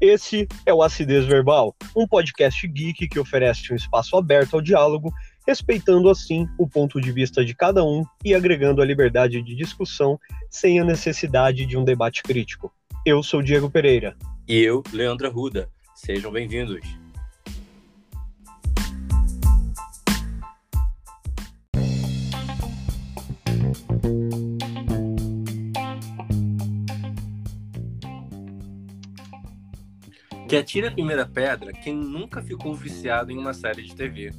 Esse é o Acidez Verbal, um podcast geek que oferece um espaço aberto ao diálogo, respeitando assim o ponto de vista de cada um e agregando a liberdade de discussão sem a necessidade de um debate crítico. Eu sou Diego Pereira. E eu, Leandro Ruda. Sejam bem-vindos. Que atire a primeira pedra quem nunca ficou viciado em uma série de TV.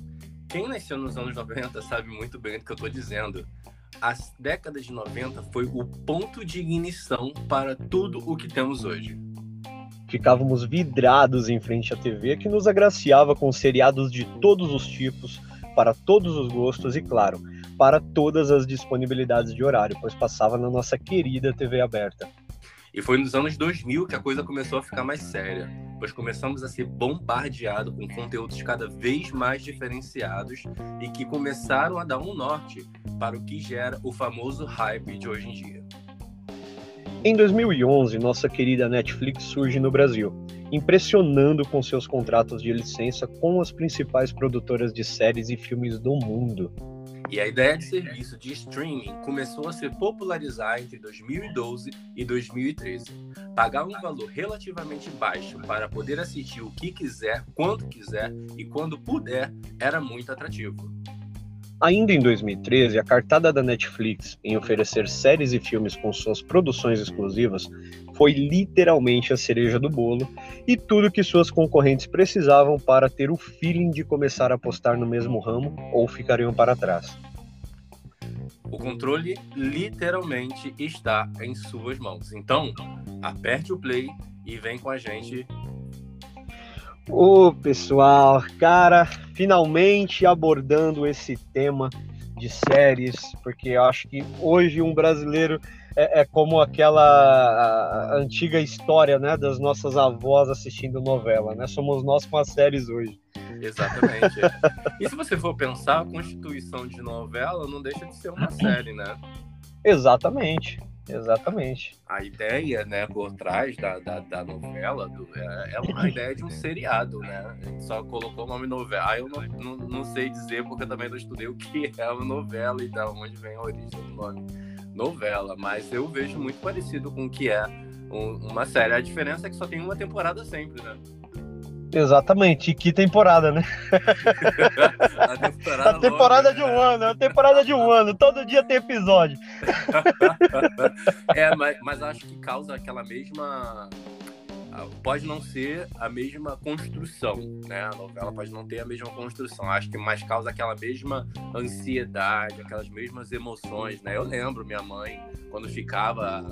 Quem nasceu nos anos 90 sabe muito bem do que eu estou dizendo. A década de 90 foi o ponto de ignição para tudo o que temos hoje. Ficávamos vidrados em frente à TV que nos agraciava com seriados de todos os tipos, para todos os gostos e, claro, para todas as disponibilidades de horário, pois passava na nossa querida TV aberta. E foi nos anos 2000 que a coisa começou a ficar mais séria, pois começamos a ser bombardeado com conteúdos cada vez mais diferenciados e que começaram a dar um norte para o que gera o famoso hype de hoje em dia. Em 2011, nossa querida Netflix surge no Brasil, impressionando com seus contratos de licença com as principais produtoras de séries e filmes do mundo. E a ideia de serviço de streaming começou a se popularizar entre 2012 e 2013. Pagar um valor relativamente baixo para poder assistir o que quiser, quando quiser e quando puder era muito atrativo. Ainda em 2013, a cartada da Netflix em oferecer séries e filmes com suas produções exclusivas foi literalmente a cereja do bolo e tudo que suas concorrentes precisavam para ter o feeling de começar a apostar no mesmo ramo ou ficariam para trás. O controle literalmente está em suas mãos. Então, aperte o play e vem com a gente. Ô, pessoal, cara, finalmente abordando esse tema de séries, porque eu acho que hoje um brasileiro é, é como aquela antiga história, né, das nossas avós assistindo novela, né? Somos nós com as séries hoje. Exatamente. e se você for pensar, a constituição de novela não deixa de ser uma série, né? Exatamente. Exatamente. A ideia, né, por trás da, da, da novela do, é, é, uma ideia de um seriado, né? Só colocou o nome novela. Ah, eu não, não, não, sei dizer porque eu também não estudei o que é uma novela e da onde vem a origem do nome novela, mas eu vejo muito parecido com o que é um, uma série. A diferença é que só tem uma temporada sempre, né? Exatamente, e que temporada, né? a temporada, a temporada de um ano, a temporada de um ano, todo dia tem episódio. é, mas, mas acho que causa aquela mesma pode não ser a mesma construção, né? A novela pode não ter a mesma construção. Acho que mais causa aquela mesma ansiedade, aquelas mesmas emoções, né? Eu lembro minha mãe quando ficava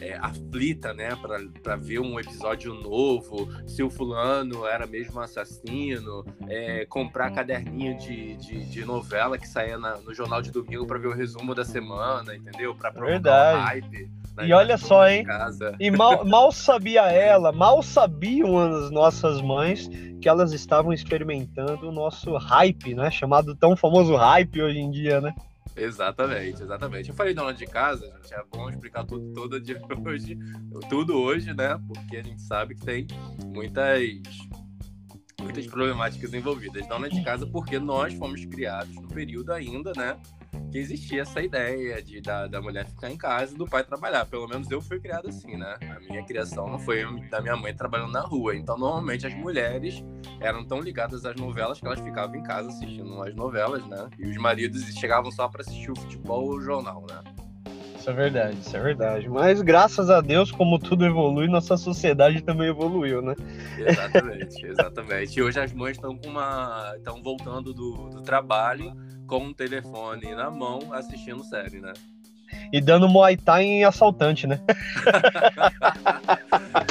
é, aflita, né, para ver um episódio novo, se o fulano era mesmo assassino, é, comprar caderninho de, de, de, novela que saía na, no jornal de domingo para ver o resumo da semana, entendeu? Para provocar Verdade. hype. E olha só, hein? E mal, mal sabia ela, mal sabiam as nossas mães que elas estavam experimentando o nosso hype, né? Chamado tão famoso hype hoje em dia, né? Exatamente, exatamente. Eu falei dona de casa, gente, é bom explicar tudo todo dia hoje, tudo hoje, né? Porque a gente sabe que tem muitas muitas problemáticas envolvidas. Dona de casa, porque nós fomos criados no período ainda, né? Que existia essa ideia de da, da mulher ficar em casa e do pai trabalhar. Pelo menos eu fui criado assim, né? A minha criação não foi da minha mãe trabalhando na rua. Então, normalmente as mulheres eram tão ligadas às novelas que elas ficavam em casa assistindo as novelas, né? E os maridos chegavam só para assistir o futebol ou o jornal, né? Isso é verdade, isso é verdade. Mas graças a Deus, como tudo evolui, nossa sociedade também evoluiu, né? Exatamente, exatamente. E hoje as mães estão com uma. estão voltando do, do trabalho com um telefone na mão assistindo série, né? E dando Muay Thai em assaltante, né?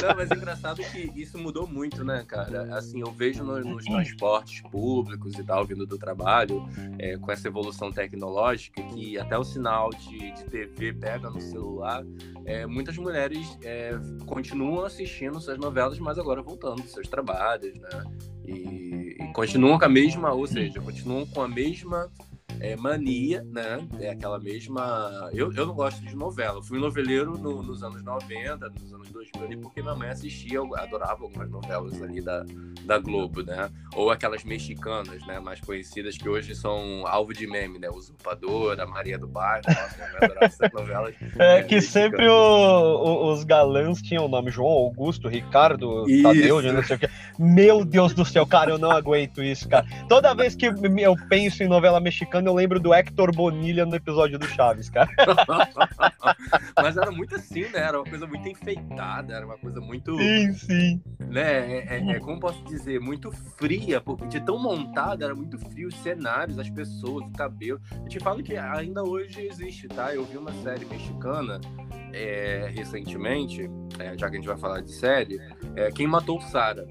Não, mas é engraçado que isso mudou muito, né, cara? Assim, eu vejo no, nos transportes públicos e tal, vindo do trabalho, é, com essa evolução tecnológica, que até o sinal de, de TV pega no celular, é, muitas mulheres é, continuam assistindo suas novelas, mas agora voltando dos seus trabalhos, né? E, e continuam com a mesma, ou seja, continuam com a mesma é, mania, né? É aquela mesma. Eu, eu não gosto de novela. Eu fui noveleiro no, nos anos 90, nos anos 2000 ali, porque minha mãe assistia, eu adorava algumas novelas ali da, da Globo, né? Ou aquelas mexicanas, né? Mais conhecidas que hoje são alvo de meme, né? Usurpadora, Maria do Bairro. Nossa, eu adorava essas novelas. É, que sempre o, o, os galãs tinham o nome João Augusto, Ricardo, isso. Tadeu, não sei o quê. Meu Deus do céu, cara, eu não aguento isso, cara. Toda vez que eu penso em novela mexicana, eu lembro do Hector Bonilha no episódio do Chaves, cara. Mas era muito assim, né? Era uma coisa muito enfeitada, era uma coisa muito. Sim, sim. Né? É, é, é como posso dizer, muito fria, porque de tão montada, era muito frio os cenários, as pessoas, o cabelo. Eu te falo que ainda hoje existe, tá? Eu vi uma série mexicana é, recentemente, é, já que a gente vai falar de série, é Quem Matou Sara.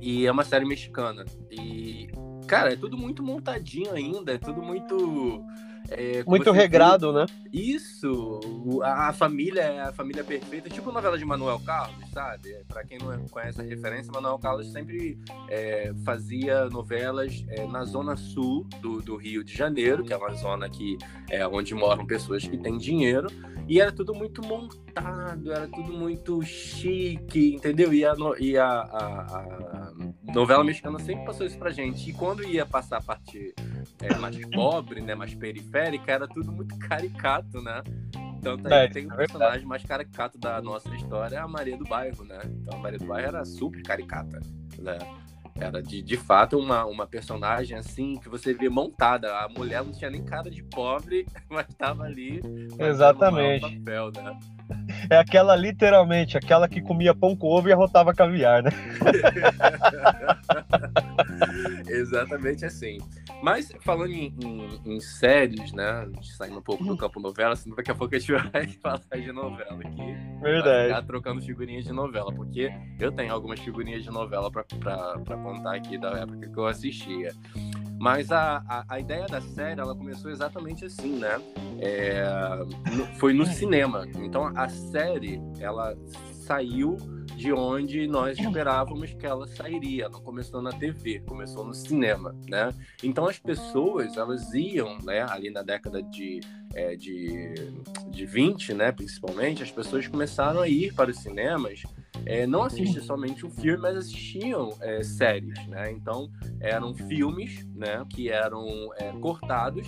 E é uma série mexicana. E, cara, é tudo muito montadinho ainda, é tudo muito é, Muito regrado, né? Isso, a família é a família perfeita, tipo a novela de Manuel Carlos, sabe? Para quem não conhece a referência, Manuel Carlos sempre é, fazia novelas é, na zona sul do, do, Rio de Janeiro, que é uma zona que é onde moram pessoas que têm dinheiro, e era tudo muito montado, era tudo muito chique, entendeu? E a, e a, a, a novela mexicana sempre passou isso pra gente. E quando ia passar a parte é, mais pobre, né, mais periférica, era tudo muito caricato, né? Tanto aí é, tem o um personagem mais caricato da nossa história, a Maria do Bairro, né? Então a Maria do Bairro era super caricata, né? Era de, de fato uma, uma personagem assim que você vê montada. A mulher não tinha nem cara de pobre, mas estava ali. Exatamente. Papel, né? É aquela, literalmente, aquela que comia pão com ovo e arrotava caviar, né? Exatamente assim. Mas falando em, em, em, séries, né? Saindo um pouco do campo novela, senão daqui a pouco a gente vai falar de novela aqui. Verdade. Vai trocando figurinhas de novela, porque eu tenho algumas figurinhas de novela para contar aqui da época que eu assistia. Mas a, a, a, ideia da série, ela começou exatamente assim, né? É, no, foi no cinema. Então a série, ela saiu de onde nós esperávamos que ela sairia. Não começou na TV, começou no cinema, né? Então as pessoas, elas iam, né, ali na década de, é, de, de 20, né, principalmente, as pessoas começaram a ir para os cinemas é, não assistir somente o filme, mas assistiam é, séries, né? Então eram filmes, né, que eram é, cortados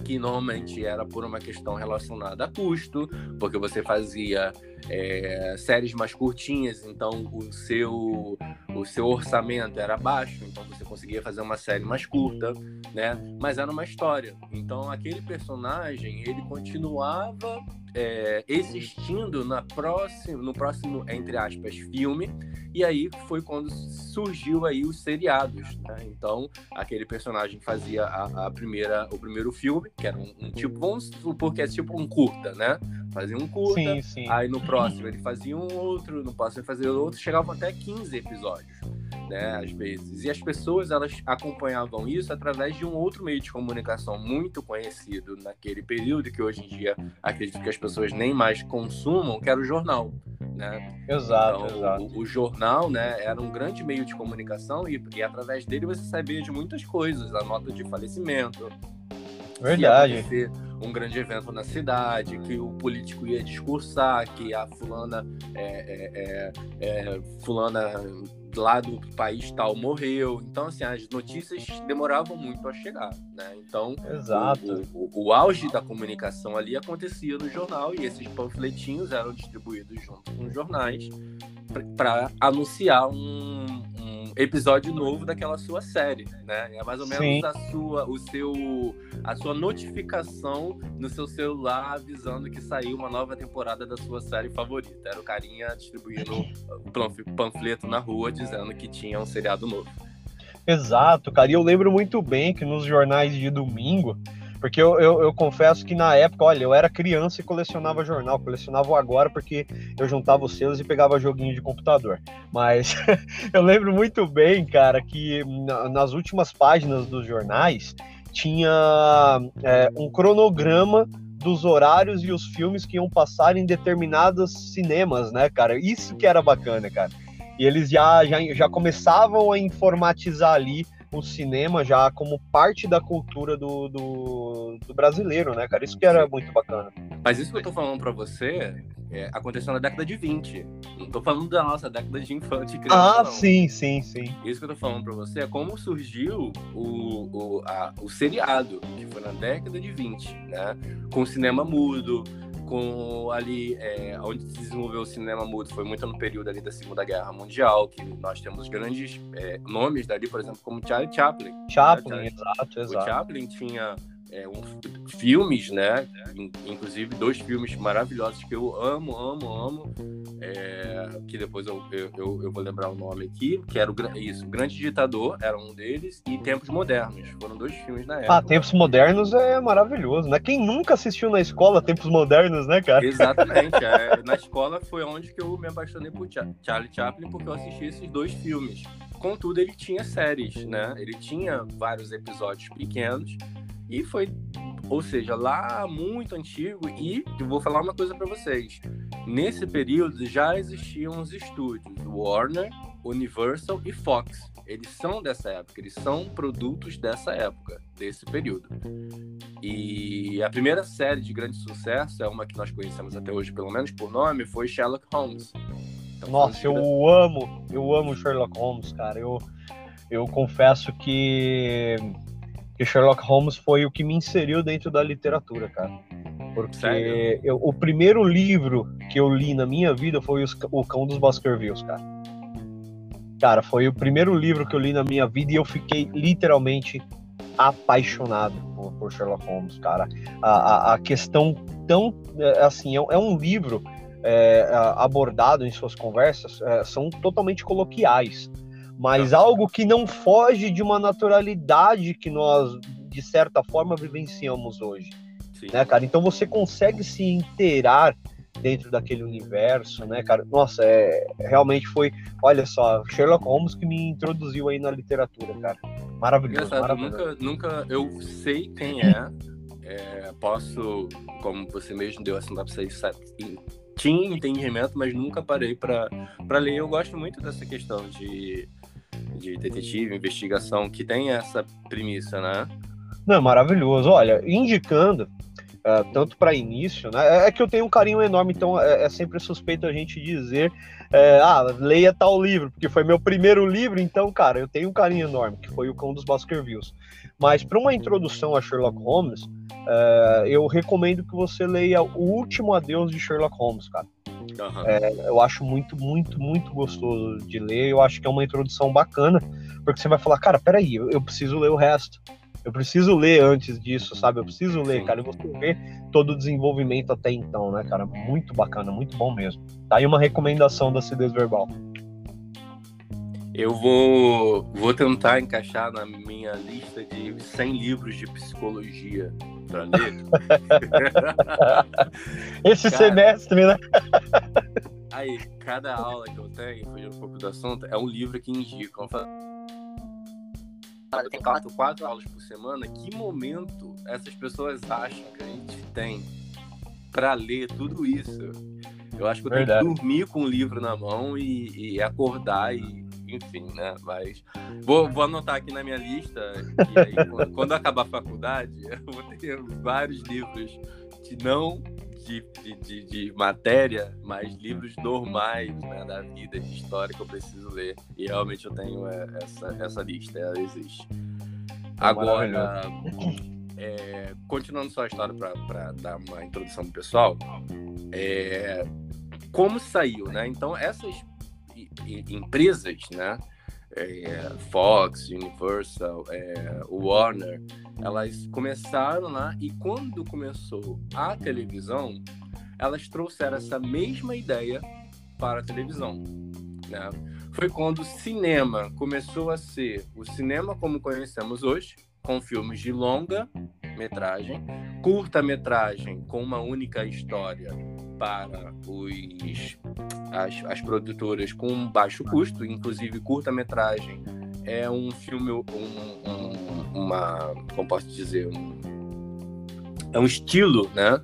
que normalmente era por uma questão relacionada a custo, porque você fazia é, séries mais curtinhas, então o seu, o seu orçamento era baixo, então você conseguia fazer uma série mais curta, né? Mas era uma história. Então aquele personagem ele continuava é, existindo na próxima, no próximo, entre aspas, filme, e aí foi quando surgiu aí os seriados, né? Então, aquele personagem fazia a, a, primeira, o primeiro filme, que era um, um, tipo, vamos supor que é tipo um curta, né? Fazia um curta, sim, sim. aí no próximo ele fazia um outro, no próximo ele fazia outro, chegavam até 15 episódios né, às vezes. E as pessoas elas acompanhavam isso através de um outro meio de comunicação muito conhecido naquele período que hoje em dia acredito que as pessoas nem mais consumam, que era o jornal, né? Exato, então, exato. O, o, jornal, né, era um grande meio de comunicação e, e através dele você sabia de muitas coisas, a nota de falecimento, Verdade. um grande evento na cidade, que o político ia discursar, que a fulana é, é, é, é fulana lá do país tal morreu. Então, assim, as notícias demoravam muito a chegar, né? Então, Exato. O, o, o auge da comunicação ali acontecia no jornal e esses panfletinhos eram distribuídos junto com os jornais para anunciar um, um, episódio novo daquela sua série, né? É mais ou menos Sim. a sua, o seu, a sua notificação no seu celular avisando que saiu uma nova temporada da sua série favorita. Era o carinha distribuindo o panfleto na rua dizendo que tinha um seriado novo. Exato, cara. E eu lembro muito bem que nos jornais de domingo porque eu, eu, eu, confesso que na época, olha, eu era criança e colecionava jornal, colecionava agora porque eu juntava os selos e pegava joguinho de computador. Mas eu lembro muito bem, cara, que na, nas últimas páginas dos jornais tinha é, um cronograma dos horários e os filmes que iam passar em determinados cinemas, né, cara? Isso que era bacana, cara. E eles já, já, já começavam a informatizar ali o cinema já como parte da cultura do, do, do brasileiro, né, cara? Isso que era muito bacana. Mas isso que eu tô falando para você é, aconteceu na década de 20. Não tô falando da nossa década de infância criança. Ah, não. sim, sim, sim. Isso que eu tô falando para você é como surgiu o, o, a, o seriado, que foi na década de 20, né? Com o cinema mudo, com ali é, onde se desenvolveu o cinema mudo foi muito no período ali da Segunda Guerra Mundial, que nós temos grandes é, nomes dali, por exemplo, como Charlie Chaplin. Chaplin, né? exato, exato. O Chaplin tinha é, um, filmes, né? Inclusive dois filmes maravilhosos que eu amo, amo, amo. É, que depois eu, eu, eu, vou lembrar o nome aqui, que era o isso, o Grande Ditador era um deles e Tempos Modernos. Foram dois filmes na época. Ah, Tempos Modernos é maravilhoso, né? Quem nunca assistiu na escola Tempos Modernos, né, cara? Exatamente. É, na escola foi onde que eu me apaixonei por Charlie Chaplin, porque eu assisti esses dois filmes. Contudo, ele tinha séries, né? Ele tinha vários episódios pequenos e foi, ou seja, lá muito antigo. E eu vou falar uma coisa para vocês: nesse período já existiam os estúdios Warner, Universal e Fox. Eles são dessa época, eles são produtos dessa época, desse período. E a primeira série de grande sucesso, é uma que nós conhecemos até hoje, pelo menos por nome, foi Sherlock Holmes. Então, Nossa, eu amo, eu amo Sherlock Holmes, cara. Eu, eu confesso que que Sherlock Holmes foi o que me inseriu dentro da literatura, cara. Porque eu, o primeiro livro que eu li na minha vida foi os, O Cão dos Baskervilles, cara. Cara, foi o primeiro livro que eu li na minha vida e eu fiquei literalmente apaixonado por, por Sherlock Holmes, cara. A, a, a, questão tão. É, assim, é, é um livro é, abordado em suas conversas, é, são totalmente coloquiais mas algo que não foge de uma naturalidade que nós, de certa forma, vivenciamos hoje. Sim. Né, cara? Então você consegue se inteirar dentro daquele universo, né, cara? Nossa, é, realmente foi, olha só, Sherlock Holmes que me introduziu aí na literatura, cara. Maravilhoso, maravilhoso. Nunca, nunca, eu sei quem é, é posso, como você mesmo deu essa pra vocês, tinha entendimento, mas nunca parei para ler. Eu gosto muito dessa questão de de detetive, investigação, que tem essa premissa, né? Não, é maravilhoso. Olha, indicando, uh, tanto para início, né? É, é que eu tenho um carinho enorme, então é, é sempre suspeito a gente dizer, é, ah, leia tal livro, porque foi meu primeiro livro, então, cara, eu tenho um carinho enorme, que foi o Cão dos Baskervilles. Mas para uma introdução a Sherlock Holmes, uh, eu recomendo que você leia O Último Adeus de Sherlock Holmes, cara. Uhum. É, eu acho muito, muito, muito gostoso de ler. Eu acho que é uma introdução bacana, porque você vai falar, cara, peraí, eu, eu preciso ler o resto. Eu preciso ler antes disso, sabe? Eu preciso ler, cara. E você vê todo o desenvolvimento até então, né, cara? Muito bacana, muito bom mesmo. Tá aí uma recomendação da acidez verbal. Eu vou, vou tentar encaixar na minha lista de 100 livros de psicologia para ler. Esse Cara, semestre, né? aí, cada aula que eu tenho, fugindo um pouco do assunto, é um livro que indica. Eu tenho quatro, quatro aulas por semana. Que momento essas pessoas acham que a gente tem para ler tudo isso? Eu acho que eu Verdade. tenho que dormir com o livro na mão e, e acordar e enfim, né? Mas vou, vou anotar aqui na minha lista aí, quando, quando acabar a faculdade, eu vou ter vários livros de não de, de, de, matéria, mas livros normais né, da vida, de história que eu preciso ler. E realmente eu tenho é, essa, essa lista, ela existe. Agora, é, continuando só a história para dar uma introdução pro pessoal, é, como saiu, né? Então, essas empresas, né? É, Fox, Universal, é, Warner, elas começaram lá e quando começou a televisão, elas trouxeram essa mesma ideia para a televisão. Né? Foi quando o cinema começou a ser o cinema como conhecemos hoje, com filmes de longa metragem, curta metragem com uma única história para os, as, as produtoras com baixo custo, inclusive curta-metragem é um filme, um, um, uma, como posso dizer, um, é um estilo, né?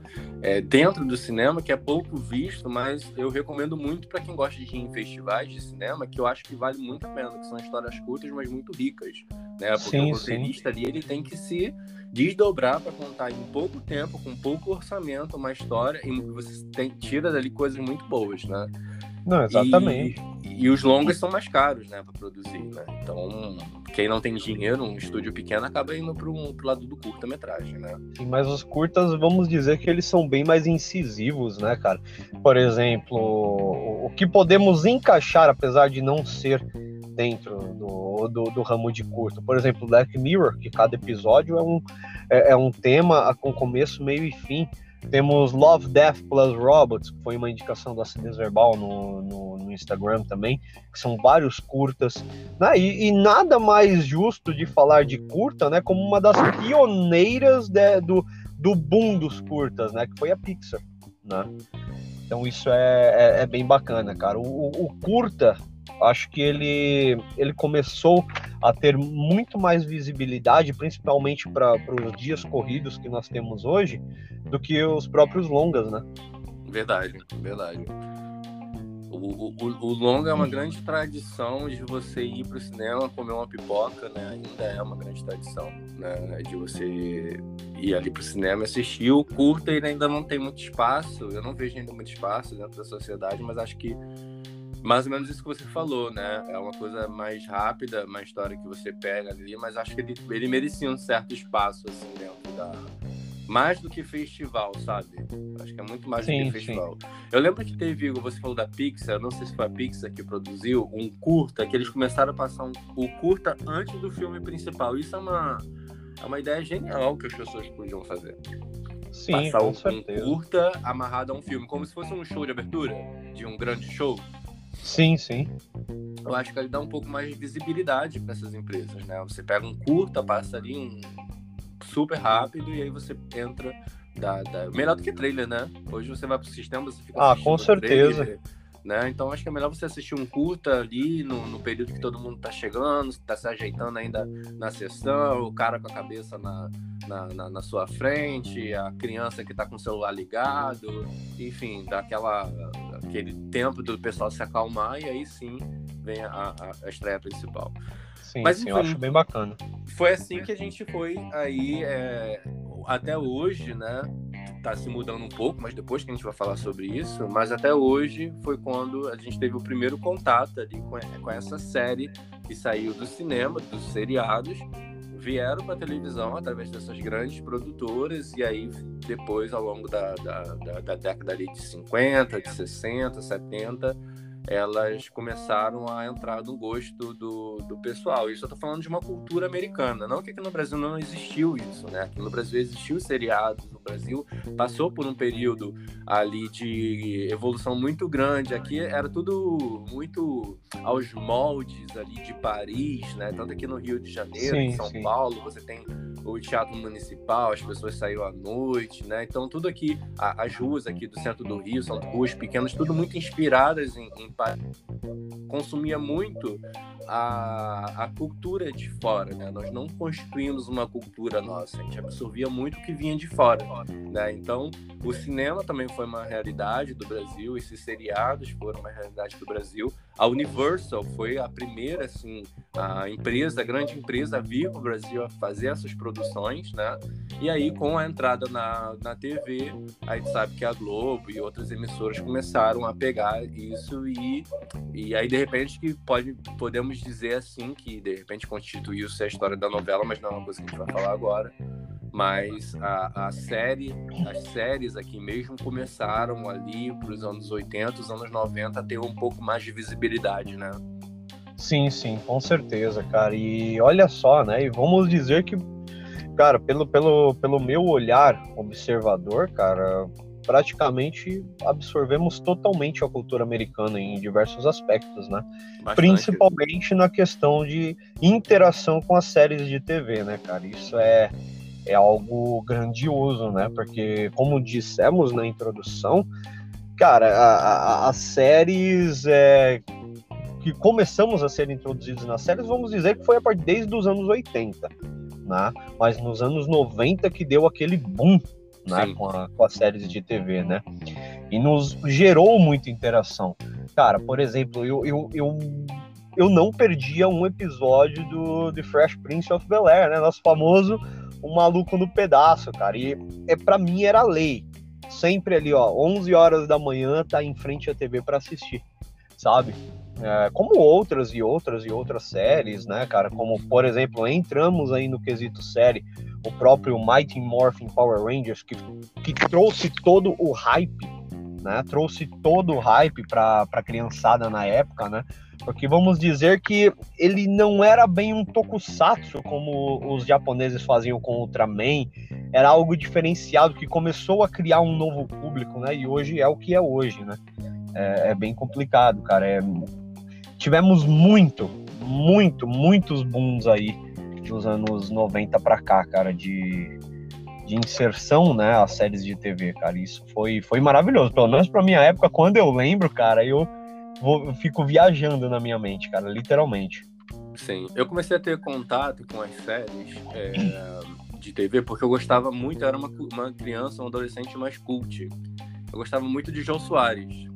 é, dentro do cinema que é pouco visto, mas eu recomendo muito para quem gosta de ir em festivais de cinema, que eu acho que vale muito a pena, que são histórias curtas, mas muito ricas, né? Porque sim, o roteirista ali ele tem que se desdobrar para contar em pouco tempo, com pouco orçamento, uma história e você tem, tira dali coisas muito boas, né? Não, exatamente. E, e os longas são mais caros, né, para produzir, né? Então, quem não tem dinheiro, um estúdio pequeno, acaba indo para o lado do curta-metragem, né? Sim, mas os curtas, vamos dizer que eles são bem mais incisivos, né, cara? Por exemplo, o, o que podemos encaixar, apesar de não ser dentro do, do, do, ramo de curto. Por exemplo, Black Mirror, que cada episódio é um, é, é um tema com começo, meio e fim. Temos Love, Death Plus Robots, que foi uma indicação do Acidez Verbal no, no, no, Instagram também, que são vários curtas. Né? E, e, nada mais justo de falar de curta, né? Como uma das pioneiras de, do, do boom dos curtas, né? Que foi a Pixar, né? Então isso é, é, é bem bacana, cara. O, o, curta, acho que ele, ele começou a ter muito mais visibilidade, principalmente para os dias corridos que nós temos hoje, do que os próprios longas, né? Verdade, verdade. O, o, o, longa é uma grande tradição de você ir para o cinema comer uma pipoca, né? Ainda é uma grande tradição, né? De você ir ali para o cinema assistir. O curta ainda não tem muito espaço, eu não vejo ainda muito espaço dentro da sociedade, mas acho que mais ou menos isso que você falou, né? É uma coisa mais rápida, uma história que você pega ali, mas acho que ele, ele merecia um certo espaço, assim, dentro da, mais do que festival, sabe? Acho que é muito mais sim, do que festival. Sim. Eu lembro que teve, você falou da Pixar, não sei se foi a Pixar que produziu, um curta, que eles começaram a passar um, o curta antes do filme principal. Isso é uma, é uma ideia genial que as pessoas podiam fazer. Sim, Passar um, um curta amarrado a um filme, como se fosse um show de abertura de um grande show. Sim, sim. Eu acho que ele dá um pouco mais de visibilidade para essas empresas, né? Você pega um curta, passa ali um super rápido e aí você entra da, da... melhor do que trailer, né? Hoje você vai pro sistema, você fica Ah, com certeza. Trailer, né? Então acho que é melhor você assistir um curta ali no, no período que todo mundo tá chegando, tá se ajeitando ainda na sessão, o cara com a cabeça na, na, na, na sua frente, a criança que tá com o celular ligado, enfim, dá aquela, aquele tempo do pessoal se acalmar e aí sim vem a, a, estreia principal. Sim, Mas, sim, enfim, eu acho bem bacana. Foi assim que a gente foi aí é, até hoje, né? Tá se mudando um pouco, mas depois que a gente vai falar sobre isso. Mas até hoje foi quando a gente teve o primeiro contato ali com, com essa série que saiu do cinema, dos seriados, vieram para televisão através dessas grandes produtoras e aí depois ao longo da, da, da, da década de 50, de 60, 70 elas começaram a entrar no gosto do, do pessoal. Isso eu tô falando de uma cultura americana, não que aqui no Brasil não existiu isso, né? Aqui no Brasil existiu seriados, no Brasil passou por um período ali de evolução muito grande. Aqui era tudo muito aos moldes ali de Paris, né? Tanto aqui no Rio de Janeiro, sim, em São sim. Paulo, você tem o teatro municipal, as pessoas saíram à noite, né? Então tudo aqui, as ruas aqui do centro do Rio são ruas pequenas, tudo muito inspiradas em, em consumia muito a, a cultura de fora, né? Nós não constituímos uma cultura nossa, a gente absorvia muito o que vinha de fora, né? Então, o cinema também foi uma realidade do Brasil, esses seriados foram uma realidade do Brasil. A Universal foi a primeira, assim, a empresa, a grande empresa a vir para o Brasil a fazer essas produções, né? E aí, com a entrada na, na TV, a gente sabe que a Globo e outras emissoras começaram a pegar isso e, e aí, de repente, que pode, podemos podemos dizer assim que de repente constituiu-se a história da novela, mas não é uma coisa que a gente vai falar agora. Mas a, a série, as séries aqui mesmo começaram ali para os anos 80, os anos 90 a ter um pouco mais de visibilidade, né? Sim, sim, com certeza, cara. E olha só, né? E vamos dizer que, cara, pelo, pelo, pelo meu olhar observador, cara, praticamente absorvemos totalmente a cultura americana em diversos aspectos, né? Bastante. Principalmente na questão de interação com as séries de TV, né, cara? Isso é, é algo grandioso, né? Porque, como dissemos na introdução, cara, a, a, as séries é, que começamos a ser introduzidos nas séries, vamos dizer que foi a partir desde os anos 80, né? Mas nos anos 90 que deu aquele boom né, com, a, com as séries de TV, né? E nos gerou muita interação. Cara, por exemplo, eu, eu, eu, eu não perdia um episódio do The Fresh Prince of Bel-Air, né? Nosso famoso O Maluco no Pedaço, cara. E é, para mim era lei. Sempre ali, ó, 11 horas da manhã, tá em frente à TV para assistir, sabe? É, como outras e outras e outras séries, né, cara? Como, por exemplo, entramos aí no quesito série, o próprio Mighty Morphin Power Rangers, que, que trouxe todo o hype, né? Trouxe todo o hype para a criançada na época, né? Porque vamos dizer que ele não era bem um tokusatsu como os japoneses faziam com Ultraman, era algo diferenciado que começou a criar um novo público, né? E hoje é o que é hoje, né? É, é bem complicado, cara. É, tivemos muito, muito, muitos booms aí dos anos 90 para cá, cara, de, de inserção, né, as séries de TV, cara. Isso foi, foi maravilhoso. Pelo menos pra minha época, quando eu lembro, cara, eu, vou, eu fico viajando na minha mente, cara, literalmente. Sim, eu comecei a ter contato com as séries é, de TV porque eu gostava muito, eu era uma, uma criança, um adolescente mais cult. Eu gostava muito de João Soares.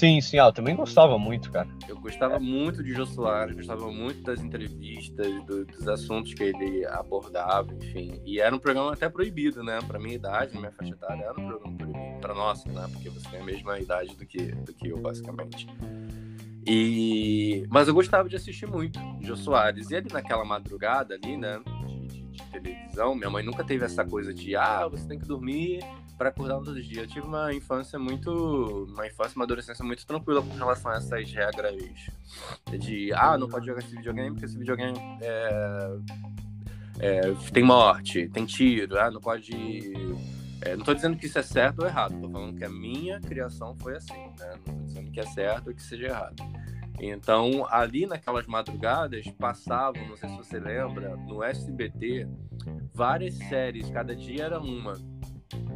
Sim, sim, ah, eu também gostava muito, cara. Eu gostava muito de Jô Soares, gostava muito das entrevistas, do, dos assuntos que ele abordava, enfim. E era um programa até proibido, né? Pra minha idade, minha faixa etária, era um programa proibido. Pra nossa, né? Porque você tem a mesma idade do que, do que eu, basicamente. E... Mas eu gostava de assistir muito Jô Soares. E ali naquela madrugada ali, né? De, de, de televisão, minha mãe nunca teve essa coisa de, ah, você tem que dormir para acordar todos os dias. Eu tive uma infância muito. Uma infância, uma adolescência muito tranquila com relação a essas regras de ah, não pode jogar esse videogame porque esse videogame é, é, tem morte, tem tiro, ah, não pode. É, não tô dizendo que isso é certo ou errado, tô falando que a minha criação foi assim, né? Não tô dizendo que é certo ou que seja errado. Então, ali naquelas madrugadas, passavam, não sei se você lembra, no SBT, várias séries, cada dia era uma.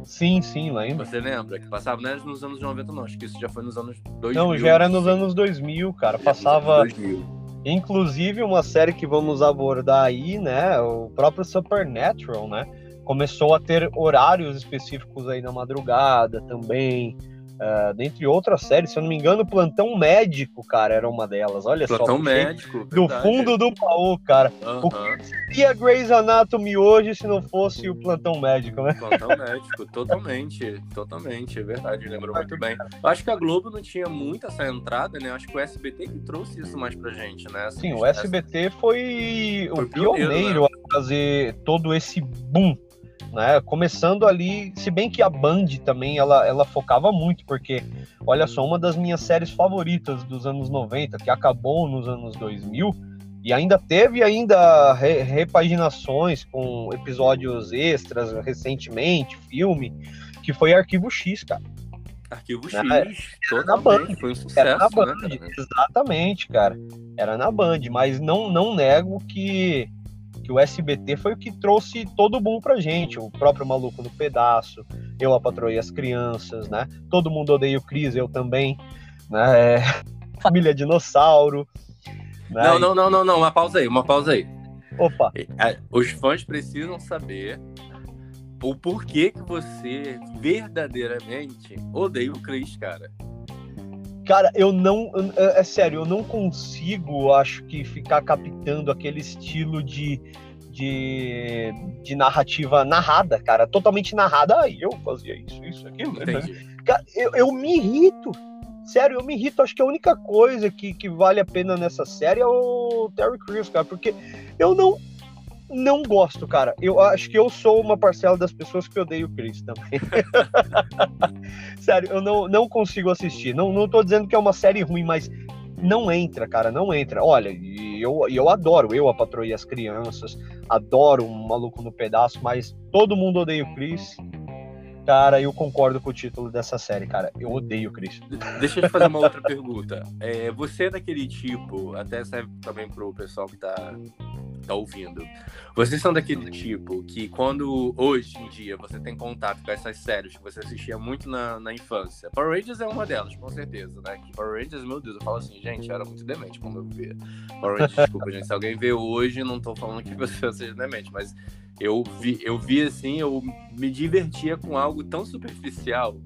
Sim, sim, lembro. Você lembra? Que passava, não era nos anos 90, não. Acho que isso já foi nos anos 2000. Não, já era nos anos 2000, cara. Passava. 2000. Inclusive, uma série que vamos abordar aí, né? O próprio Supernatural, né? Começou a ter horários específicos aí na madrugada também. Uh, dentre outras séries, se eu não me engano, Plantão Médico, cara, era uma delas. Olha Plantão só. Plantão Médico. Do fundo do baú, cara. Uhum. O que seria Grey's Anatomy hoje se não fosse o Plantão Médico, né? Plantão Médico, totalmente. Totalmente, é verdade, lembrou muito bem. Acho que a Globo não tinha muito essa entrada, né? Acho que o SBT que trouxe isso mais pra gente, né? Essa, Sim, o SBT foi, foi o pioneiro, pioneiro né? a fazer todo esse boom né? Começando ali, se bem que a Band também ela, ela focava muito, porque olha só, uma das minhas séries favoritas dos anos 90, que acabou nos anos 2000, e ainda teve ainda re, repaginações com episódios extras recentemente, filme, que foi Arquivo X, cara. Arquivo né? X, era na Band, foi um sucesso, era na Band, né, exatamente, cara. Era na Band, mas não não nego que que o SBT foi o que trouxe todo o boom pra gente, o próprio Maluco no Pedaço, Eu a Patroei as Crianças, né? Todo mundo odeia o Cris, eu também, né? Família Dinossauro. Né? Não, não, não, não, não, uma pausa aí, uma pausa aí. Opa! É, os fãs precisam saber o porquê que você verdadeiramente odeia o Chris, cara. Cara, eu não. É, é sério, eu não consigo, acho que, ficar captando aquele estilo de, de, de narrativa narrada, cara. Totalmente narrada. Aí eu fazia isso, isso, aquilo. Né? Cara, eu, eu me irrito. Sério, eu me irrito. Acho que a única coisa que, que vale a pena nessa série é o Terry Crews, cara. Porque eu não não gosto, cara. Eu acho que eu sou uma parcela das pessoas que odeio o Chris também. Sério, eu não, não consigo assistir. Não, não tô dizendo que é uma série ruim, mas não entra, cara, não entra. Olha, eu, eu adoro, eu a patroa e as crianças, adoro um maluco no pedaço, mas todo mundo odeia o Chris. Cara, eu concordo com o título dessa série, cara. Eu odeio o Chris. Deixa eu te fazer uma outra pergunta. É, você é daquele tipo, até serve também pro pessoal que tá tá ouvindo. Vocês são daquele tipo que quando hoje em dia você tem contato com essas séries que você assistia muito na, na infância. Power Rangers é uma delas, com certeza, né? Que Power Rangers, meu Deus, eu falo assim, gente, era muito demente quando eu via. Power Rangers, desculpa, gente, se alguém vê hoje, não tô falando que você seja demente, mas eu vi, eu vi assim, eu me divertia com algo tão superficial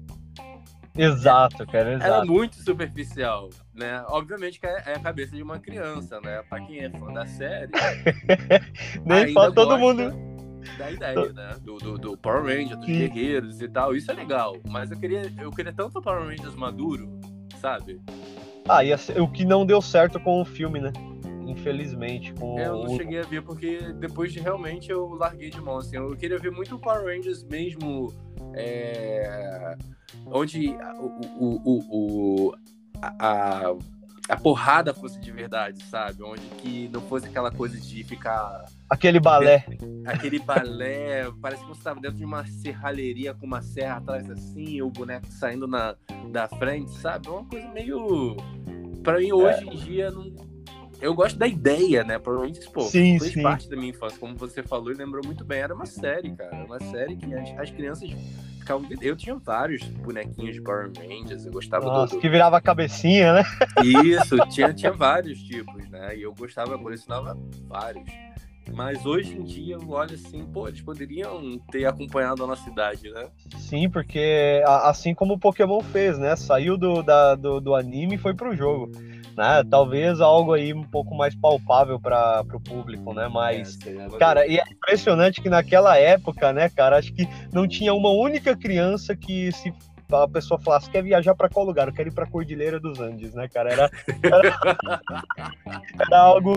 Exato, cara, exato. Ela é muito superficial, né? Obviamente que é, é a cabeça de uma criança, né? Pra quem é fã da série. Nem fã todo mundo. Da ideia, né? Do, do, do Power Rangers, dos Sim. guerreiros e tal. Isso é legal. Mas eu queria, eu queria tanto o Power Rangers maduro, sabe? Ah, e o que não deu certo com o filme, né? Infelizmente. Com é, eu não cheguei a ver porque depois de realmente eu larguei de mão. Assim, eu queria ver muito o Power Rangers mesmo. É onde o, o, o, a, a porrada fosse de verdade, sabe? Onde que não fosse aquela coisa de ficar. Aquele balé. Aquele balé. Parece que você estava dentro de uma serralheria com uma serra atrás assim, e o boneco saindo na, da frente, sabe? É uma coisa meio. Pra mim, hoje é. em dia, não. Eu gosto da ideia, né? Provavelmente, pô, sim, fez sim. parte da minha infância, como você falou e lembrou muito bem. Era uma série, cara. Uma série que as, as crianças ficavam. Eu tinha vários bonequinhos de Power Rangers, eu gostava Nossa, do. que virava a cabecinha, né? Isso, tinha, tinha vários tipos, né? E eu gostava, colecionava vários. Mas hoje em dia eu olho assim, pô, eles poderiam ter acompanhado a nossa cidade, né? Sim, porque assim como o Pokémon fez, né? Saiu do, da, do, do anime e foi pro jogo né? Talvez algo aí um pouco mais palpável para o público, né? Mas, é, cara, e é impressionante que naquela época, né, cara, acho que não tinha uma única criança que se a pessoa falasse quer viajar para qual lugar? Eu quero ir para Cordilheira dos Andes, né, cara? Era, era, era, algo,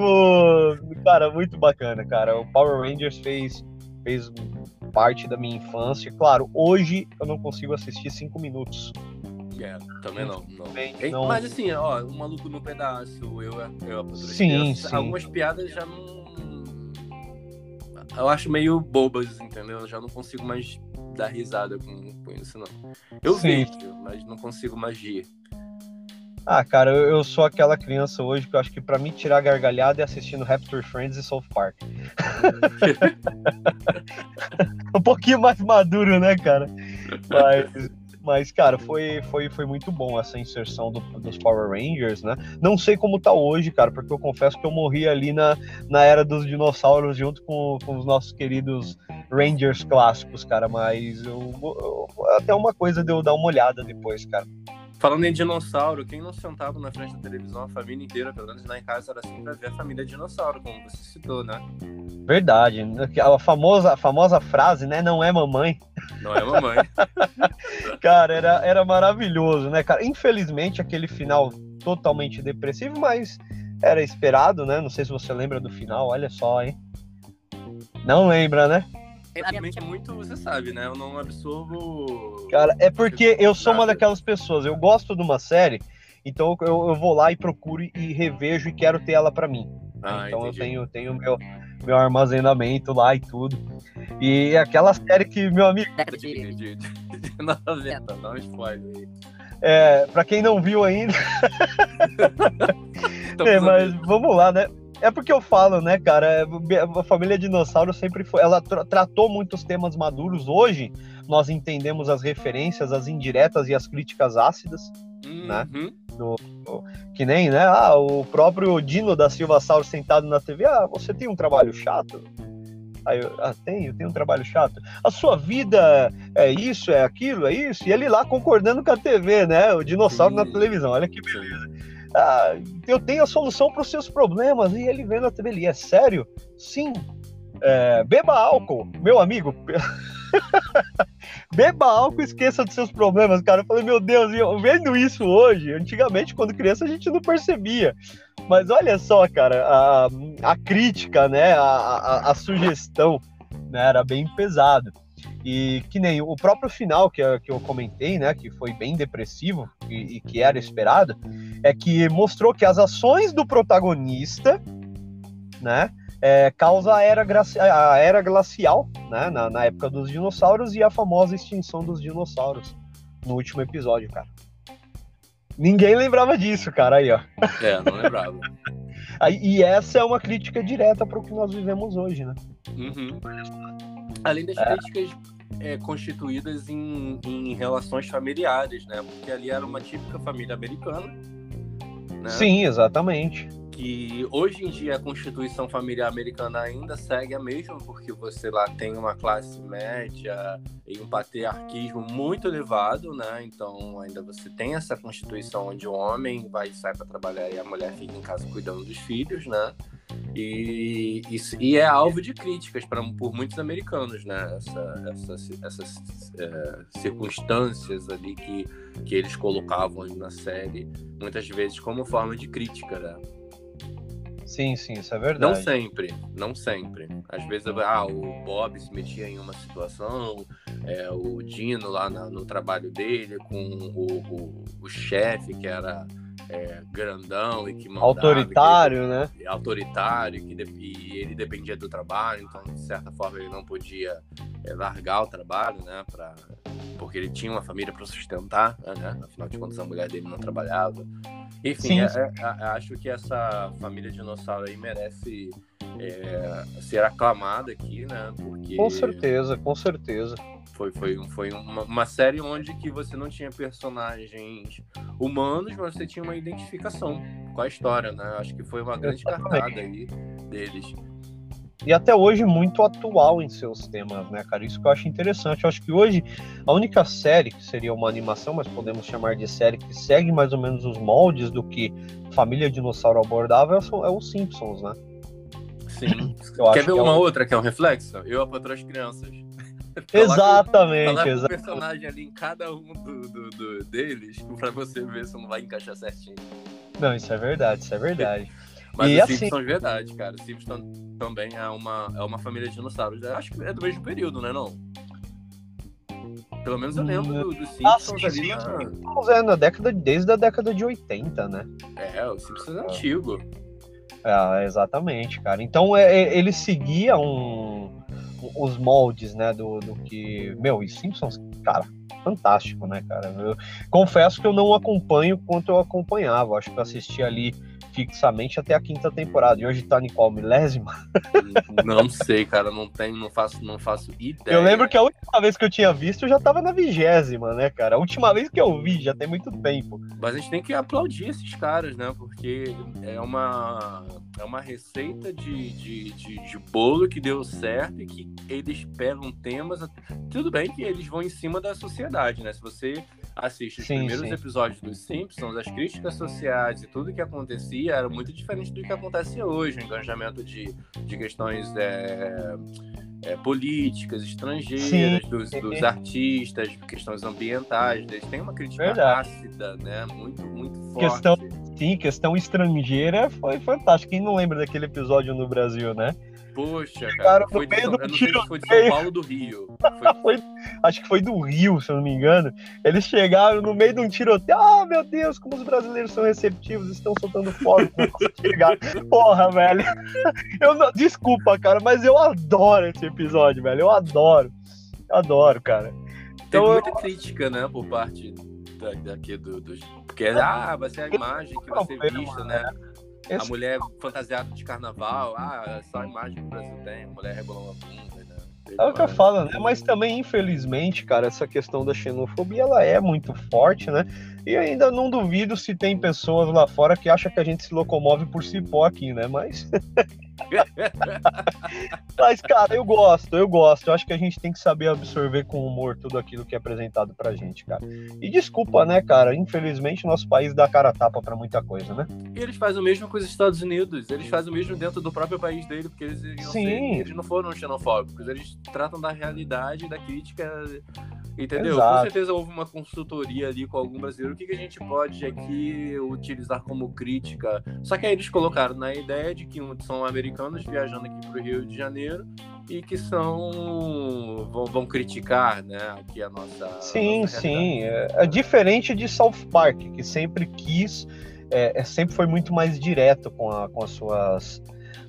cara, muito bacana, cara. O Power Rangers fez fez parte da minha infância. Claro, hoje eu não consigo assistir cinco minutos é, também não. não. não. Mas assim, ó, o maluco no pedaço, eu, eu sim, sim. Algumas piadas já não. Eu acho meio bobas, entendeu? Eu já não consigo mais dar risada com, com isso, não. Eu sim. vejo, mas não consigo mais rir. Ah, cara, eu, eu, sou aquela criança hoje que eu acho que para me tirar gargalhada é assistindo Raptor Friends e South Park. um pouquinho mais maduro, né, cara? Mas mas, cara, foi, foi, foi muito bom essa inserção do, dos Power Rangers, né? Não sei como tá hoje, cara, porque eu confesso que eu morri ali na, na era dos dinossauros junto com, com os nossos queridos Rangers clássicos, cara. Mas eu, eu, até uma coisa de eu dar uma olhada depois, cara. Falando em dinossauro, quem não sentava na frente da televisão, a família inteira, pelo menos lá em casa, era assim pra ver a família dinossauro, como você citou, né? Verdade. A famosa, a famosa frase, né? Não é mamãe. Não é mamãe. cara, era, era maravilhoso, né, cara? Infelizmente, aquele final totalmente depressivo, mas era esperado, né? Não sei se você lembra do final, olha só, hein? Não lembra, né? Infelizmente é muito, você sabe, né? Eu não absorvo. Cara, é porque eu sou uma daquelas pessoas, eu gosto de uma série, então eu, eu vou lá e procuro e revejo e quero ter ela para mim. Ah, então entendi. eu tenho, tenho meu, meu armazenamento lá e tudo. E aquela série que, meu amigo. De, de, de, não spoiler É, pra quem não viu ainda. é, mas vamos lá, né? É porque eu falo, né, cara? A família dinossauro sempre foi. Ela tra tratou muitos temas maduros. Hoje, nós entendemos as referências, as indiretas e as críticas ácidas? Uhum. né? No, no, que nem, né? Ah, o próprio Dino da Silva Sauro sentado na TV. Ah, você tem um trabalho chato? Aí eu, ah, tenho, tenho um trabalho chato. A sua vida é isso, é aquilo, é isso. E ele lá concordando com a TV, né? O dinossauro Sim. na televisão. Olha que beleza ah, eu tenho a solução para os seus problemas. E ele vendo a TV, ele é sério? Sim. É, beba álcool, meu amigo. beba álcool e esqueça dos seus problemas, cara. Eu falei, meu Deus, eu vendo isso hoje, antigamente, quando criança, a gente não percebia. Mas olha só, cara, a, a crítica, né, a, a, a sugestão, né, era bem pesado. E que nem o próprio final que, que eu comentei, né, que foi bem depressivo e, e que era esperado, é que mostrou que as ações do protagonista, né, é, causa a era, a era glacial, né, na, na época dos dinossauros e a famosa extinção dos dinossauros no último episódio, cara. Ninguém lembrava disso, cara, aí, ó. É, não lembrava. Aí, e essa é uma crítica direta para o que nós vivemos hoje, né? Uhum. Além das é. críticas é, constituídas em, em relações familiares, né? Porque ali era uma típica família americana. Né? Sim, exatamente que hoje em dia a constituição familiar americana ainda segue a mesma, porque você lá tem uma classe média e um patriarquismo muito elevado, né? Então ainda você tem essa constituição onde o homem vai sair para trabalhar e a mulher fica em casa cuidando dos filhos, né? E, e, e é alvo de críticas pra, por muitos americanos, né? Essa, essas, essas é, circunstâncias ali que, que eles colocavam na série, muitas vezes como forma de crítica, né? Sim, sim, isso é verdade. Não sempre, não sempre. Às vezes, ah, o Bob se metia em uma situação, é, o Dino lá na, no trabalho dele, com o, o, o chefe que era é, grandão e que mandava, autoritário, né? Autoritário, que de, e ele dependia do trabalho, então de certa forma ele não podia é, largar o trabalho, né? Pra, porque ele tinha uma família para sustentar, né? Afinal de contas a mulher dele não trabalhava. Enfim, é, é, é, acho que essa família dinossauro aí merece é, ser aclamada aqui, né? Porque com certeza, com certeza. Foi, foi, foi uma, uma, série onde que você não tinha personagens humanos, mas você tinha uma identificação com a história, né? Acho que foi uma grande cartada aí deles. E até hoje muito atual em seus temas, né, cara? Isso que eu acho interessante. Eu acho que hoje a única série que seria uma animação, mas podemos chamar de série que segue mais ou menos os moldes do que Família Dinossauro abordava é o Simpsons, né? Sim. Quer ver é uma é um... outra que é um reflexo? Eu, a Patroa as Crianças. exatamente, coloca exatamente. personagem ali em cada um do, do, do, deles pra você ver se não vai encaixar certinho. Não, isso é verdade, isso é verdade. Mas e os assim... Simpsons, verdade, cara. Os Simpsons também é uma, é uma família de dinossauros. Acho que é do mesmo período, né, não? Pelo menos eu lembro do, do Simpsons ah, sim, ali Simpsons na... é na década, desde a década de 80, né? É, o Simpsons é antigo. É, exatamente, cara. Então é, é, ele seguia um, os moldes, né, do, do que... Meu, e Simpsons, cara, fantástico, né, cara? Eu confesso que eu não acompanho quanto eu acompanhava. Acho que eu assisti ali fixamente até a quinta temporada. E hoje tá em qual milésima? Não sei, cara, não tenho, não faço, não faço ideia. Eu lembro que a última vez que eu tinha visto eu já tava na vigésima, né, cara? A última vez que eu vi já tem muito tempo. Mas a gente tem que aplaudir esses caras, né? Porque é uma é uma receita de, de, de, de bolo que deu certo e que eles pegam temas. Tudo bem que eles vão em cima da sociedade, né? Se você assiste os sim, primeiros sim. episódios dos Simpsons, as críticas sociais e tudo que acontecia era muito diferente do que acontece hoje, o engajamento de, de questões é, é, políticas, estrangeiras, dos, dos, artistas, questões ambientais, eles têm uma crítica Verdade. ácida, né? Muito, muito forte. Questão, sim, questão estrangeira foi fantástico. Quem não lembra daquele episódio no Brasil, né? Poxa, cara. Foi eu não sei se foi de São Paulo do Rio. Foi... foi... acho que foi do Rio, se eu não me engano. Eles chegaram no meio de um tiroteio. Ah, meu Deus, como os brasileiros são receptivos, estão soltando fogo. Porra, velho. Eu não... Desculpa, cara, mas eu adoro esse episódio, velho. Eu adoro. Eu adoro, cara. Então, Tem muita eu... crítica, né, por parte daqui do, dos. Porque, ah, vai ser a imagem que vai ser vista, né? Esse... A mulher fantasiada de carnaval, ah, é só a imagem que o Brasil tem, a mulher rebolando a bunda, né? É o que eu falo, né? Mas também, infelizmente, cara, essa questão da xenofobia, ela é muito forte, né? E ainda não duvido se tem pessoas lá fora que acham que a gente se locomove por cipó aqui, né? Mas Mas, cara, eu gosto, eu gosto. Eu acho que a gente tem que saber absorver com humor tudo aquilo que é apresentado pra gente, cara. E desculpa, né, cara? Infelizmente, nosso país dá cara tapa pra muita coisa, né? E eles fazem o mesmo com os Estados Unidos. Eles fazem o mesmo dentro do próprio país dele, porque eles, Sim. Ser, eles não foram xenofóbicos. Eles tratam da realidade, da crítica Entendeu? Exato. Com certeza houve uma consultoria ali com algum brasileiro. O que, que a gente pode aqui utilizar como crítica? Só que aí eles colocaram na ideia de que são americanos viajando aqui para o Rio de Janeiro e que são vão, vão criticar, né, aqui a nossa. Sim, a nossa sim. É, é, diferente de South Park, que sempre quis, é, é, sempre foi muito mais direto com, a, com as suas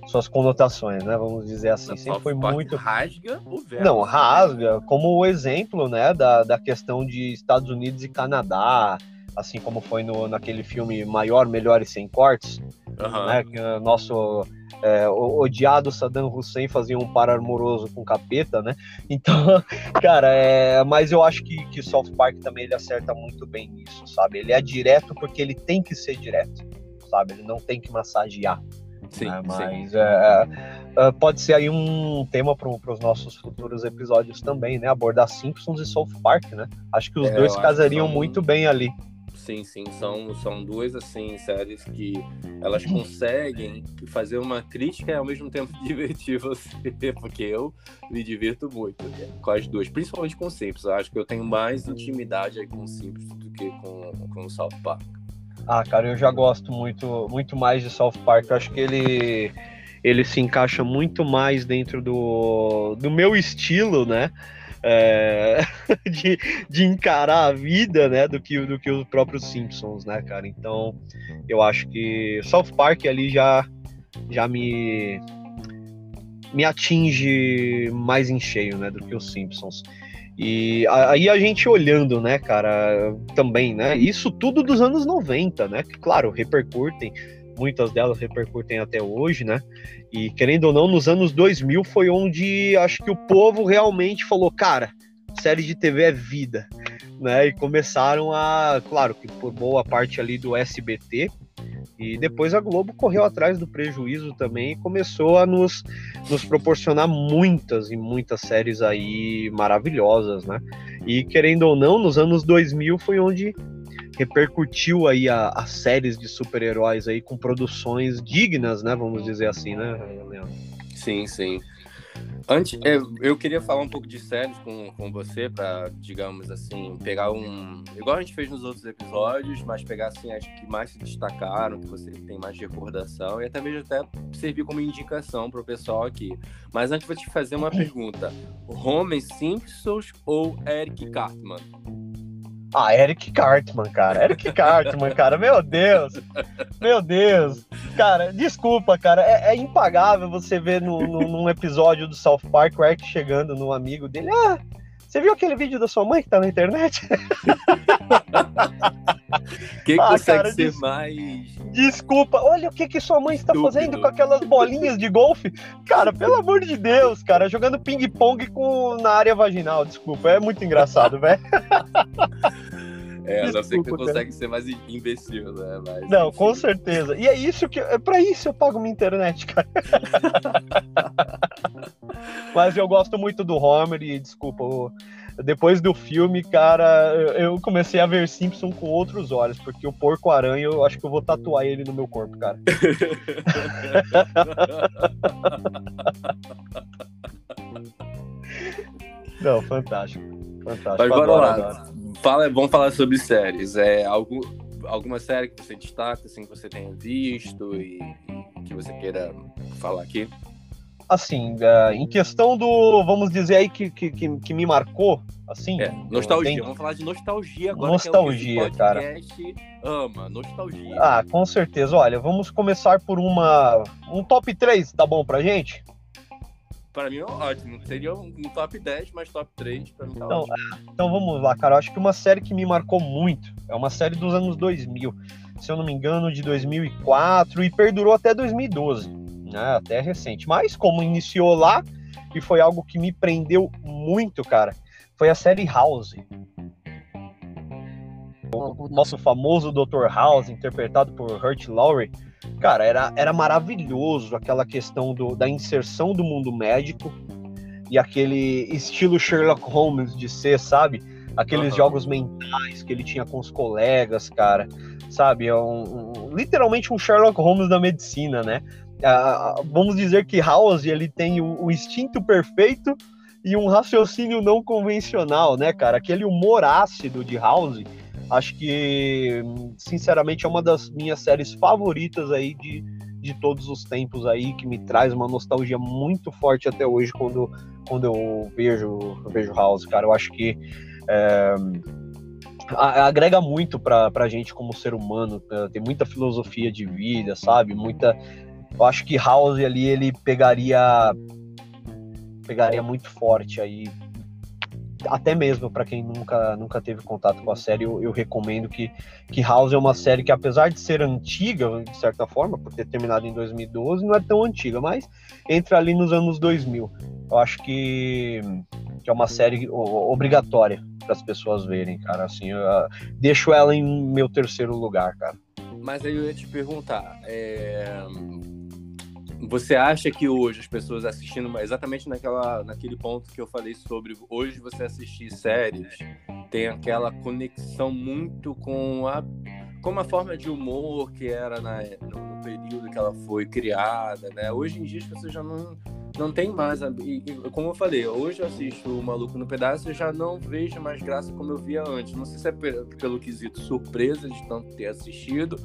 suas conotações, né? Vamos dizer assim. Sempre foi muito. Rasga o verbo. Não, rasga, como o exemplo, né, da, da questão de Estados Unidos e Canadá, assim como foi no, naquele filme Maior, Melhor e Sem Cortes, Aham. né? Que nosso é, o- odiado Saddam Hussein fazia um par amoroso com capeta, né? Então, cara, é, mas eu acho que, que South Park também ele acerta muito bem nisso, sabe? Ele é direto porque ele tem que ser direto, sabe? Ele não tem que massagear. Sim, né? sim. Mas é, é, pode ser aí um tema para os nossos futuros episódios também, né? Abordar Simpsons e South Park, né? Acho que os É, dois casariam são- muito bem ali. Sim, sim, são, são duas assim séries que elas conseguem fazer uma crítica e ao mesmo tempo divertir você, porque eu me divirto muito com as duas, principalmente com Simpsons. Acho que eu tenho mais intimidade aí com Simpsons do que com, com o South Park. Ah, cara, eu já gosto muito, muito mais de South Park. Eu acho que ele, ele se encaixa muito mais dentro do, do meu estilo, né? É, de, de encarar a vida, né? Do que, do que os próprios Simpsons, né, cara? Então, eu acho que South Park ali já, já me, me atinge mais em cheio, né? Do que os Simpsons. E aí a gente olhando, né, cara, também, né? Isso tudo dos anos 90, né? Que, claro, repercutem, muitas delas repercutem até hoje, né? E querendo ou não, nos anos 2000 foi onde acho que o povo realmente falou, cara, série de TV é vida, né? E começaram a, claro, que por boa parte ali do SBT, e depois a Globo correu atrás do prejuízo também e começou a nos, nos proporcionar muitas e muitas séries aí maravilhosas, né? E querendo ou não, nos anos 2000 foi onde repercutiu aí as séries de super-heróis aí com produções dignas, né? Vamos dizer assim, né, Leandro? Sim, sim. Antes, eu, eu queria falar um pouco de séries com, com você, para, digamos assim, pegar um. Igual a gente fez nos outros episódios, mas pegar assim as que mais se destacaram, que você tem mais recordação, e até mesmo até servir como indicação para o pessoal aqui. Mas antes vou te fazer uma pergunta: Homer Simpsons ou Eric Cartman? Ah, Eric Cartman, cara. Eric Cartman, cara. Meu Deus. Meu Deus. Cara, desculpa, cara. É, é impagável você ver no, no- num episódio do South Park o Eric chegando num amigo dele. Ah, você viu aquele vídeo da sua mãe que tá na internet? Quem Ah, consegue cara, ser des- mais. Desculpa, olha o que, que sua mãe está Estúpido. fazendo com aquelas bolinhas de golfe. Cara, pelo amor de Deus, cara, jogando ping-pong com na área vaginal. Desculpa, é muito engraçado, velho. É, eu não sei que você cara. consegue ser mais imbecil, né? Mas, Não, enfim. com certeza. E é isso que é para isso eu pago minha internet, cara. Mas eu gosto muito do Homer e desculpa, o- depois do filme, cara, eu- eu comecei a ver Simpson com outros olhos, porque o porco aranha, eu acho que eu vou tatuar ele no meu corpo, cara. Não, fantástico. Fantástico. Mas adoro. Fala, vamos falar sobre séries. É, algum, alguma série que você destaca, assim, que você tenha visto e, e que você queira falar aqui? Assim, eh, em questão do, vamos dizer aí, que, que, que, que me marcou, assim. É, nostalgia. Vamos falar de nostalgia agora. Nostalgia, que é cara. ama, nostalgia. Ah, com certeza. Olha, vamos começar por uma um top 3, tá bom pra gente? Pra mim é ótimo. Seria um top 10, mas top 3 pra mim tá Não, ótimo. Então vamos lá, cara. Eu acho que uma série que me marcou muito é uma série dos anos 2000, se eu não me engano, de 2004 e perdurou até 2012, né? Até recente. Mas como iniciou lá e foi algo que me prendeu muito, cara, foi a série House. O nosso famoso Dr. House, interpretado por Hurt Lowry, cara, era, era maravilhoso aquela questão do, da inserção do mundo médico e aquele estilo Sherlock Holmes de ser, sabe? Aqueles Aham. jogos mentais que ele tinha com os colegas, cara, sabe? É um, um- literalmente um Sherlock Holmes da medicina, né? Ah, vamos dizer que House ele tem o, o instinto perfeito e um raciocínio não convencional, né, cara? Aquele humor ácido de House, acho que, sinceramente, é uma das minhas séries favoritas aí de, de todos os tempos aí, que me traz uma nostalgia muito forte até hoje quando, quando eu vejo, eu vejo House, cara. Eu acho que é, agrega muito pra, pra gente como ser humano, tá? tem muita filosofia de vida, sabe? Muita. Eu acho que House ali ele pegaria pegaria muito forte aí até mesmo para quem nunca, nunca teve contato com a série, eu, eu, recomendo que, que House é uma série que, apesar de ser antiga, de certa forma, por ter terminado em 2012, não é tão antiga, mas entra ali nos anos 2000. Eu acho que, que é uma série obrigatória para as pessoas verem, cara. Assim, eu, eu deixo ela em meu terceiro lugar, cara. Mas aí eu ia te perguntar, é você acha que hoje as pessoas assistindo exatamente naquela, naquele ponto que eu falei sobre hoje você assistir séries tem aquela conexão muito com a com uma forma de humor que era na, no, período que ela foi criada, né? Hoje em dia as pessoas já não não tem mais. E, e, como eu falei, hoje eu assisto o Maluco no Pedaço e já não vejo mais graça como eu via antes. Não sei se é pelo quesito surpresa de tanto ter assistido,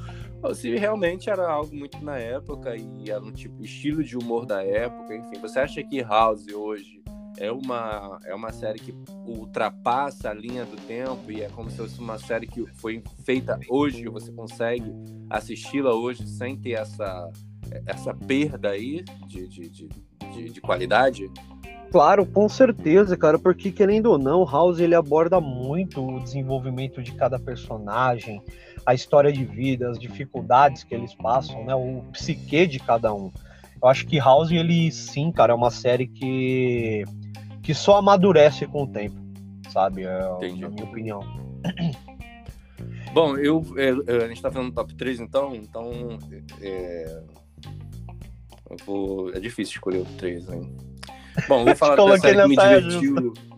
ou se realmente era algo muito na época e era um tipo estilo de humor da época. Enfim, você acha que House hoje é uma, é uma série que ultrapassa a linha do tempo e é como se fosse uma série que foi feita hoje você consegue assisti-la hoje sem ter essa, essa perda aí de, de, de de, de qualidade? Claro, com certeza, cara, porque querendo ou não, House ele aborda muito o desenvolvimento de cada personagem, a história de vida, as dificuldades que eles passam, né, o psique de cada um. Eu acho que House ele sim, cara, é uma série que que só amadurece com o tempo, sabe? É, na minha opinião. Bom, eu, é, é, a gente tá falando top 3 então, então é, vou... É difícil escolher o 3, hein? Bom, vou falar da série que me divertiu.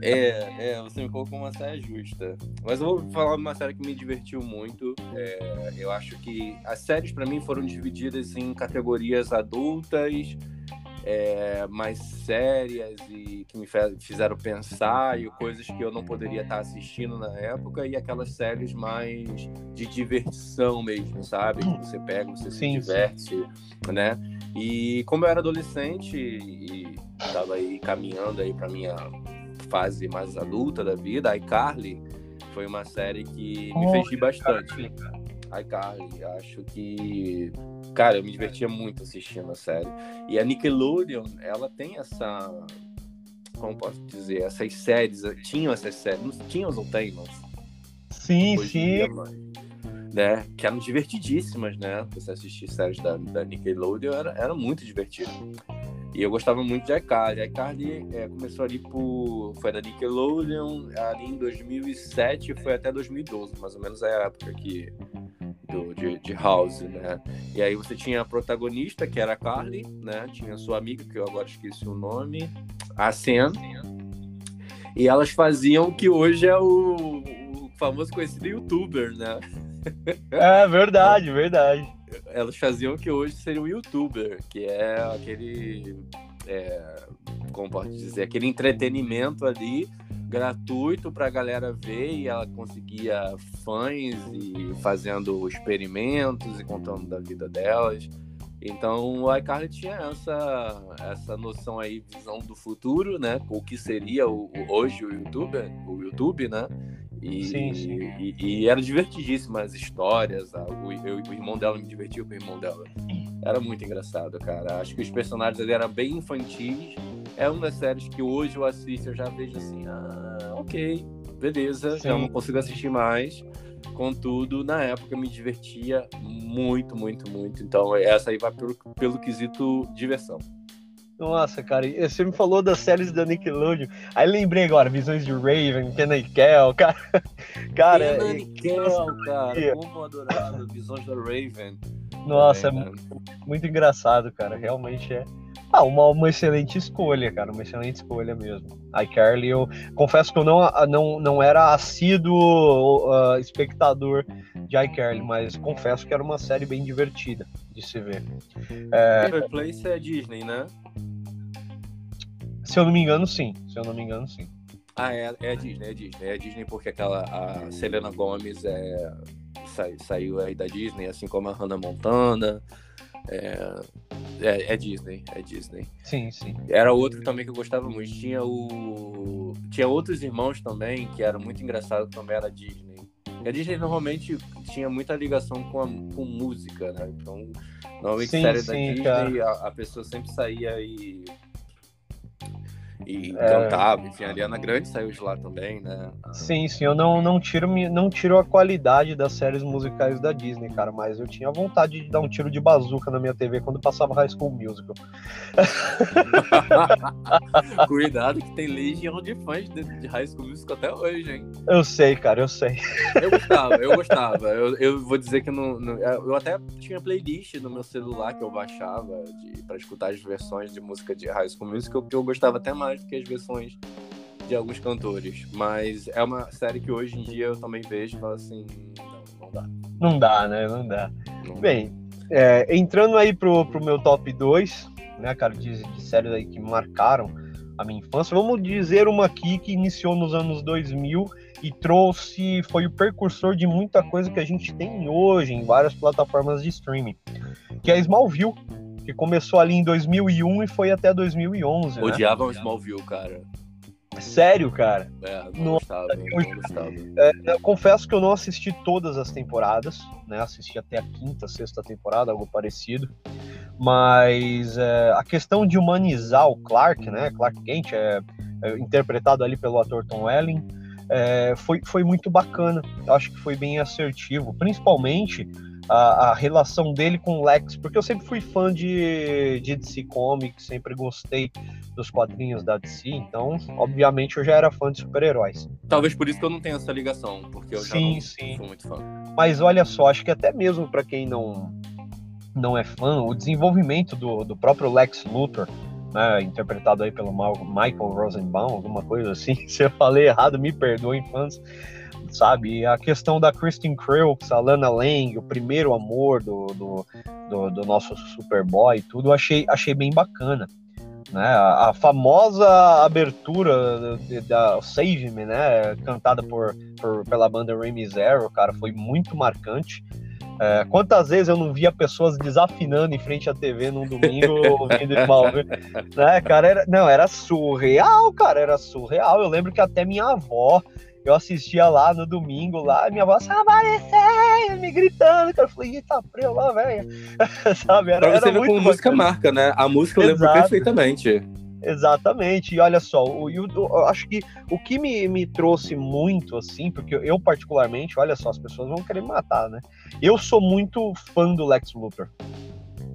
É, é, você me colocou uma série justa. Mas eu vou falar de uma série que me divertiu muito. É, eu acho que as séries, para mim, foram divididas em categorias adultas, é, mais sérias e que me fizeram pensar e coisas que eu não poderia estar assistindo na época e aquelas séries mais de diversão mesmo, sabe? Que você pega, você sim, se diverte, sim. né? E como eu era adolescente e estava aí caminhando aí para minha fase mais adulta da vida, iCarly foi uma série que me oh, fez rir bastante. iCarly, acho que cara, eu me divertia muito assistindo a série. E a Nickelodeon, ela tem essa como posso dizer, essas séries, tinham essas séries, não tinham ou tem, Sim, Hoje sim. Dia, né? Que eram divertidíssimas, né? Você assistir séries da, da Nickelodeon era, era muito divertido. E eu gostava muito de iCarly. iCarly é, começou ali por. Foi da Nickelodeon, ali em 2007 foi até 2012, mais ou menos é a época que. Do, de, de House, né? E aí você tinha a protagonista, que era a Carly, né? Tinha sua amiga, que eu agora esqueci o nome, a Sen. E elas faziam o que hoje é o, o famoso conhecido youtuber, né? É verdade, verdade. Elas faziam o que hoje seria o youtuber, que é aquele. É, como pode dizer? Aquele entretenimento ali gratuito para a galera ver e ela conseguia fãs e fazendo experimentos e contando da vida delas. Então o iCarly tinha essa, essa noção aí, visão do futuro, né? O que seria o, o hoje o YouTube, o YouTube, né? E, sim, sim. E, e, era divertidíssimo as histórias. O, eu, o irmão dela me divertia com o irmão dela. Era muito engraçado, cara. Acho que os personagens ali eram bem infantis. É uma das séries que hoje eu assisto, eu já vejo assim, ah, ok, beleza, sim. já não consigo assistir mais. Contudo, na época me divertia muito, muito, muito. Então, essa aí vai pelo, pelo quesito diversão. Nossa, cara, você me falou das séries da Nickelodeon. Aí lembrei agora, Visões de Raven, Kenan e Kel, cara. Cara, Kenan e Kel, cara, como adorado, Visões da Raven. Nossa, é, é muito engraçado, cara, realmente é. Ah, uma, uma excelente escolha, cara, uma excelente escolha mesmo. iCarly, eu confesso que eu não, não, não era assíduo uh, espectador de iCarly, mas confesso que era uma série bem divertida de se ver. É... Place é Disney, né? Se eu não me engano, sim. Se eu não me engano, sim. Ah, é, é a Disney, é a Disney. É a Disney porque aquela a Selena Gomez é, sa, saiu aí da Disney, assim como a Hannah Montana. É, é, é, Disney, é Disney. Sim, sim. Era outro também que eu gostava muito. Tinha o. Tinha outros irmãos também, que era muito engraçado também, era Disney. A Disney normalmente tinha muita ligação com, a, com música, né? Então, normalmente sim, série sim, da Disney, a, a, pessoa sempre saía e e é... cantava, enfim, a Ariana Grande saiu de lá também, né? Sim, sim, eu não, não, tiro, não tiro a qualidade das séries musicais da Disney, cara, mas eu tinha vontade de dar um tiro de bazuca na minha TV quando passava High School Musical. Cuidado que tem legião de fãs de, High School Musical até hoje, hein? Eu sei, cara, eu sei. Eu gostava, eu gostava. Eu, eu vou dizer que no, no, eu até tinha playlist no meu celular que eu baixava de, pra escutar as versões de música de High School Musical, que eu gostava até mais do que as versões de alguns cantores. Mas é uma série que hoje em dia eu também vejo e falo assim, não, não dá. Não dá, né? Não dá. Não Bem, é, entrando aí pro, pro meu top 2, né, cara, de, de séries aí que marcaram a minha infância, vamos dizer uma aqui que iniciou nos anos 2000 e trouxe, foi o precursor de muita coisa que a gente tem hoje em várias plataformas de streaming, que é Smallville, que começou ali em 2001 e foi até 2011. Odiava né? o Smallville, cara. Sério, cara? É, não gostava, eu, não gostava. É, eu confesso que eu não assisti todas as temporadas, né? Assisti até a quinta, sexta temporada, algo parecido. Mas é, a questão de humanizar o Clark, né? Clark Kent, é, é interpretado ali pelo ator Tom Welling, é, foi, foi muito bacana. Eu acho que foi bem assertivo, principalmente a, a, relação dele com o Lex, porque eu sempre fui fã de, de DC Comics, sempre gostei dos quadrinhos da DC, então, obviamente, eu já era fã de super-heróis. Talvez por isso que eu não tenho essa ligação, porque eu sim, já não sim. sou muito fã. Mas olha só, acho que até mesmo para quem não, não é fã, o desenvolvimento do, do próprio Lex Luthor né, interpretado aí pelo Michael Rosenbaum, alguma coisa assim. Se eu falei errado, me perdoem, fãs. Sabe, a questão da Kristen Crooks, a Lana Lang, o primeiro amor do, do, do, do nosso Superboy tudo, achei, achei bem bacana. Né? A, a famosa abertura da, Save Me, né? cantada por, por, pela banda Remy Zero, cara, foi muito marcante. É, quantas vezes eu não via pessoas desafinando em frente à TV num domingo ouvindo Smallville, né, cara? Era, não, era surreal, cara, era surreal. Eu lembro que até minha avó, eu assistia lá no domingo, lá, minha avó, apareceu, me gritando, cara. Eu falei, eita, preu lá, velho. Sabe? Era, pra você era ver como música marca, né? A música eu lembro perfeitamente. Exatamente, e olha só, o, eu, eu acho que o que me, me trouxe muito, assim, porque eu, particularmente, olha só, as pessoas vão querer me matar, né? Eu sou muito fã do Lex Luthor,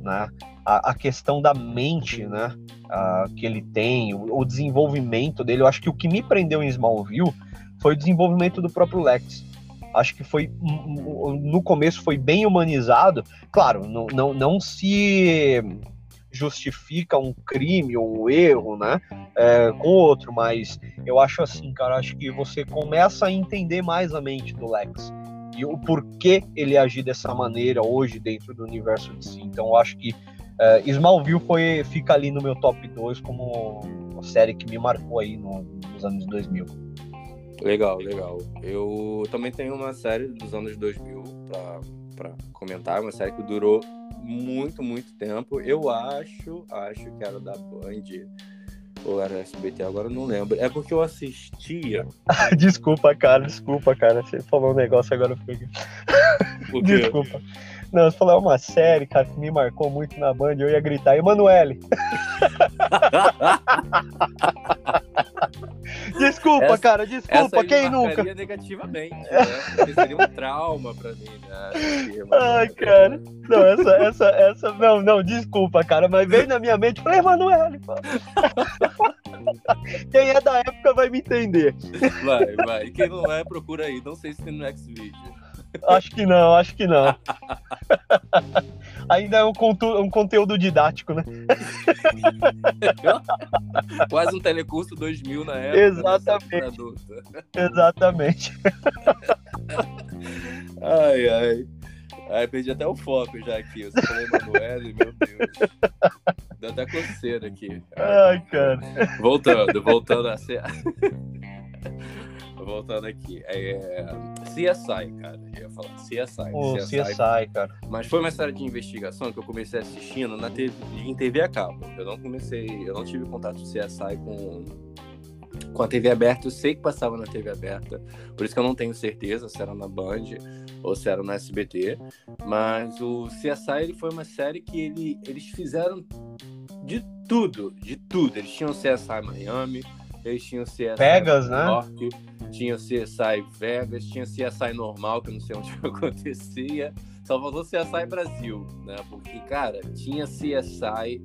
né? A, a questão da mente, né? A, que ele tem, o, o, desenvolvimento dele, eu acho que o que me prendeu em Smallville foi o desenvolvimento do próprio Lex. Acho que foi, no começo foi bem humanizado, claro, não, não, não se justifica um crime ou um erro, né, é, com outro, mas eu acho assim, cara, acho que você começa a entender mais a mente do Lex e o porquê ele agir dessa maneira hoje dentro do universo de si. Então, eu acho que é, Smallville foi, fica ali no meu top 2 como série que me marcou aí no, nos anos 2000. Legal, legal. Eu também tenho uma série dos anos 2000 para comentar, uma série que durou muito, muito tempo. Eu acho, acho que era da Band ou era SBT, agora eu não lembro. É porque eu assistia. desculpa, cara, desculpa, cara. Você falou um negócio agora eu fiquei. Desculpa. Não, você falou uma série, cara, que me marcou muito na Band, eu ia gritar, Emanuele! desculpa, essa, cara, desculpa, quem nunca? negativamente, né? seria um trauma pra mim, né? Ai, cara. Não, essa, essa, essa, não, não, desculpa, cara, mas veio na minha mente, falei, Emanuele, Quem é da época vai me entender. Vai, vai. Quem não é, procura aí. Não sei se tem no X-Video. Acho que não, acho que não. Ainda é um, um conteúdo didático, né? Quase um telecurso 2000 na época. Exatamente. Exatamente. ai, ai. Ai, perdi até o foco já aqui. Você falou Emanuele, meu Deus. Deu até coceira aqui. Ai, cara. Voltando, voltando a ser voltando aqui. É, CSI, cara. Eu ia falar CSI. Oh, CSI, CSI, cara. Mas foi uma série de investigação que eu comecei assistindo na TV, em TV a cabo. Eu não comecei, eu não tive contato com CSI com com a TV aberta, eu sei que passava na TV aberta, por isso que eu não tenho certeza se era na Band ou se era no SBT, mas o CSI ele foi uma série que ele, eles fizeram de tudo, de tudo. Eles tinham CSI Miami, eles tinham CSI Vegas, né? York, tinha CSI Vegas, tinha CSI normal, que eu não sei onde acontecia. Só faltou CSI Brasil, né? Porque, cara, tinha CSI.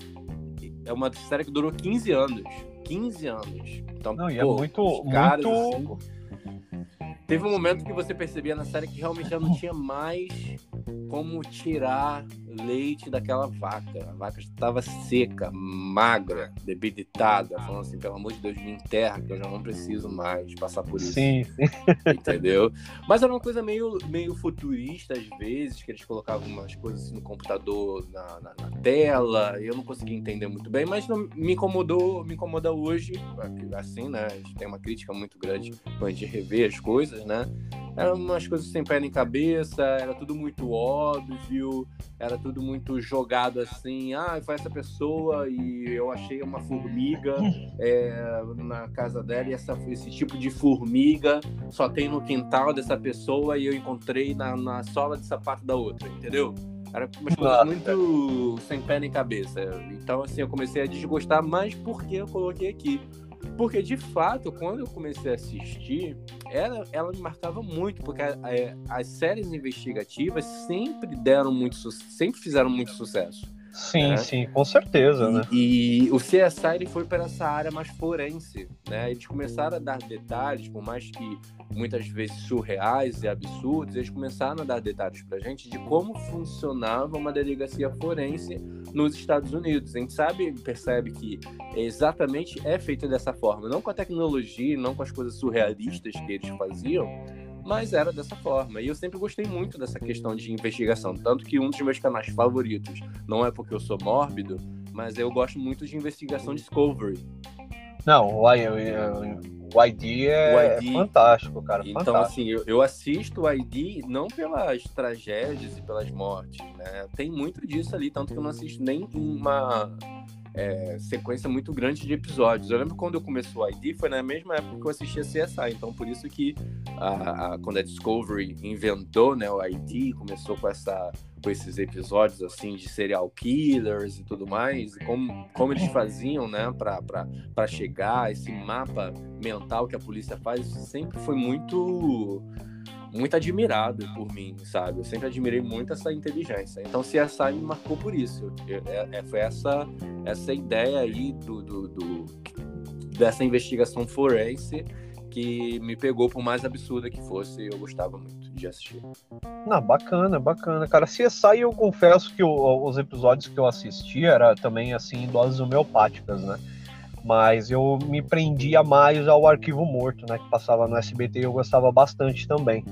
É uma série que durou 15 anos. 15 anos. Então, Não, e é pô, muito, os caras, muito... assim, Teve um momento que você percebia na série que realmente já não tinha mais como tirar leite daquela vaca. A vaca estava seca, magra, debilitada, falando assim, pelo amor de Deus, me enterra, que eu já não preciso mais passar por isso. Sim, sim. Entendeu? Mas era uma coisa meio, meio futurista, às vezes, que eles colocavam umas coisas assim no computador, na, na, na tela, e eu não conseguia entender muito bem, mas não, me incomodou, me incomoda hoje, assim, né? A gente tem uma crítica muito grande quando a gente rever as coisas, né? Eram umas coisas sem pé nem cabeça, era tudo muito óbvio, era tudo muito jogado assim. Ah, foi essa pessoa e eu achei uma formiga é, na casa dela e essa, esse tipo de formiga só tem no quintal dessa pessoa e eu encontrei na, na sola de sapato da outra, entendeu? Era umas coisas muito sem pé nem cabeça. Então, assim, eu comecei a desgostar mais porque eu coloquei aqui. Porque, de fato, quando eu comecei a assistir, ela, ela me marcava muito, porque a- a- as séries investigativas sempre deram muito sempre fizeram muito sucesso. Sim, É. sim, com certeza, né? E, e o CSI ele foi para essa área mais forense, né? Eles começaram a dar detalhes, por mais que muitas vezes surreais e absurdos, eles começaram a dar detalhes pra gente de como funcionava uma delegacia forense nos Estados Unidos. A gente sabe, percebe que exatamente é feito dessa forma, não com a tecnologia, não com as coisas surrealistas que eles faziam, mas era dessa forma. E eu sempre gostei muito dessa questão de investigação, tanto que um dos meus canais favoritos, não é porque eu sou mórbido, mas eu gosto muito de investigação Discovery. Não, o, I- o, o ID é O ID. fantástico, cara. Então, fantástico. assim, eu, eu assisto o ID não pelas tragédias e pelas mortes, né? Tem muito disso ali, tanto que eu não assisto nem uma é, sequência muito grande de episódios. Eu lembro quando eu comecei o ID, foi na mesma época que eu assistia CSI, então por isso que a, a- quando a Discovery inventou né, o ID, começou com, essa, com esses episódios assim de serial killers e tudo mais, como, como eles faziam né, para chegar esse mapa mental que a polícia faz, sempre foi muito muito admirado por mim, sabe? Eu sempre admirei muito essa inteligência. Então, CSI me marcou por isso. Eu- é- é- foi essa, essa ideia aí do, do- do- dessa investigação forense que me pegou, por mais absurda que fosse, eu gostava muito de assistir. Não, bacana, bacana. Cara, CSI eu confesso que os episódios que eu assisti era também assim, doses homeopáticas, né? Mas eu me prendia mais ao Arquivo Morto, né? Que passava no SBT e eu gostava bastante também.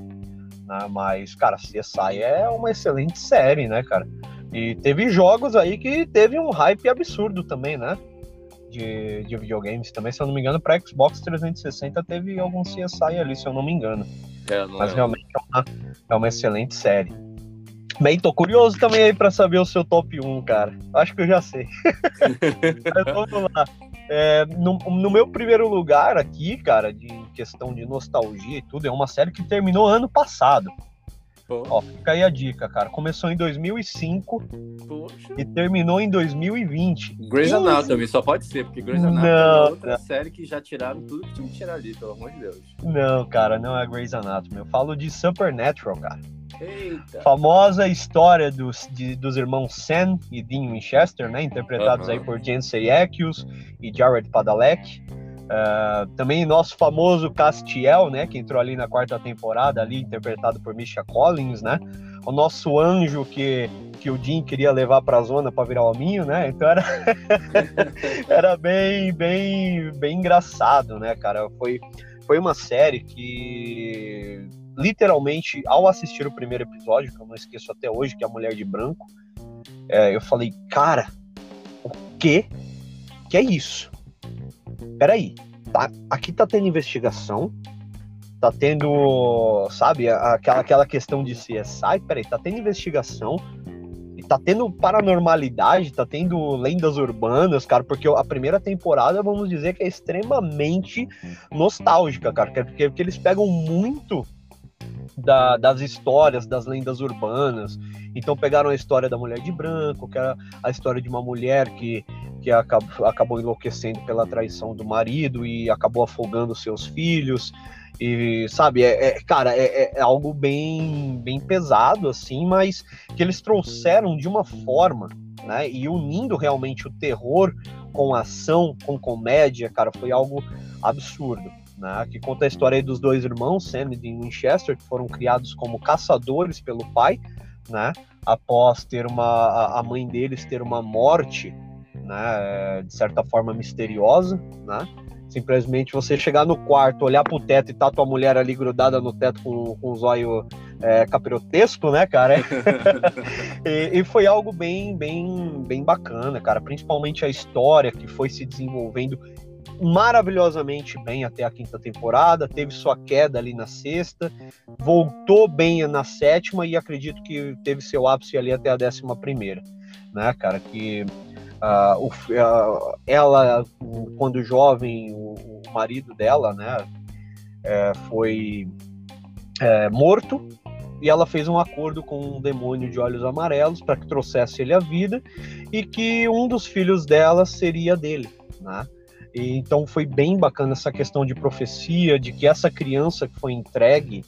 né? Mas, cara, CSI é uma excelente série, né, cara? E teve jogos aí que teve um hype absurdo também, né? De, de videogames também, se eu não me engano, para Xbox 360 teve algum CSI ali, se eu não me engano. É, não Mas é- realmente é uma, é uma excelente série. Bem, tô curioso também aí pra saber o seu top 1, cara. Acho que eu já sei. Mas vamos lá. É, no, no meu primeiro lugar aqui, cara, de questão de nostalgia e tudo, é uma série que terminou ano passado. Pô, Ó, fica aí a dica, cara. Começou em 2005 poxa. e terminou em 2020. Grey's 15 Anatomy, só pode ser, porque Grey's Anatomy Não, é outra série que já tiraram tudo que tinha que tirar ali, pelo amor de Deus. Não, cara, não é Grey's Anatomy. Eu falo de Supernatural, cara. Eita. famosa história dos, de- dos irmãos Sam e Dean Winchester, né, interpretados Aham. aí por Jensen Ackles e Jared Padalecki. Ah, também nosso famoso Castiel, né, que entrou ali na quarta temporada, ali interpretado por Misha Collins, né, o nosso anjo que, que o Dean queria levar para a zona para virar hominho, né, então era, era bem, bem, bem engraçado, né, cara, foi, foi uma série que literalmente, ao assistir o primeiro episódio, que eu não esqueço até hoje, que é a Mulher de Branco, é, eu falei, cara, o que que é isso? Peraí, tá, aqui tá tendo investigação, tá tendo, sabe, aquela, aquela questão de CSI, peraí, tá tendo investigação, tá tendo paranormalidade, tá tendo lendas urbanas, cara, porque a primeira temporada, vamos dizer que é extremamente nostálgica, cara, que- porque, porque eles pegam muito da- das histórias, das lendas urbanas. Então pegaram a história da mulher de branco, que era a história de uma mulher que, que acabou, acabou enlouquecendo pela traição do marido e acabou afogando seus filhos. E, sabe, é, é cara, é, é, algo bem, bem pesado, assim, mas que eles trouxeram de uma forma, né? E unindo realmente o terror com ação, com comédia, cara, foi algo absurdo. Né, que conta a história dos dois irmãos, Sam e Winchester, que foram criados como caçadores pelo pai, né, após ter uma a mãe deles ter uma morte, né, de certa forma misteriosa, né, simplesmente você chegar no quarto, olhar pro teto e tá tua mulher ali grudada no teto com, com os olhos é, capirotesco, né, cara? e, e, foi algo bem, bem, bem bacana, cara. Principalmente a história que foi se desenvolvendo maravilhosamente bem até a quinta temporada, teve sua queda ali na sexta, voltou bem na sétima e acredito que teve seu ápice ali até a décima primeira, né, cara? Que uh, o, uh, ela, quando jovem, o, o marido dela, né, é, foi é, morto e ela fez um acordo com um demônio de olhos amarelos para que trouxesse ele à vida e que um dos filhos dela seria dele, né? E, então foi bem bacana essa questão de profecia, de que essa criança que foi entregue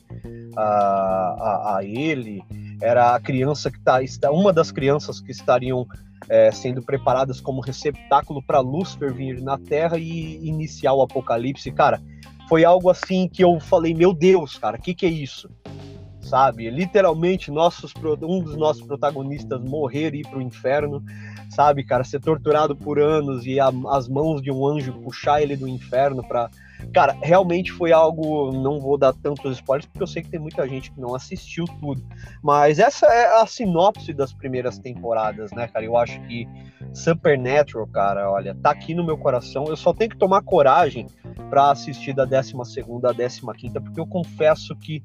a, a, a ele era a criança que tá, está, uma das crianças que estariam é, sendo preparadas como receptáculo para Lúcifer vir na Terra e iniciar o apocalipse. Cara, foi algo assim que eu falei, meu Deus, cara, o que, que é isso? Sabe? Literalmente, nossos, um dos nossos protagonistas morrer e ir para o inferno sabe, cara, ser torturado por anos e a, as mãos de um anjo puxar ele do inferno para Cara, realmente foi algo. Não vou dar tantos spoilers, porque eu sei que tem muita gente que não assistiu tudo. Mas essa é a sinopse das primeiras temporadas, né, cara? Eu acho que Supernatural, cara, olha, tá aqui no meu coração. Eu só tenho que tomar coragem para assistir da 12 à 15, porque eu confesso que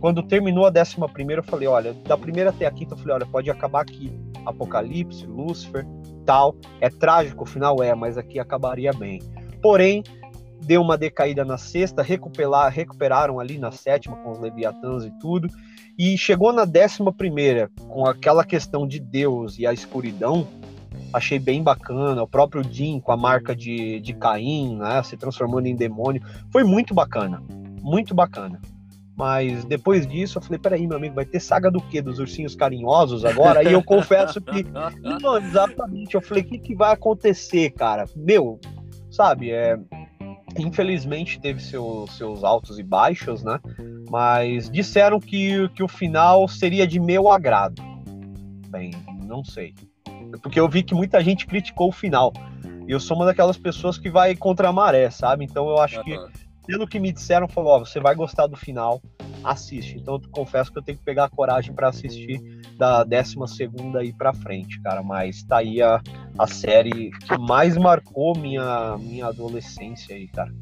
quando terminou a 11, eu falei: olha, da primeira até a quinta, eu falei: olha, pode acabar aqui. Apocalipse, Lúcifer, tal. É trágico, o final é, mas aqui acabaria bem. Porém, deu uma decaída na sexta, recuperar, recuperaram ali na sétima com os Leviatãs e tudo, e chegou na décima primeira com aquela questão de Deus e a escuridão, achei bem bacana, o próprio Jim com a marca de, de Caim, né, se transformando em demônio, foi muito bacana, muito bacana. Mas depois disso eu falei, peraí, meu amigo, vai ter saga do quê? Dos ursinhos carinhosos agora? Aí eu confesso que. Não, exatamente. Eu falei, o que, que vai acontecer, cara? Meu, sabe, é. Infelizmente teve seu, seus altos e baixos, né? Mas disseram que, que o final seria de meu agrado. Bem, não sei. Porque eu vi que muita gente criticou o final. E eu sou uma daquelas pessoas que vai contra a maré, sabe? Então eu acho que pelo que me disseram, falou: Ó, você vai gostar do final, assiste. Então eu confesso que eu tenho que pegar a coragem para assistir da 12 aí pra frente, cara. Mas tá aí a, a série que mais marcou minha, minha adolescência aí, cara.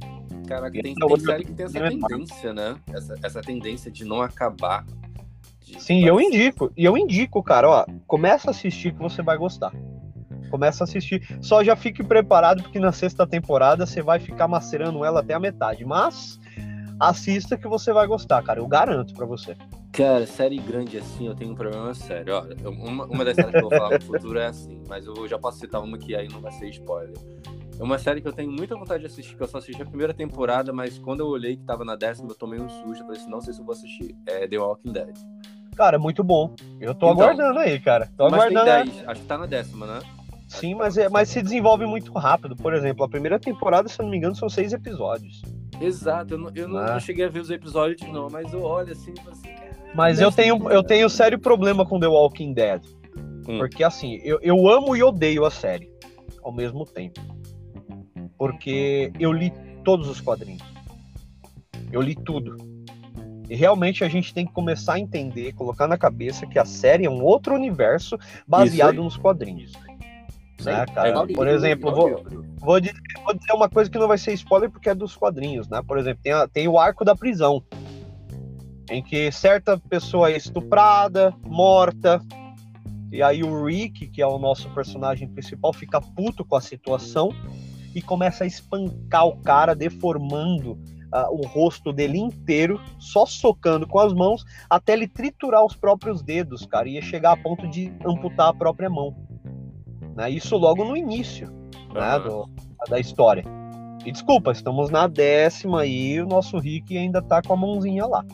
Caraca, tem, tem série que tem essa tendência, né? Essa, essa tendência de não acabar. De Sim, eu indico. E eu indico, cara, ó, começa a assistir que você vai gostar. Começa a assistir. Só já fique preparado, porque na sexta temporada você vai ficar macerando ela até a metade. Mas assista que você vai gostar, cara. Eu garanto para você. Cara, série grande assim, eu tenho um problema sério. Ó, uma, uma das séries que eu vou falar no futuro é assim, mas eu já posso citar uma que aí não vai ser spoiler. É uma série que eu tenho muita vontade de assistir, que eu só assisti a primeira temporada, mas quando eu olhei que tava na décima, eu tomei um susto. Eu falei assim, não sei se eu vou assistir. É The Walking Dead. Cara, é muito bom. Eu tô então, aguardando aí, cara. Tô mas aguardando. Tem 10, acho que tá na décima, né? Sim, mas, é, mas se desenvolve muito rápido. Por exemplo, a primeira temporada, se eu não me engano, são seis episódios. Exato, eu não, eu não, ah. não cheguei a ver os episódios, não, mas eu olho assim e assim. Mas eu tenho, eu tenho sério problema com The Walking Dead. Hum. Porque assim, eu, eu amo e odeio a série ao mesmo tempo. Porque eu li todos os quadrinhos. Eu li tudo. E realmente a gente tem que começar a entender, colocar na cabeça que a série é um outro universo baseado nos quadrinhos. Né, cara? É Por exemplo, vou, vou, dizer, vou dizer uma coisa que não vai ser spoiler porque é dos quadrinhos, né? Por exemplo, tem, a, tem o arco da prisão, em que certa pessoa é estuprada, morta, e aí o Rick, que é o nosso personagem principal, fica puto com a situação e começa a espancar o cara, deformando uh, o rosto dele inteiro, só socando com as mãos, até ele triturar os próprios dedos, cara, e ia chegar a ponto de amputar a própria mão. Né? Isso logo no início. né, do, da história. E desculpa, estamos na décima e o nosso Rick ainda tá com a mãozinha lá.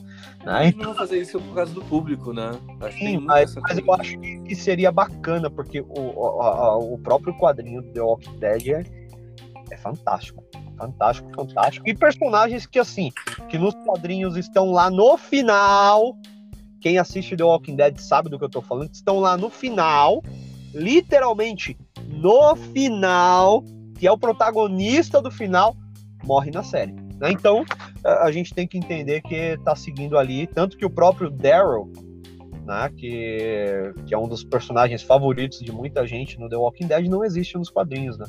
Né? Não vão fazer isso por causa do público, né? Acho Sim, mas, mas eu acho que seria bacana, porque o, o, o próprio quadrinho do The Walking Dead é, é fantástico. Fantástico, fantástico. E personagens que, assim, que nos quadrinhos estão lá no final. Quem assiste The Walking Dead sabe do que eu tô falando. Estão lá no final, literalmente no final, que é o protagonista do final, morre na série. Né? Então, a gente tem que entender que tá seguindo ali, tanto que o próprio Daryl, né, que, que é um dos personagens favoritos de muita gente no The Walking Dead, não existe nos quadrinhos, né?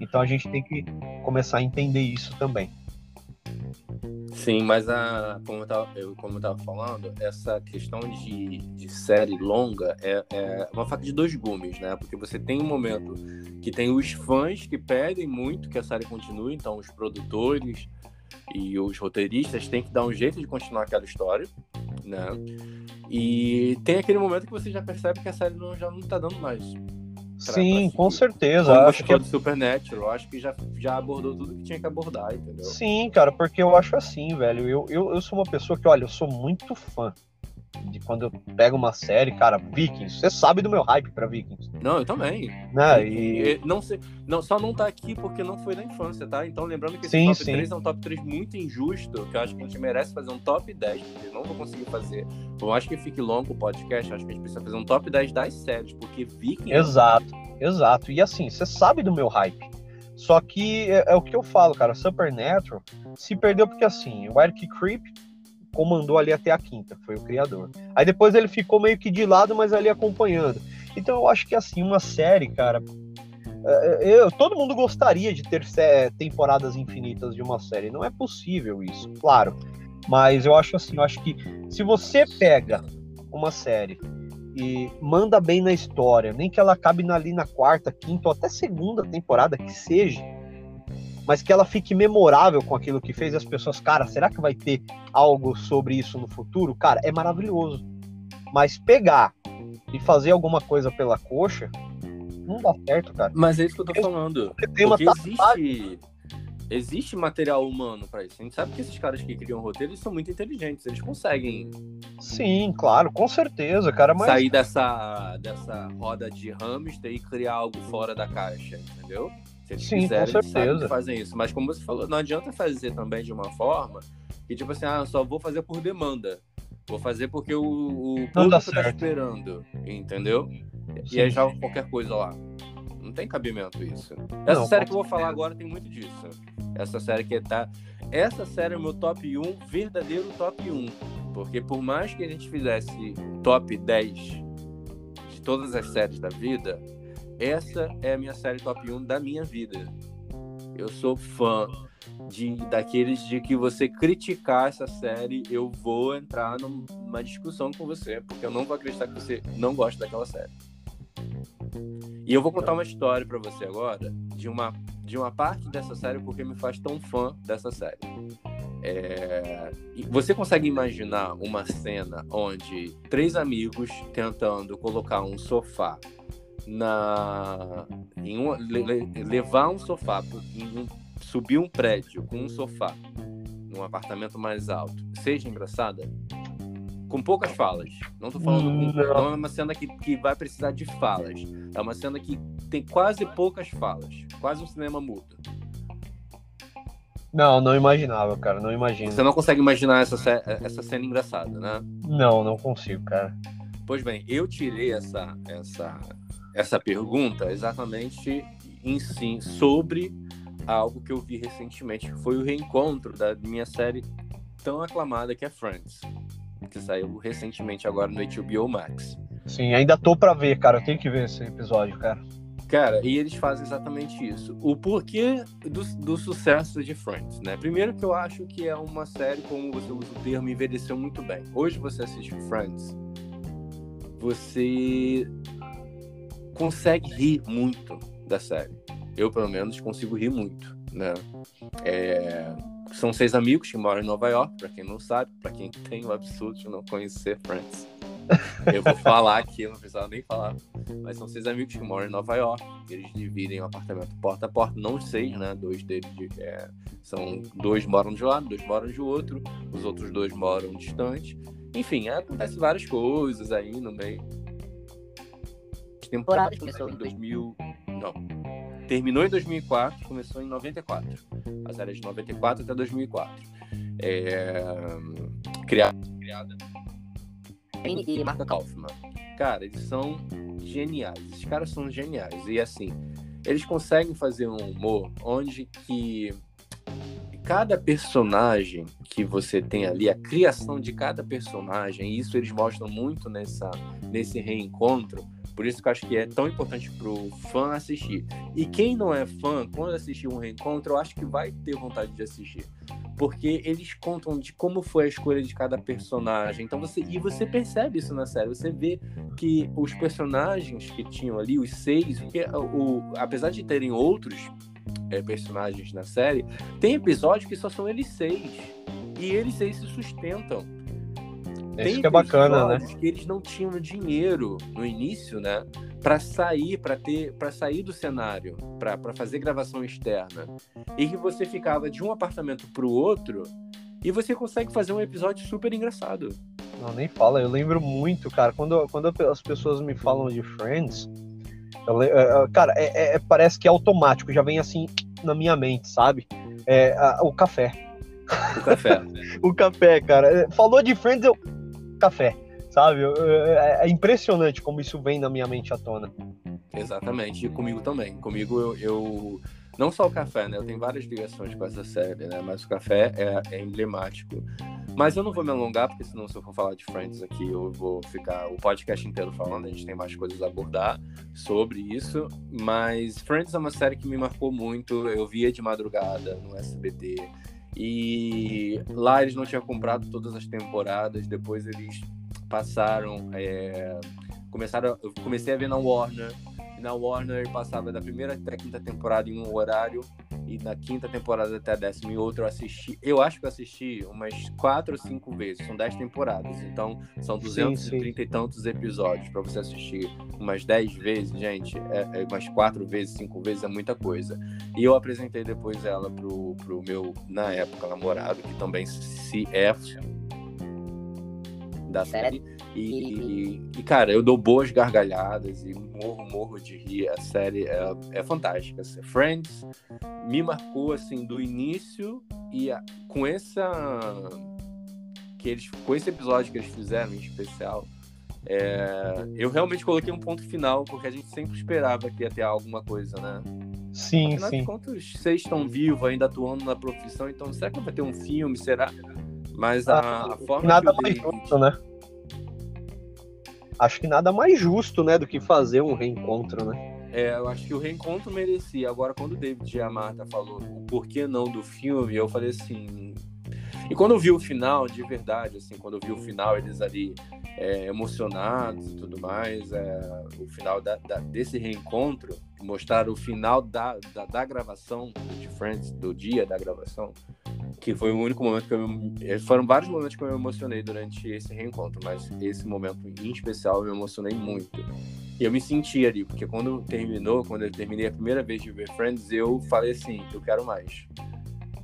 Então a gente tem que começar a entender isso também. Sim, mas a, como, eu tava, eu, como eu tava falando, essa questão de, de série longa é, é, uma faca de dois gumes, né? Porque você tem um momento que tem os fãs que pedem muito que a série continue, então os produtores e os roteiristas têm que dar um jeito de continuar aquela história, né? E tem aquele momento que você já percebe que a série não, já não tá dando mais. Sim, com certeza. Como acho que é... Supernatural, acho que já, já abordou tudo que tinha que abordar, entendeu? Sim, cara, porque eu acho assim, velho. Eu, eu, eu sou uma pessoa que, olha, eu sou muito fã de quando eu pego uma série, cara, Vikings, você sabe do meu hype pra Vikings. Não, eu também. Né? E... Não, sei, não, só não tá aqui porque não foi na infância, tá? Então lembrando que esse sim, top sim. 3 é um top 3 muito injusto, que eu acho que a gente merece fazer um top 10, porque não vou conseguir fazer. Por mais que fique longo o podcast, acho que a gente precisa fazer um top 10 das séries, porque Vikings... Exato, exato. E assim, você sabe do meu hype. Só que é, é, o que eu falo, cara, Supernatural se perdeu porque assim, o Eric Creep comandou ali até a quinta, foi o criador. Aí depois ele ficou meio que de lado, mas ali acompanhando. Então eu acho que assim, uma série, cara. É, é, eu, todo mundo gostaria de ter temporadas infinitas de uma série. Não é possível isso, claro. Mas eu acho assim, eu acho que se você pega uma série e manda bem na história, nem que ela acabe ali na quarta, quinta ou até segunda temporada que seja, mas que ela fique memorável com aquilo que fez as pessoas, cara, será que vai ter algo sobre isso no futuro? Cara, é maravilhoso. Mas pegar e fazer alguma coisa pela coxa, não dá certo, cara. Mas é isso que eu tô falando. Porque existe, existe material humano para isso. A gente sabe que esses caras que criam roteiro eles são muito inteligentes, eles conseguem. Sim, claro, com certeza, cara. Mas... Sair dessa, dessa roda de hamster e criar algo fora da caixa, entendeu? Se eles Sim, quiserem, com certeza. fazem isso. Mas como você falou, não adianta fazer também de uma forma que, tipo assim, ah, só vou fazer por demanda. Vou fazer porque o, o público tá esperando, entendeu? Sim. E aí já qualquer coisa lá. Não tem cabimento isso. Essa não, série que eu vou falar agora tem muito disso. Essa série que tá. Essa série é o meu top 1, verdadeiro top 1. Porque por mais que a gente fizesse top 10 de todas as séries da vida, essa é a minha série top 1 da minha vida. Eu sou fã de daqueles de que você criticar essa série, eu vou entrar numa discussão com você, porque eu não vou acreditar que você não gosta daquela série. E eu vou contar uma história para você agora de uma de uma parte dessa série porque me faz tão fã dessa série. É... Você consegue imaginar uma cena onde três amigos tentando colocar um sofá na em um, le, levar um sofá um, subir um prédio com um sofá num apartamento mais alto seja engraçada? Com poucas falas. Não tô falando com, não é uma cena que, que vai precisar de falas. É uma cena que tem quase poucas falas. Quase um cinema mudo. Não, não imaginava, cara, não imagino. Você não consegue imaginar essa, essa cena engraçada, né? Não, não consigo, cara. Pois bem, eu tirei essa, essa essa pergunta exatamente em si sobre algo que eu vi recentemente, que foi o reencontro da minha série tão aclamada que é Friends, que saiu recentemente agora no HBO Max. Sim, ainda tô para ver, cara, eu tenho que ver esse episódio, cara. Cara, e eles fazem exatamente isso. O porquê do, do sucesso de Friends, né? Primeiro que eu acho que é uma série, como você usa o termo, envelheceu muito bem. Hoje você assiste Friends, você consegue rir muito da série. Eu, pelo menos, consigo rir muito, né? É... São seis amigos que moram em Nova York, para quem não sabe, para quem tem o absurdo de não conhecer Friends. Eu vou falar aqui, não precisava nem falar. Mas são seis amigos que moram em Nova York. Eles dividem o um apartamento porta a porta, não seis, né? Dois deles é, são dois moram de um lado, dois moram de outro, os outros dois moram distante. Enfim, acontece várias coisas aí no meio. A temporada começou em 2000. Não. Terminou em 2004, começou em 94. A série é de 94 até 2004. É... Criada. criada e Marco Kaufman. Cara, eles são geniais. Esses caras são geniais. E assim, eles conseguem fazer um humor onde que cada personagem que você tem ali, a criação de cada personagem, e isso eles mostram muito nessa, nesse reencontro, por isso que eu acho que é tão importante pro fã assistir. E quem não é fã, quando assistir um reencontro, eu acho que vai ter vontade de assistir. Porque eles contam de como foi a escolha de cada personagem. Então você. E você percebe isso na série. Você vê que os personagens que tinham ali, os seis, o, apesar de terem outros é, personagens na série, tem episódios que só são eles seis. E eles seis se sustentam. Isso que é bacana, né? Que eles não tinham dinheiro no início, né? Para sair, para ter, para sair do cenário, para fazer gravação externa, e que você ficava de um apartamento para o outro e você consegue fazer um episódio super engraçado. Não, nem fala. Eu lembro muito, cara, quando, quando as pessoas me falam de Friends, eu, cara, é, é, parece que é automático, já vem assim na minha mente, sabe? É, a, o café. O café. o café, cara. Falou de Friends, eu café, sabe? É, é impressionante como isso vem na minha mente à tona. Exatamente, e comigo também. Comigo eu, eu, Não só o café, né? Eu tenho várias ligações com essa série, né? Mas o café é, é emblemático. Mas eu não vou me alongar, porque senão se eu for falar de Friends aqui, eu vou ficar o podcast inteiro falando, a gente tem mais coisas a abordar sobre isso. Mas Friends é uma série que me marcou muito, eu via de madrugada no SBT. E lá eles não tinham comprado todas as temporadas, depois eles passaram. É, começaram, eu comecei a ver na Warner. E na Warner passava da primeira até a quinta temporada em um horário, e na quinta temporada até a décima em outro eu assisti. Eu acho que eu assisti umas quatro ou cinco vezes, são dez temporadas, então são 230 sim, sim. e tantos episódios para você assistir umas dez vezes, gente, é, é, umas quatro vezes, cinco vezes é muita coisa. E eu apresentei depois ela pro, pro meu, na época, namorado, que também se é da série. E, e, e, cara, eu dou boas gargalhadas e morro, morro de rir. A série é, é fantástica. Friends me marcou, assim, do início e a, com essa... Que eles, com esse episódio que eles fizeram em especial, é, eu realmente coloquei um ponto final, porque a gente sempre esperava que ia ter alguma coisa, né? Sim, Afinal sim. De contas, vocês estão vivos, ainda atuando na profissão, então será que vai ter um filme? Será? Mas a, ah, a forma nada que mais justo, né? Acho que nada mais justo, né, do que fazer um reencontro, né? É, eu acho que o reencontro merecia. Agora, quando o David a Marta falou o porquê não do filme, eu falei assim. E quando eu vi o final, de verdade, assim, quando eu vi o final, eles ali é, emocionados e tudo mais, é, o final da, da, desse reencontro, mostrar o final da, da, da gravação de Friends, do dia da gravação, que foi o único momento que eu eh, foram vários momentos que eu me emocionei durante esse reencontro, mas esse momento em especial eu me emocionei muito. E eu me senti ali, porque quando terminou, quando eu terminei a primeira vez de ver Friends, eu falei assim, eu quero mais.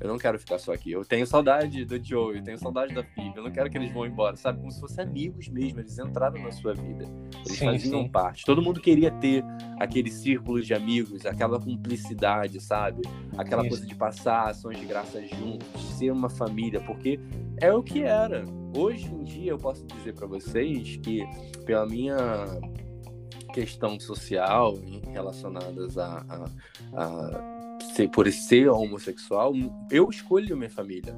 Eu não quero ficar só aqui. Eu tenho saudade do Joe, eu tenho saudade da Phoebe. Eu não quero que eles vão embora, sabe? Como se fossem amigos mesmo. Eles entraram na sua vida. Eles sim, faziam sim. parte. Todo mundo queria ter aquele círculo de amigos, aquela cumplicidade, sabe? Aquela Isso. coisa de passar ações de graça juntos, ser uma família, porque é o que era. Hoje em dia eu posso dizer para vocês que pela minha questão social relacionadas a, a, a ser, por ser homossexual, eu escolho minha família.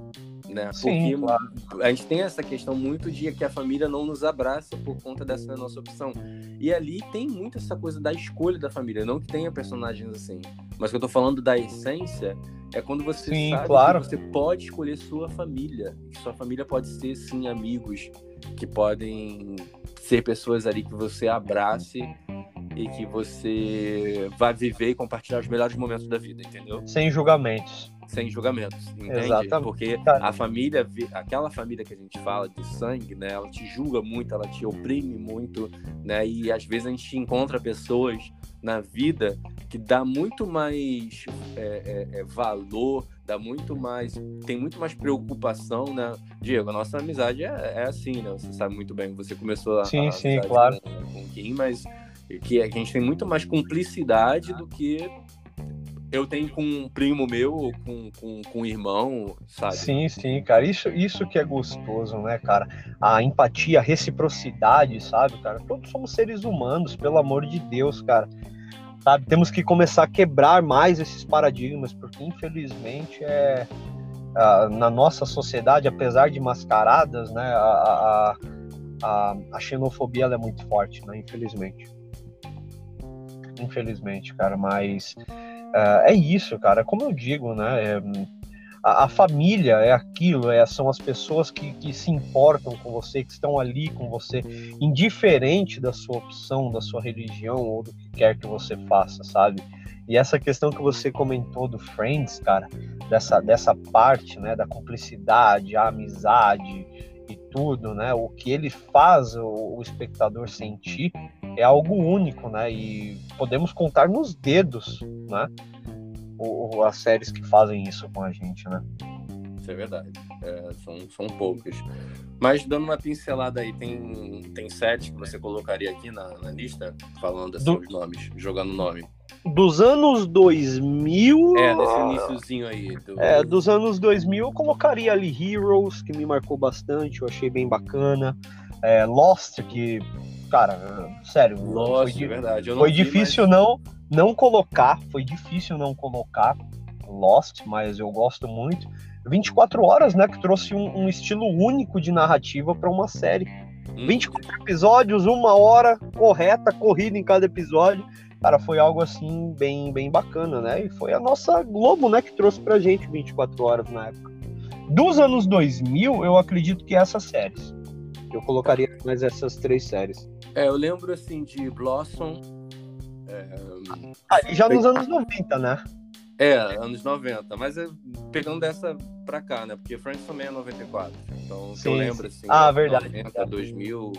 Né? Sim, Porque claro. a gente tem essa questão muito de que a família não nos abraça por conta dessa nossa opção. E ali tem muito essa coisa da escolha da família, não que tenha personagens assim. Mas que eu tô falando da essência é quando você sim, sabe claro. que você pode escolher sua família. Que sua família pode ser, sim, amigos, que podem ser pessoas ali que você abrace e que você vai viver e compartilhar os melhores momentos da vida, entendeu? Sem julgamentos. Sem julgamentos, entende? Exatamente. Porque a família, aquela família que a gente fala de sangue, né? Ela te julga muito, ela te oprime muito, né? E às vezes a gente encontra pessoas na vida que dá muito mais é, é, é, valor, dá muito mais, tem muito mais preocupação, né? Diego, a nossa amizade é, é assim, né? Você sabe muito bem, você começou a, sim, a sim, claro. com, com o Kim, mas que a gente tem muito mais cumplicidade do que eu tenho com um primo meu ou com, com, com um irmão, sabe? Sim, sim, cara. Isso, isso que é gostoso, né, cara? A empatia, a reciprocidade, sabe, cara? Todos somos seres humanos, pelo amor de Deus, cara. Sabe? Temos que começar a quebrar mais esses paradigmas, porque infelizmente é. na nossa sociedade, apesar de mascaradas, né, a, a, a, a xenofobia é muito forte, né, infelizmente. Infelizmente, cara, mas Uh, é isso, cara. Como eu digo, né? É, a, a, família é aquilo, é, são as pessoas que, que, se importam com você, que estão ali com você, indiferente da sua opção, da sua religião ou do que quer que você faça, sabe? E essa questão que você comentou do Friends, cara, dessa, dessa parte, né, da cumplicidade, a amizade tudo, né, o que ele faz o, o espectador sentir é algo único, né? E podemos contar nos dedos, né? O, as séries que fazem isso com a gente, né? Isso é verdade. É, são, são poucas. Mas dando uma pincelada aí, tem, tem sete que você colocaria aqui na, na lista, falando assim, Do... os nomes, jogando nome. Dos anos 2000. É, desse iníciozinho aí. Do... É, dos anos 2000, eu colocaria ali Heroes, que me marcou bastante, eu achei bem bacana. É, Lost, que cara, sério. Lost, foi, verdade. foi vi, difícil mas... não, não colocar, foi difícil não colocar Lost, mas eu gosto muito. 24 horas, né, que trouxe um, um estilo único de narrativa para uma série. Hum. 24 episódios, uma hora correta, corrida em cada episódio. Cara, foi algo assim bem, bem bacana, né? E foi a nossa Globo, né, que trouxe pra gente 24 horas na época. Dos anos 2000, eu acredito que essas séries. Eu colocaria mais essas três séries. É, eu lembro assim de Blossom. É... Ah, já nos anos 90, né? É, anos 90, mas é, pegando dessa pra cá, né? Porque Friends também é 94. Então, sim, eu lembro assim. Ah, verdade. 90, 2000,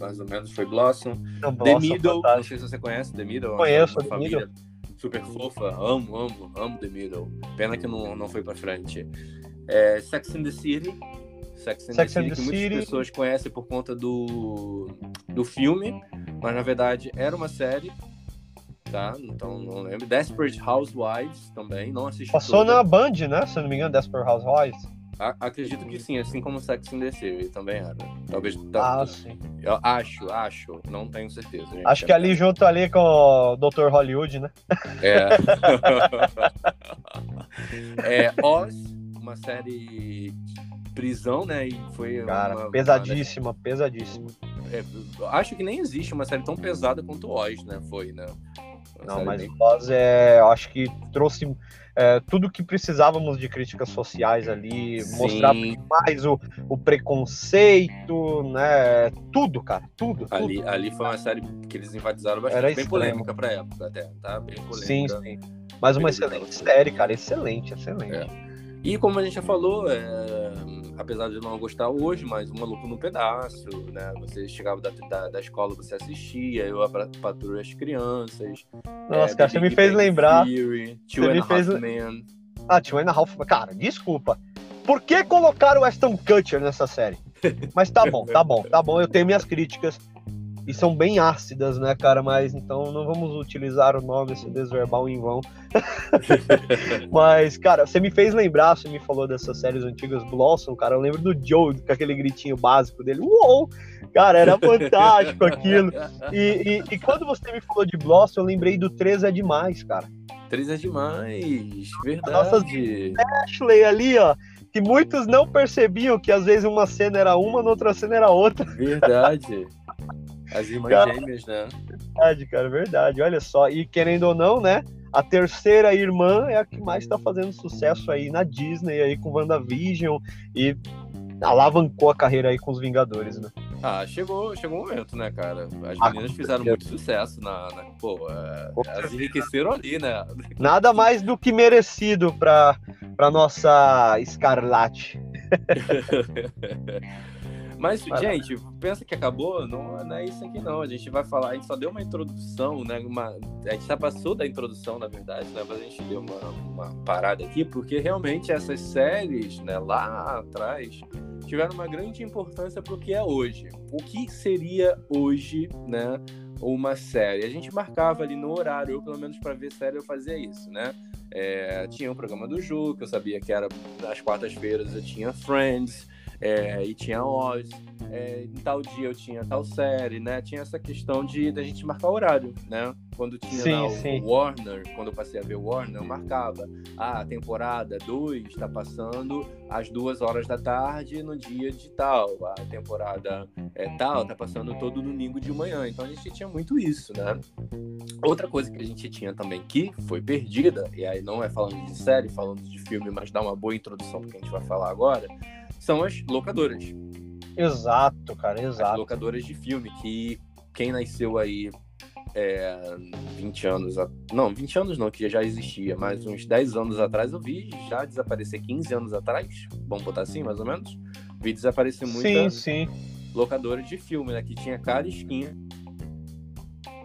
mais ou menos, foi Blossom. Blossom The Middle, fantástico. não sei se você conhece The Middle. Conheço, uma família Middle. super fofa. Amo, amo, amo The Middle. Pena que não, não foi pra frente. É, Sex and the City, Sex and Sex the City, and the que muitas City. pessoas conhecem por conta do, do filme, mas na verdade era uma série, tá? Então não lembro. Desperate Housewives também, não assisti. Passou toda. na Band, né? Se eu não me engano, Desperate Housewives. A, acredito que sim, assim como Sex and the City também era. Talvez. Ah, sim. Eu acho, acho, não tenho certeza. Gente. Acho que ali junto ali com o Dr. Hollywood, né? É. é Oz, uma série prisão, né? E foi. Cara, uma, pesadíssima, uma, né? pesadíssima. É, acho que nem existe uma série tão pesada quanto Oz, né? Foi, né? Não, mas bem... Oz é. Acho que trouxe. É, tudo que precisávamos de críticas sociais ali, Sim. mostrar mais o, o preconceito, né? Tudo, cara, tudo. Ali, tudo. ali foi uma série que eles enfatizaram bastante, Era bem polêmica pra época até, tá? Bem polêmica. Sim, sim. Mas uma excelente série, cara, excelente, excelente. É. E como a gente já falou, é, apesar de não gostar hoje, mas uma lupa no pedaço, né? Você chegava da, da, da escola, você assistia, eu patrulho as crianças. Nossa, é, cara, você me fez lembrar. Theory, Two and a Half Men. Ah, Two and a Half Cara, desculpa. Por que colocaram o Aston Kutcher nessa série? Mas tá bom, tá bom, tá bom. Eu tenho minhas críticas e são bem ácidas, né, cara? Mas então não vamos utilizar o nome, esse desverbal em vão. Mas, cara, você me fez lembrar, você me falou dessas séries antigas Blossom, cara. Eu lembro do Joe com aquele gritinho básico dele. Uou! Cara, era fantástico aquilo. E, e, e, quando você me falou de Blossom, eu lembrei do 3 é demais, cara. 3 é demais, verdade. Nossa, Ashley ali, ó que muitos não percebiam que às vezes uma cena era uma, na outra cena era outra. Verdade. As irmãs cara, gêmeas, né? Verdade, cara, verdade. Olha só. E querendo ou não, né? A terceira irmã é a que mais está fazendo sucesso aí na Disney, aí com WandaVision e alavancou a carreira aí com os Vingadores, né? Ah, chegou, chegou o momento, né, cara? As Ah, meninas fizeram muito sucesso na. na- pô, é, elas enriqueceram ali, né? Nada mais do que merecido pra, pra nossa Escarlate. Mas, Vai lá. gente, pensa que acabou? Não, não é isso aqui, não. A gente vai falar, a gente só deu uma introdução, né? Uma, a gente já passou da introdução, na verdade, né? Mas a gente deu uma, uma parada aqui, porque realmente essas séries, né, lá atrás, tiveram uma grande importância para o que é hoje. O que seria hoje, né? Uma série. A gente marcava ali no horário, eu, pelo menos para ver série, eu fazia isso, né? É, tinha o programa do Ju, que eu sabia que era nas quartas-feiras eu tinha Friends, é, e tinha Oz, é, em tal dia eu tinha tal série, né? Tinha essa questão de da gente marcar horário, né? Quando tinha Sim, lá o sim. Warner, quando eu passei a ver o Warner, eu marcava. Ah, a temporada 2 está passando às duas horas da tarde no dia de tal. A temporada é, tal tá passando todo domingo de manhã. Então a gente tinha muito isso, né? Outra coisa que a gente tinha também que foi perdida, e aí não é falando de série, falando de filme, mas dá uma boa introdução porque a gente vai falar agora, são as locadoras. Exato, cara, As exato. locadoras de filme, que quem nasceu aí é, 20 anos, a- não, 20 anos não, que já existia, mas uns 10 anos atrás eu vi já desaparecer 15 anos atrás, vamos botar assim, mais ou menos, vi desaparecer Sim, muitas sim. locadoras de filme, né, que tinha cada esquina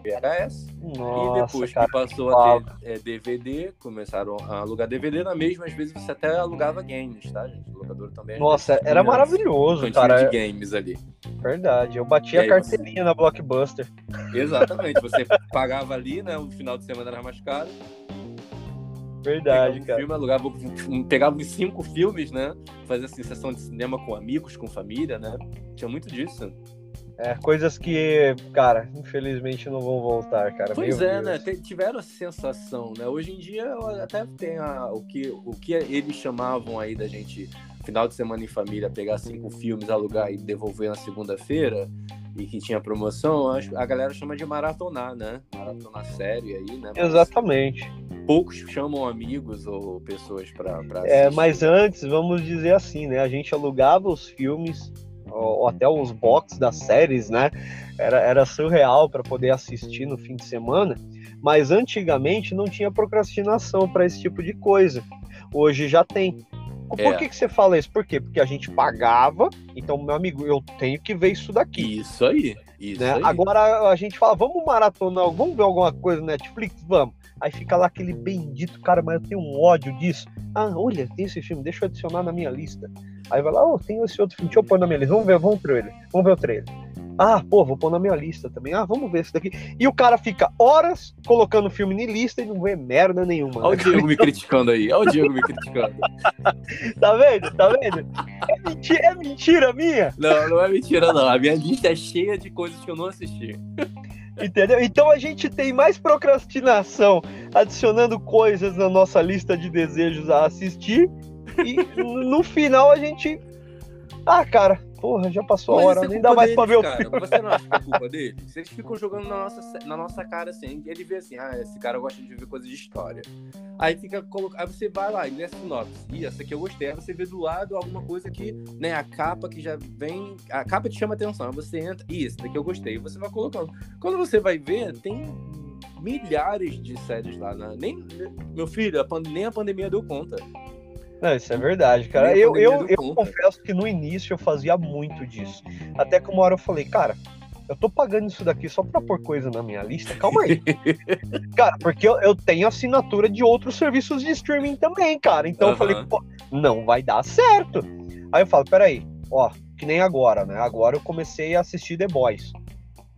VHS, e Nossa, depois cara. que passou a ter é, DVD, começaram a alugar DVD, na mesma às vezes você até alugava games, tá, gente? O locador também. Nossa, vezes, era maravilhoso, cantinho cara. de games ali. Verdade. Eu bati E a carteirinha na Blockbuster. Exatamente, você pagava ali, né? O final de semana era mais caro. Verdade, pegava um cara. filme, alugava, pegava uns cinco filmes, né? Fazia assim, sessão de cinema com amigos, com família, né? Tinha muito disso. É, coisas que, cara, infelizmente não vão voltar, cara. Pois Meu é, Deus. né? Te- Tiveram essa sensação, né? Hoje em dia até tem a, o, que, o que eles chamavam aí da gente, final de semana em família, pegar cinco filmes, alugar e devolver na segunda-feira, e que tinha promoção, acho- a galera chama de maratonar, né? Maratonar série aí, né? Mas Exatamente. Poucos chamam amigos ou pessoas pra, pra É, assistir. mas antes, vamos dizer assim, né? A gente alugava os filmes, ou, ou até os box das séries, né? Era, era surreal para poder assistir no fim de semana. Mas antigamente não tinha procrastinação para esse tipo de coisa. Hoje já tem. Por É. que, que você fala isso? Por quê? Porque a gente pagava, então, meu amigo, eu tenho que ver isso daqui. Isso aí, isso né? aí. Agora a gente fala, vamos maratonar, vamos ver alguma coisa no Netflix? Vamos. Aí fica lá aquele bendito, cara, mas eu tenho um ódio disso. Ah, olha, tem esse filme, deixa eu adicionar na minha lista. Aí vai lá, oh, tem esse outro filme, deixa eu pôr na minha lista. Vamos ver, vamos ver ele. Vamos ver o trailer. Ah, pô, vou pôr na minha lista também. Ah, vamos ver esse daqui. E o cara fica horas colocando filme em lista e não vê merda nenhuma. Olha o né? Diego me criticando aí, olha o Diego me criticando. Tá vendo? Tá vendo? É mentira, é mentira minha. Não, não é mentira, não. A minha lista é cheia de coisas que eu não assisti. Entendeu? Então a gente tem mais procrastinação adicionando coisas na nossa lista de desejos a assistir. E no final a gente. Ah, cara, porra, já passou a Mas hora, isso é nem dá mais pra ver deles, o cara. filme. Você não acha que é culpa deles? Eles ficam jogando na nossa, na nossa cara assim. Ele vê assim, ah, esse cara gosta de ver coisas de história. Aí fica Aí você vai lá e lê a sinopse. Ih, essa aqui eu gostei. Aí você vê do lado alguma coisa que, né, a capa que já vem. A capa te chama atenção. Aí você entra. Ih, esse daqui eu gostei. E você vai colocando. Quando você vai ver, tem milhares de séries lá. Né? Nem, meu filho, a pan- nem a pandemia deu conta. Não, isso é verdade, cara. Eu, eu, eu confesso que no início eu fazia muito disso. Até que uma hora eu falei, cara, eu tô pagando isso daqui só pra pôr coisa na minha lista? Calma aí. cara, porque eu, eu tenho assinatura de outros serviços de streaming também, cara. Então eu falei, pô, não vai dar certo. Aí eu falo, peraí, ó, que nem agora, né? Agora eu comecei a assistir The Boys.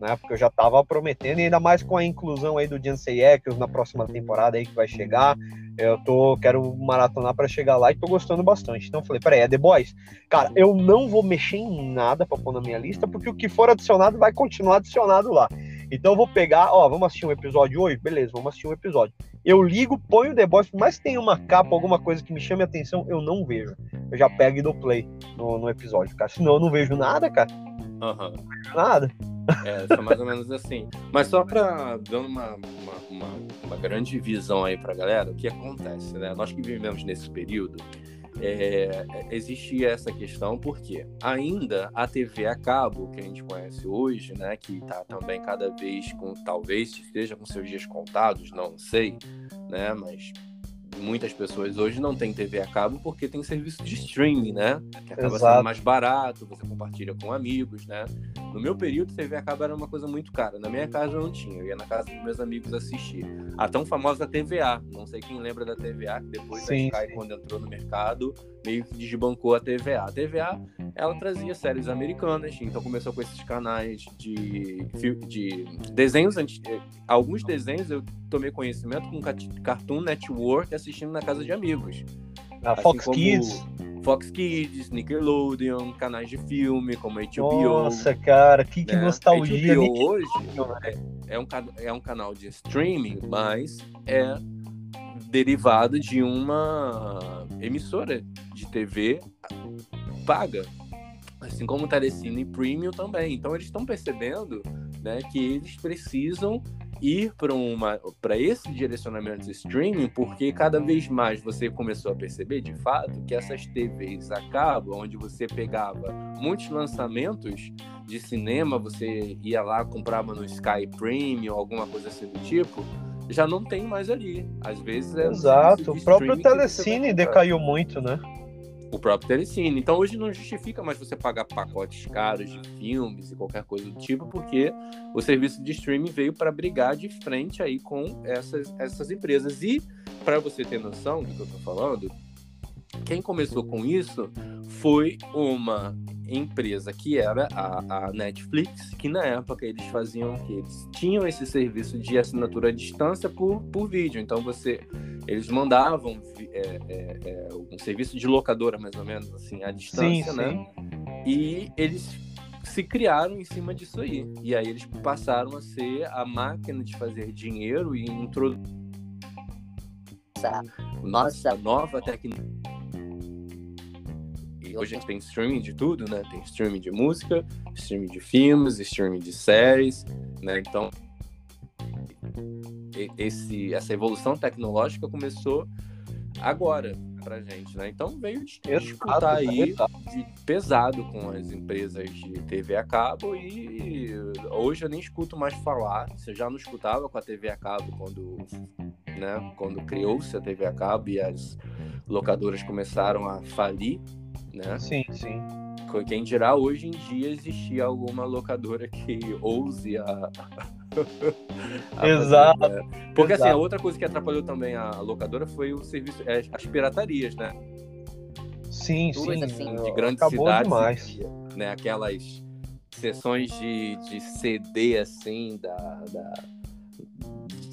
Né, porque eu já tava prometendo, e ainda mais com a inclusão aí do Jansen Ackles na próxima temporada aí que vai chegar. Eu tô, quero maratonar pra chegar lá e tô gostando bastante. Então falei, peraí, é The Boys? Cara, eu não vou mexer em nada pra pôr na minha lista, porque o que for adicionado vai continuar adicionado lá. Então eu vou pegar, ó, vamos assistir um episódio hoje? Beleza, vamos assistir um episódio. Eu ligo, ponho The Boys, que tenha uma capa, alguma coisa que me chame a atenção, eu não vejo. Eu já pego e dou play no, no episódio, cara. Senão eu não vejo nada, cara. Vejo nada. É, foi mais ou menos assim. Mas só pra dando uma, uma, uma, uma grande visão aí pra galera, o que acontece, né? Nós que vivemos nesse período, é, existia essa questão porque ainda a TV a cabo que a gente conhece hoje, né, que está também cada vez com talvez esteja com seus dias contados, não sei, né, mas muitas pessoas hoje não têm TV a cabo porque tem serviço de streaming, né? Que acaba Exato. sendo mais barato, você compartilha com amigos, né? No meu período, TV a cabo era uma coisa muito cara. Na minha casa eu não tinha, eu ia na casa dos meus amigos assistir. A tão famosa TVA, não sei quem lembra da TVA, que depois sim, da Sky, sim. quando entrou no mercado, meio que desbancou a TVA. A TVA, ela trazia séries americanas, então começou com esses canais de, de desenhos, alguns desenhos eu tomei conhecimento com Cartoon Network assistindo na casa de amigos. A assim Fox Kids. Fox Kids, Nickelodeon, canais de filme como HBO. Nossa, cara, que, que né? nostalgia. HBO hoje é, é, um, é um canal de streaming, mas é derivado de uma emissora de TV paga. Assim como o Telecine Premium também. Então eles estão percebendo né, que eles precisam ir para uma para esse direcionamento de streaming, porque cada vez mais você começou a perceber de fato que essas TVs acabam, onde você pegava muitos lançamentos de cinema, você ia lá comprava no Sky Premium, alguma coisa assim do tipo, já não tem mais ali. Às vezes é Exato, o próprio Telecine decaiu muito, né? o próprio Telecine. Então hoje não justifica mais você pagar pacotes caros de filmes e qualquer coisa do tipo, porque o serviço de streaming veio para brigar de frente aí com essas, essas empresas. E para você ter noção do que eu estou falando, quem começou com isso foi uma empresa que era a, a, Netflix, que na época eles faziam que eles tinham esse serviço de assinatura à distância por, por vídeo. Então você eles mandavam é, é, é, um serviço de locadora mais ou menos assim à distância, sim, né? Sim. E eles se criaram em cima disso aí. E aí eles passaram a ser a máquina de fazer dinheiro e introduzir nossa nova tecnologia hoje a gente tem streaming de tudo, né? Tem streaming de música, streaming de filmes, streaming de séries, né? Então, esse, essa evolução tecnológica começou agora pra gente, né? Então veio disputar aí de pesado com as empresas de TV a cabo e hoje eu nem escuto mais falar. Você já não escutava com a TV a cabo quando, né, quando criou-se a TV a cabo e as locadoras começaram a falir né? Sim, sim. Quem dirá hoje em dia existir alguma locadora que ouse a. a Exato. Fazer, né? Porque Exato. assim, a outra coisa que atrapalhou também a locadora foi o serviço, é, as piratarias, né? Sim, Tudo sim. Assim, de grandes Acabou cidades. Demais. Né, aquelas sessões de, de CD assim da, da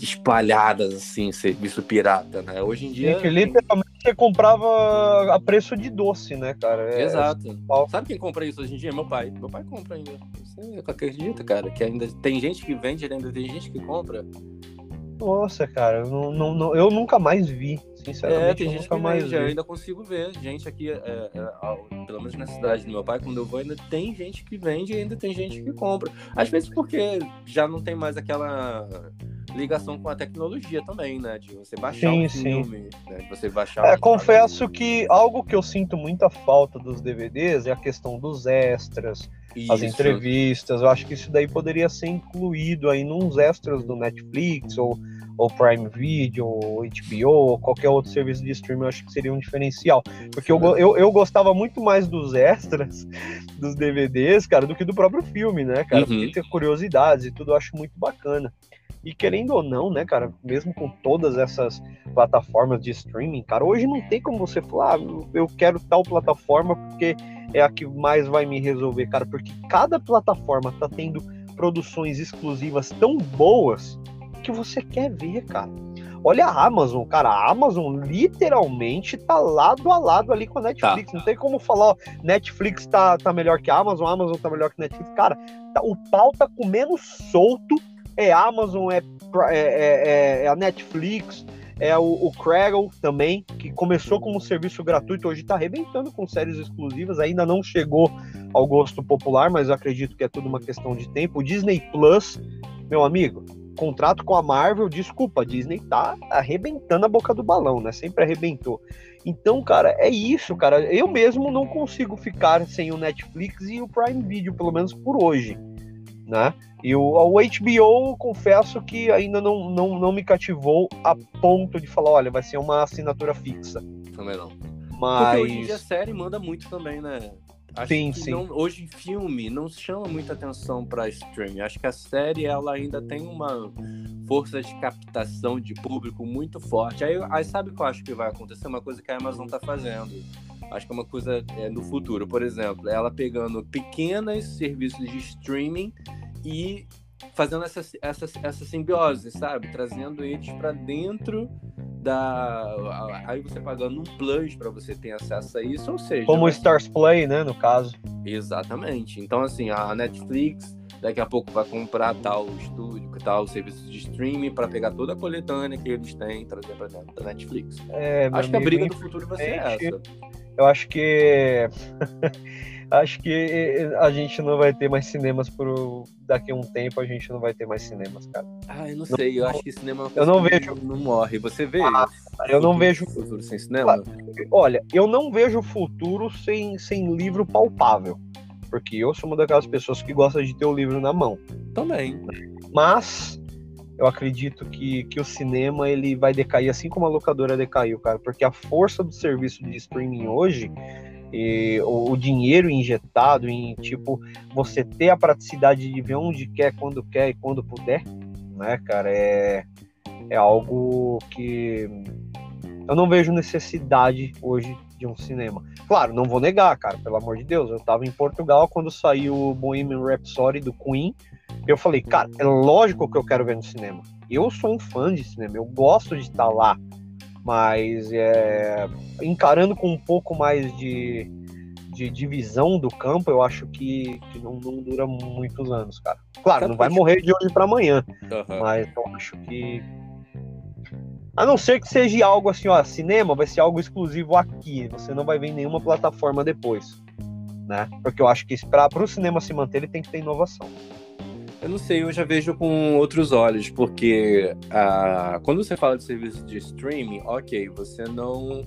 espalhadas assim, serviço pirata, né? Hoje em dia. Sim, que literalmente você comprava a preço de doce, né, cara? É, Exato. É... Sabe quem compra isso hoje em dia? Meu pai. Meu pai compra ainda. Você acredita, cara? Que ainda tem gente que vende, ainda tem gente que compra. Nossa, cara, eu, não, não, eu nunca mais vi, sinceramente. É, tem gente nunca que mais vende, eu ainda consigo ver gente aqui, é, é, pelo menos na cidade do meu pai, quando eu vou, ainda tem gente que vende e ainda tem gente que compra. Às vezes porque já não tem mais aquela ligação com a tecnologia também, né? De você baixar sim, um filme, sim. né? De você baixar. É, confesso que algo que eu sinto muita falta dos DVDs é a questão dos extras, isso. as entrevistas. Eu acho que isso daí poderia ser incluído aí nos extras do Netflix ou ou Prime Video, ou HBO, ou qualquer outro serviço de streaming, eu acho que seria um diferencial. Porque eu, eu, eu gostava muito mais dos extras, dos DVDs, cara, do que do próprio filme, né, cara? Uhum. Porque tem curiosidades e tudo, eu acho muito bacana. E querendo ou não, né, cara, mesmo com todas essas plataformas de streaming, cara, hoje não tem como você falar, ah, eu quero tal plataforma porque é a que mais vai me resolver, cara, porque cada plataforma tá tendo produções exclusivas tão boas que você quer ver, cara. Olha a Amazon, cara, a Amazon literalmente tá lado a lado ali com a Netflix. Tá. Não tem como falar, ó, Netflix tá, tá melhor que a Amazon, a Amazon tá melhor que a Netflix. Cara, tá, o pau tá comendo solto é Amazon, é, é, é, é a Netflix, é o, o também, que começou como um serviço gratuito, hoje está arrebentando com séries exclusivas, ainda não chegou ao gosto popular, mas eu acredito que é tudo uma questão de tempo. O Disney Plus, meu amigo, contrato com a Marvel, desculpa, a Disney tá arrebentando a boca do balão, né? Sempre arrebentou. Então, cara, é isso, cara. Eu mesmo não consigo ficar sem o Netflix e o Prime Video, pelo menos por hoje, né? E o, o HBO, confesso que ainda não, não, não me cativou a ponto de falar, olha, vai ser uma assinatura fixa. Também não. Mas... Porque hoje em dia a série manda muito também, né? Acho Sim, que sim. não- hoje filme não chama muita atenção para streaming. Acho que a série ela ainda tem uma força de captação de público muito forte. Aí, aí sabe o que eu acho que vai acontecer? Uma coisa que a Amazon tá fazendo. Acho que é uma coisa é, no futuro. Por exemplo, ela pegando pequenos serviços de streaming e fazendo essa, essa, essa simbiose, sabe? Trazendo eles para dentro da. Aí você pagando um plus para você ter acesso a isso, ou seja. Como o vai- Stars Play, né, no caso. Exatamente. Então, assim, a Netflix daqui a pouco vai comprar tal estúdio, tal serviço de streaming para pegar toda a coletânea que eles têm e trazer para dentro da Netflix. É, Acho que a briga do futuro vai ser essa. Eu acho que. Acho que a gente não vai ter mais cinemas por. Daqui a um tempo a gente não vai ter mais cinemas, cara. Ah, eu não sei, eu acho que cinema Eu não vejo. não morre. Você vê? Eu não vejo. futuro sem cinema? Olha, eu não vejo futuro sem, sem livro palpável. Porque eu sou uma daquelas pessoas que gosta de ter o livro na mão. Também. Mas eu acredito que, que o cinema ele vai decair assim como a locadora decaiu, cara. Porque a força do serviço de streaming hoje, e o, o dinheiro injetado em, tipo, você ter a praticidade de ver onde quer, quando quer e quando puder, né, cara, é, é algo que eu não vejo necessidade hoje de um cinema. Claro, não vou negar, cara, pelo amor de Deus. Eu tava em Portugal quando saiu o Bohemian Rhapsody do Queen. Eu falei, cara, é lógico que eu quero ver no cinema. Eu sou um fã de cinema, eu gosto de estar lá. Mas é, encarando com um pouco mais de, de divisão do campo, eu acho que, que não, não dura muitos anos, cara. Claro, Sabe não vai morrer de hoje para amanhã, Aham. mas eu acho que. A não ser que seja algo assim, ó, cinema vai ser algo exclusivo aqui, você não vai ver em nenhuma plataforma depois, né? Porque eu acho que para o cinema se manter, ele tem que ter inovação. Eu não sei, eu já vejo com outros olhos, porque ah, quando você fala de serviço de streaming, ok, você não.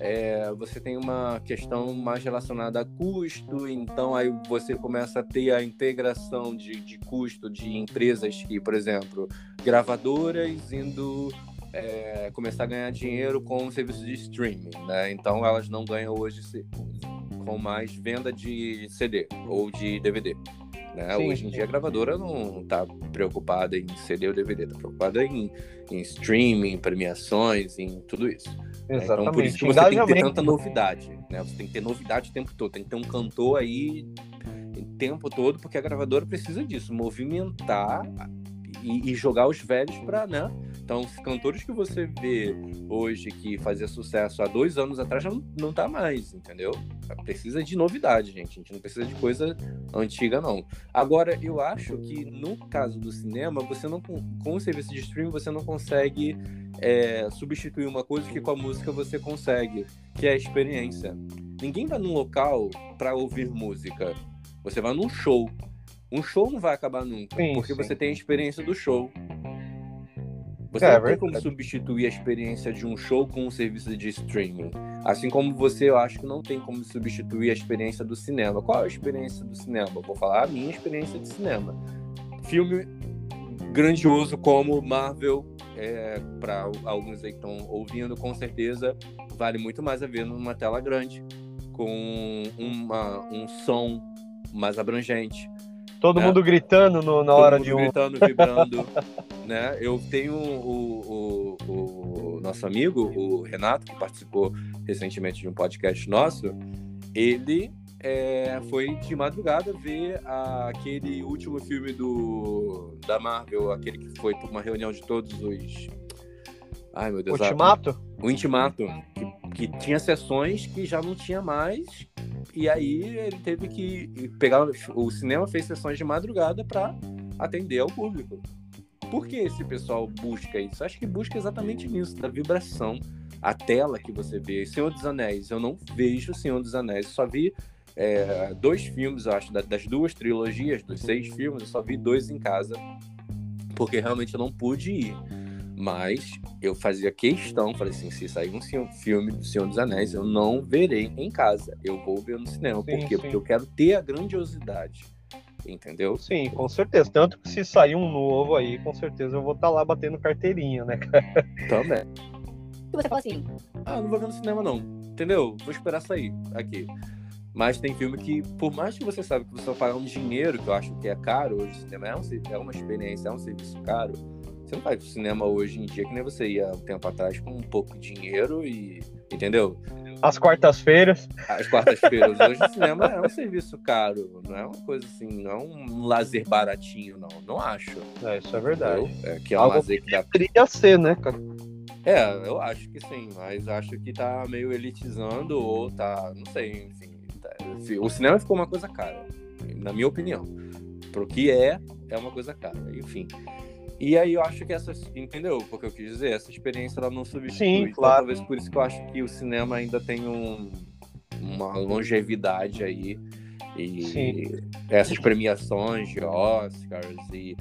é, você tem uma questão mais relacionada a custo, então aí você começa a ter a integração de, de custo de empresas que, por exemplo, gravadoras indo é, começar a ganhar dinheiro com o serviço de streaming, né? Então elas não ganham hoje com mais venda de CD ou de DVD. Né? Sim, Hoje em dia a gravadora não está preocupada em CD ou DVD, está preocupada em, em streaming, premiações, em tudo isso. né? Então por isso que você tem que ter tanta novidade. Né? Você tem que ter novidade o tempo todo, tem que ter um cantor aí o tempo todo, porque a gravadora precisa disso, movimentar e, e jogar os velhos para, né? Então, os cantores que você vê hoje que fazia sucesso há dois anos atrás já não, não tá mais, entendeu? Precisa de novidade, gente. A gente não precisa de coisa antiga, não. Agora, eu acho que no caso do cinema, você não com com o serviço de streaming você não consegue é, substituir uma coisa que com a música você consegue, que é a experiência. Ninguém vai num local para ouvir música. Você vai num show. Um show não vai acabar nunca, Sim, porque sim. você tem a experiência do show. Você É, não tem como substituir a experiência de um show com um serviço de streaming. Assim como você, eu acho que não tem como substituir a experiência do cinema. Qual é a experiência do cinema? Eu vou falar a minha experiência de cinema. Filme grandioso como Marvel, é, para alguns aí que estão ouvindo, com certeza vale muito mais a ver numa tela grande, com uma, um som mais abrangente. Todo É. mundo gritando no- na Todo hora de um. gritando, vibrando, né? Eu tenho o, o- o nosso amigo, o Renato, que participou recentemente de um podcast nosso. Ele é, foi de madrugada ver a- aquele último filme do da Marvel, aquele que foi por uma reunião de todos os. Ai, meu Deus. Ultimato? o Intimato, que, que tinha sessões que já não tinha mais, e aí ele teve que pegar. O cinema fez sessões de madrugada para atender ao público. Por que esse pessoal busca isso? Acho que busca exatamente nisso, da vibração. A tela que você vê. Senhor dos Anéis, eu não vejo Senhor dos Anéis, só vi é, dois filmes, acho, da- das duas trilogias, dos seis filmes, eu só vi dois em casa. porque realmente eu não pude ir. Mas eu fazia questão, falei assim, se sair um filme do Senhor dos Anéis, eu não verei em casa. Eu vou ver no cinema. Sim, Por quê? Sim. Porque eu quero ter a grandiosidade. Entendeu? Sim, com certeza. Tanto que se sair um novo aí, com certeza eu vou estar tá lá batendo carteirinha, né, cara? Também. E você fala assim, ah, não vou ver no cinema não. Entendeu? Vou esperar sair aqui. Mas tem filme que, por mais que você saiba que você vai pagar um dinheiro, que eu acho que é caro hoje, o cinema é, um, é uma experiência, é um serviço caro você não vai pro cinema hoje em dia que nem você ia um tempo atrás com um pouco de dinheiro e. Entendeu? As quartas-feiras. As quartas-feiras. Hoje o cinema é um serviço caro, não é uma coisa assim, não é um lazer baratinho, não. Não acho. É, isso é verdade. É, que é um Algo lazer que dá. Poderia ser, né, cara? É, eu acho que sim, mas acho que tá meio elitizando ou tá. Não sei, enfim. Tá, o cinema ficou uma coisa cara, na minha opinião. Pro que é, é uma coisa cara. Enfim. E aí eu acho que essa, entendeu? Porque eu quis dizer, essa experiência ela não substitui. Sim, então, claro. Talvez por isso que eu acho que o cinema ainda tem um, uma longevidade aí. E Sim. essas premiações de Oscars e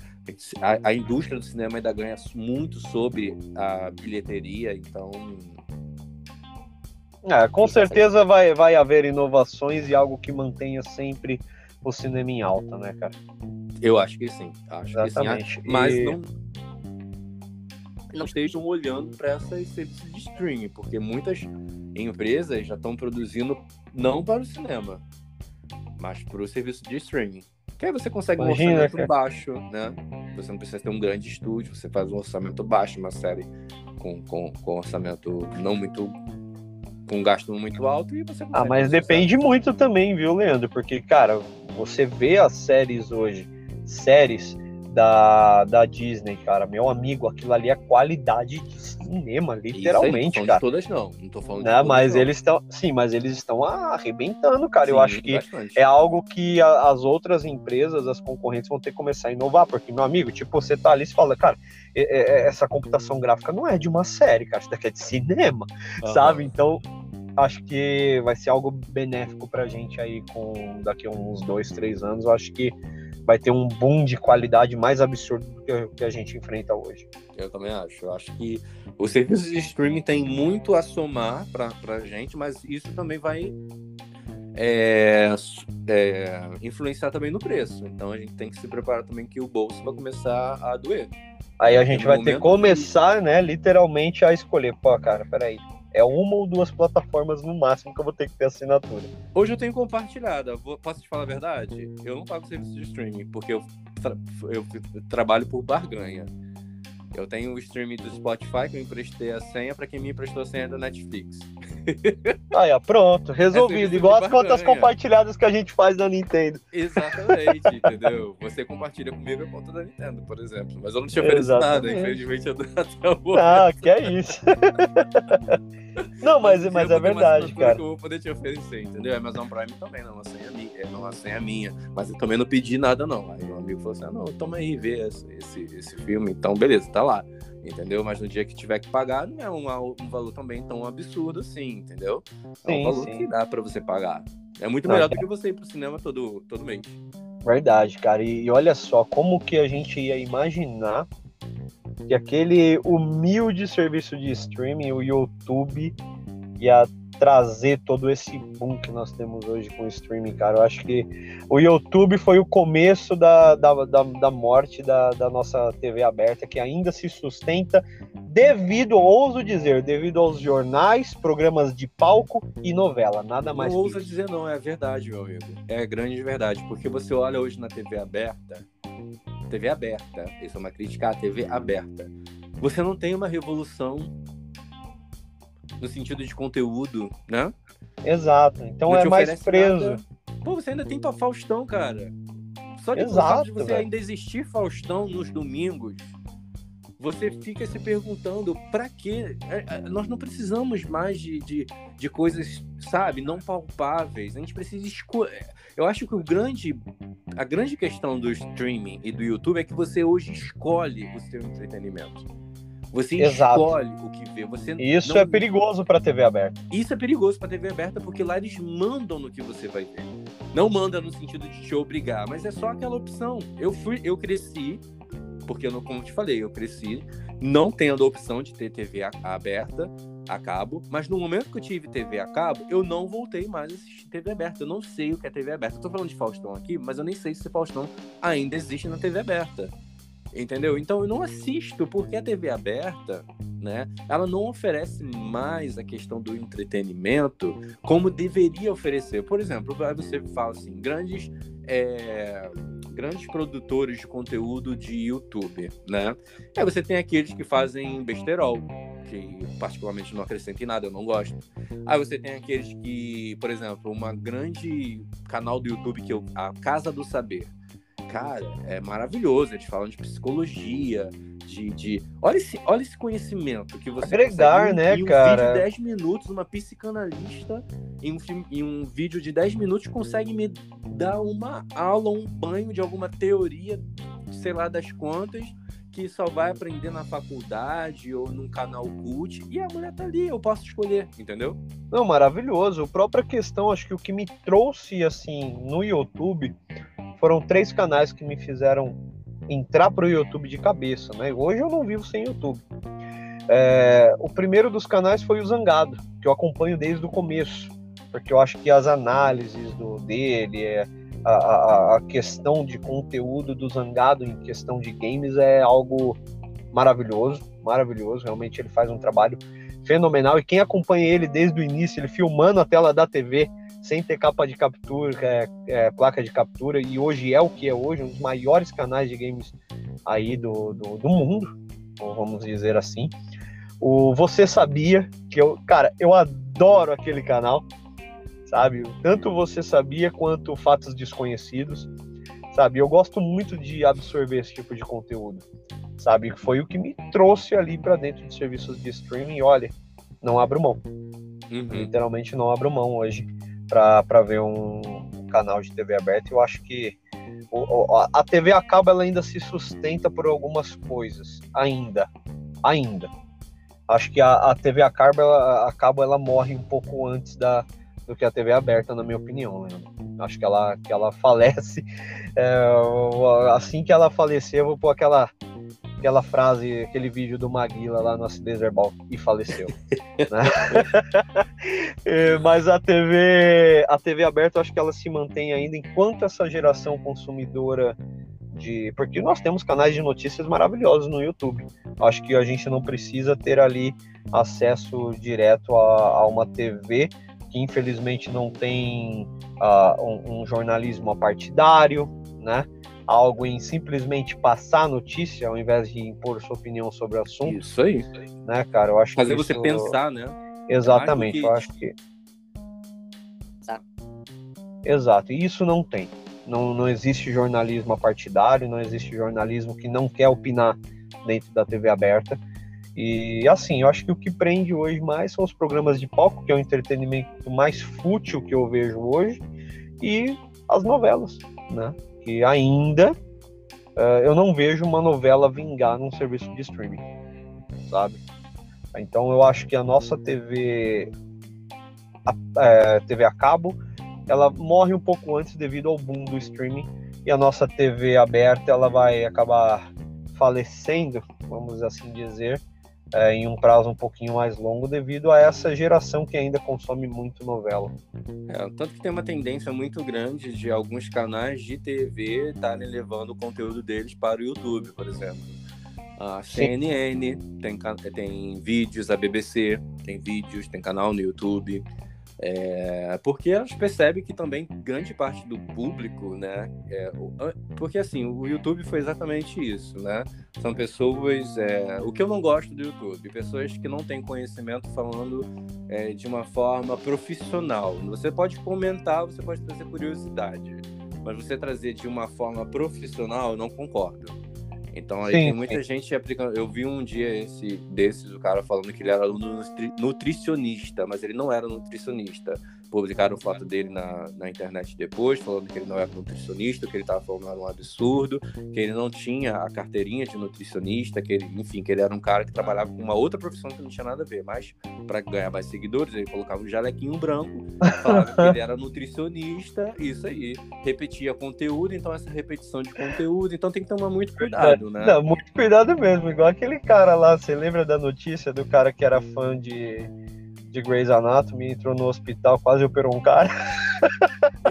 a, a, indústria do cinema ainda ganha muito sobre a bilheteria, então. É, com certeza vai, vai haver inovações e algo que mantenha sempre o cinema em alta, né, cara? Eu acho que sim. Acho Exatamente. que sim. Mas e... não, não estejam olhando para essas serviços de streaming, porque muitas empresas já estão produzindo não para o cinema, mas para o serviço de streaming. Que aí você consegue Imagina, um orçamento cara. baixo, né? Você não precisa ter um grande estúdio, você faz um orçamento baixo, uma série com, com, com orçamento não muito com gasto muito alto e você Ah, mas depende muito também, viu, Leandro? Porque, cara, você vê as séries hoje séries da, da Disney, cara. Meu amigo, aquilo ali é qualidade de cinema, literalmente, aí, cara. Não todas não, não tô falando de não, mas não. eles estão, sim, mas eles estão arrebentando, cara. Sim, Eu acho que bastante. é algo que a, as outras empresas, as concorrentes vão ter que começar a inovar, porque meu amigo, tipo, você tá ali e fala, cara, essa computação gráfica não é de uma série, cara, isso daqui é de cinema, uhum. sabe? Então, acho que vai ser algo benéfico pra gente aí com daqui a uns dois, três anos. Eu acho que vai ter um boom de qualidade mais absurdo do que a gente enfrenta hoje. Eu também acho. Eu acho que o serviço de streaming tem muito a somar para a gente, mas isso também vai é, é, influenciar também no preço. Então a gente tem que se preparar também que o bolso vai começar a doer. Aí a gente vai ter que começar, que... né, literalmente a escolher. Pô, cara, peraí é uma ou duas plataformas no máximo que eu vou ter que ter assinatura. Hoje eu tenho compartilhada. Posso te falar a verdade? Eu não pago serviço de streaming, porque eu, tra eu trabalho por barganha. Eu tenho o streaming do Spotify que eu emprestei a senha para quem me emprestou a senha da Netflix. Aí, ó, pronto, resolvido. É Igual as contas compartilhadas que a gente faz da Nintendo. Exatamente, entendeu? Você compartilha comigo a conta da Nintendo, por exemplo. Mas eu não te ofereço nada, infelizmente eu até o Ah, que é isso. Não, mas, mas é verdade, cara. Que eu vou poder te oferecer, entendeu? A Amazon Prime também não, a senha minha, é não a senha minha. Mas eu também não pedi nada, não. Aí meu amigo falou assim: ah, não, toma aí, vê esse, esse, esse filme. Então, beleza, tá lá entendeu? Mas no dia que tiver que pagar, não é um, um valor também tão absurdo assim, entendeu? É um valor sim. que dá para você pagar. É muito melhor do que você ir pro cinema todo, todo mês. Verdade, cara. E, e olha só, como que a gente ia imaginar que aquele humilde serviço de streaming, o YouTube, ia trazer todo esse boom que nós temos hoje com o streaming, cara. Eu acho que o YouTube foi o começo da, da, da, da morte da, da nossa TV aberta, que ainda se sustenta devido, ouso dizer, devido aos jornais, programas de palco e novela, nada mais. Não ousa dizer não, é verdade, meu amigo. É grande verdade, porque você olha hoje na TV aberta, TV aberta, isso é uma crítica à TV aberta. Você não tem uma revolução no sentido de conteúdo, né? Exato. Então não é mais preso. Nada. Pô, você ainda tem tua Faustão, cara. Só de, Exato, de você velho. ainda existir Faustão nos domingos, você fica se perguntando para quê? É, é, nós não precisamos mais de, de, de, coisas, sabe, não palpáveis. A gente precisa escolher. Eu acho que o grande, a grande questão do streaming e do YouTube é que você hoje escolhe o seu entretenimento. Você Exato. escolhe o que vê. Você Isso não... é perigoso para TV aberta. Isso é perigoso para TV aberta porque lá eles mandam no que você vai ver. Não manda no sentido de te obrigar, mas é só aquela opção. Eu fui, eu cresci Porque, eu, como eu te falei, eu cresci não tendo a opção de ter TV aberta a cabo, mas no momento que eu tive TV a cabo, eu não voltei mais a assistir TV aberta. Eu não sei o que é TV aberta. Eu tô falando de Faustão aqui, mas eu nem sei se Faustão ainda existe na TV aberta. Entendeu? Então eu não assisto porque a TV aberta, né, ela não oferece mais a questão do entretenimento como deveria oferecer. Por exemplo, você fala assim, grandes é, grandes produtores de conteúdo de YouTube, né? Aí você tem aqueles que fazem besterol, que particularmente não acrescenta em nada, eu não gosto. Aí você tem aqueles que, por exemplo, uma grande canal do YouTube que é a Casa do Saber. Cara, é maravilhoso, eles falam de psicologia, de, de... Olha, esse, olha esse conhecimento que você agregar, né, em um cara? vídeo de 10 minutos, uma psicanalista em um, filme, em um vídeo de 10 minutos consegue me dar uma aula, um banho de alguma teoria, sei lá das quantas, que só vai aprender na faculdade ou num canal cult, e a mulher tá ali, eu posso escolher, entendeu? Não, maravilhoso. A própria questão, acho que o que me trouxe, assim, no YouTube, foram três canais que me fizeram entrar para o YouTube de cabeça, né? Hoje eu não vivo sem YouTube. É, o primeiro dos canais foi o Zangado, que eu acompanho desde o começo, porque eu acho que as análises do, dele, é, a, a, questão de conteúdo do Zangado em questão de games é algo maravilhoso, maravilhoso. Realmente ele faz um trabalho fenomenal e quem acompanha ele desde o início, ele filmando a tela da TV, sem ter capa de captura, é, é, placa de captura, e hoje é o que é hoje, um dos maiores canais de games aí do, do, do mundo, vamos dizer assim. O Você Sabia, que eu, cara, eu adoro aquele canal, sabe? Tanto Você Sabia quanto Fatos Desconhecidos, sabe? Eu gosto muito de absorver esse tipo de conteúdo, sabe? Foi o que me trouxe ali para dentro de serviços de streaming. Olha, não abro mão. Uhum. Literalmente não abro mão hoje para ver um, canal de TV aberta. Eu acho que o, a TV a cabo ela ainda se sustenta por algumas coisas, ainda, ainda. Acho que a, a TV a cabo, ela, a cabo ela morre um pouco antes da, do que a TV aberta, na minha opinião. Né? Acho que ela, que ela falece. É, assim que ela falecer, eu vou pôr aquela aquela frase, aquele vídeo do Maguila lá no acidez verbal e faleceu. né? É, mas a TV, a TV aberta, eu acho que ela se mantém ainda enquanto essa geração consumidora de. Porque nós temos canais de notícias maravilhosos no YouTube. Acho que a gente não precisa ter ali acesso direto a, a uma TV que infelizmente não tem uh, um, um jornalismo apartidário, né? algo em simplesmente passar a notícia ao invés de impor sua opinião sobre o assunto. Isso aí. Né, cara? Eu acho Fazer que você isso... pensar, né? Exatamente, que... eu acho que. Exato, e isso não tem. Não, não existe jornalismo partidário, não existe jornalismo que não quer opinar dentro da TV aberta. E assim, eu acho que o que prende hoje mais são os programas de palco, que é o entretenimento mais fútil que eu vejo hoje, e as novelas, né? que ainda uh, eu não vejo uma novela vingar num serviço de streaming, sabe? Então eu acho que a nossa TV, a, é, TV a cabo, ela morre um pouco antes devido ao boom do streaming e a nossa TV aberta ela vai acabar falecendo, vamos assim dizer, é, em um prazo um pouquinho mais longo devido a essa geração que ainda consome muito novela. É, tanto que tem uma tendência muito grande de alguns canais de TV estarem levando o conteúdo deles para o YouTube, por exemplo. A CNN tem, tem vídeos, a BBC tem vídeos, tem canal no YouTube. É, porque elas percebem que também grande parte do público, né? É, porque assim, o YouTube foi exatamente isso, né? São pessoas. É, o que eu não gosto do YouTube, pessoas que não têm conhecimento falando é, de uma forma profissional. Você pode comentar, você pode trazer curiosidade, mas você trazer de uma forma profissional, eu não concordo. Então aí sim, tem muita sim. gente aplicando. Eu vi um dia esse desses, o cara falando que ele era nutricionista, mas ele não era nutricionista. Publicaram foto dele na, na internet depois, falando que ele não era nutricionista, que ele estava falando era um absurdo, que ele não tinha a carteirinha de nutricionista, que ele, enfim, que ele era um cara que trabalhava com uma outra profissão que não tinha nada a ver, mas para ganhar mais seguidores, ele colocava um jalequinho branco, falava que ele era nutricionista, isso aí, repetia conteúdo, então essa repetição de conteúdo, então tem que tomar muito cuidado, né? Não, muito cuidado mesmo, igual aquele cara lá, você lembra da notícia do cara que era fã de de Grey's Anatomy, entrou no hospital, quase operou um cara.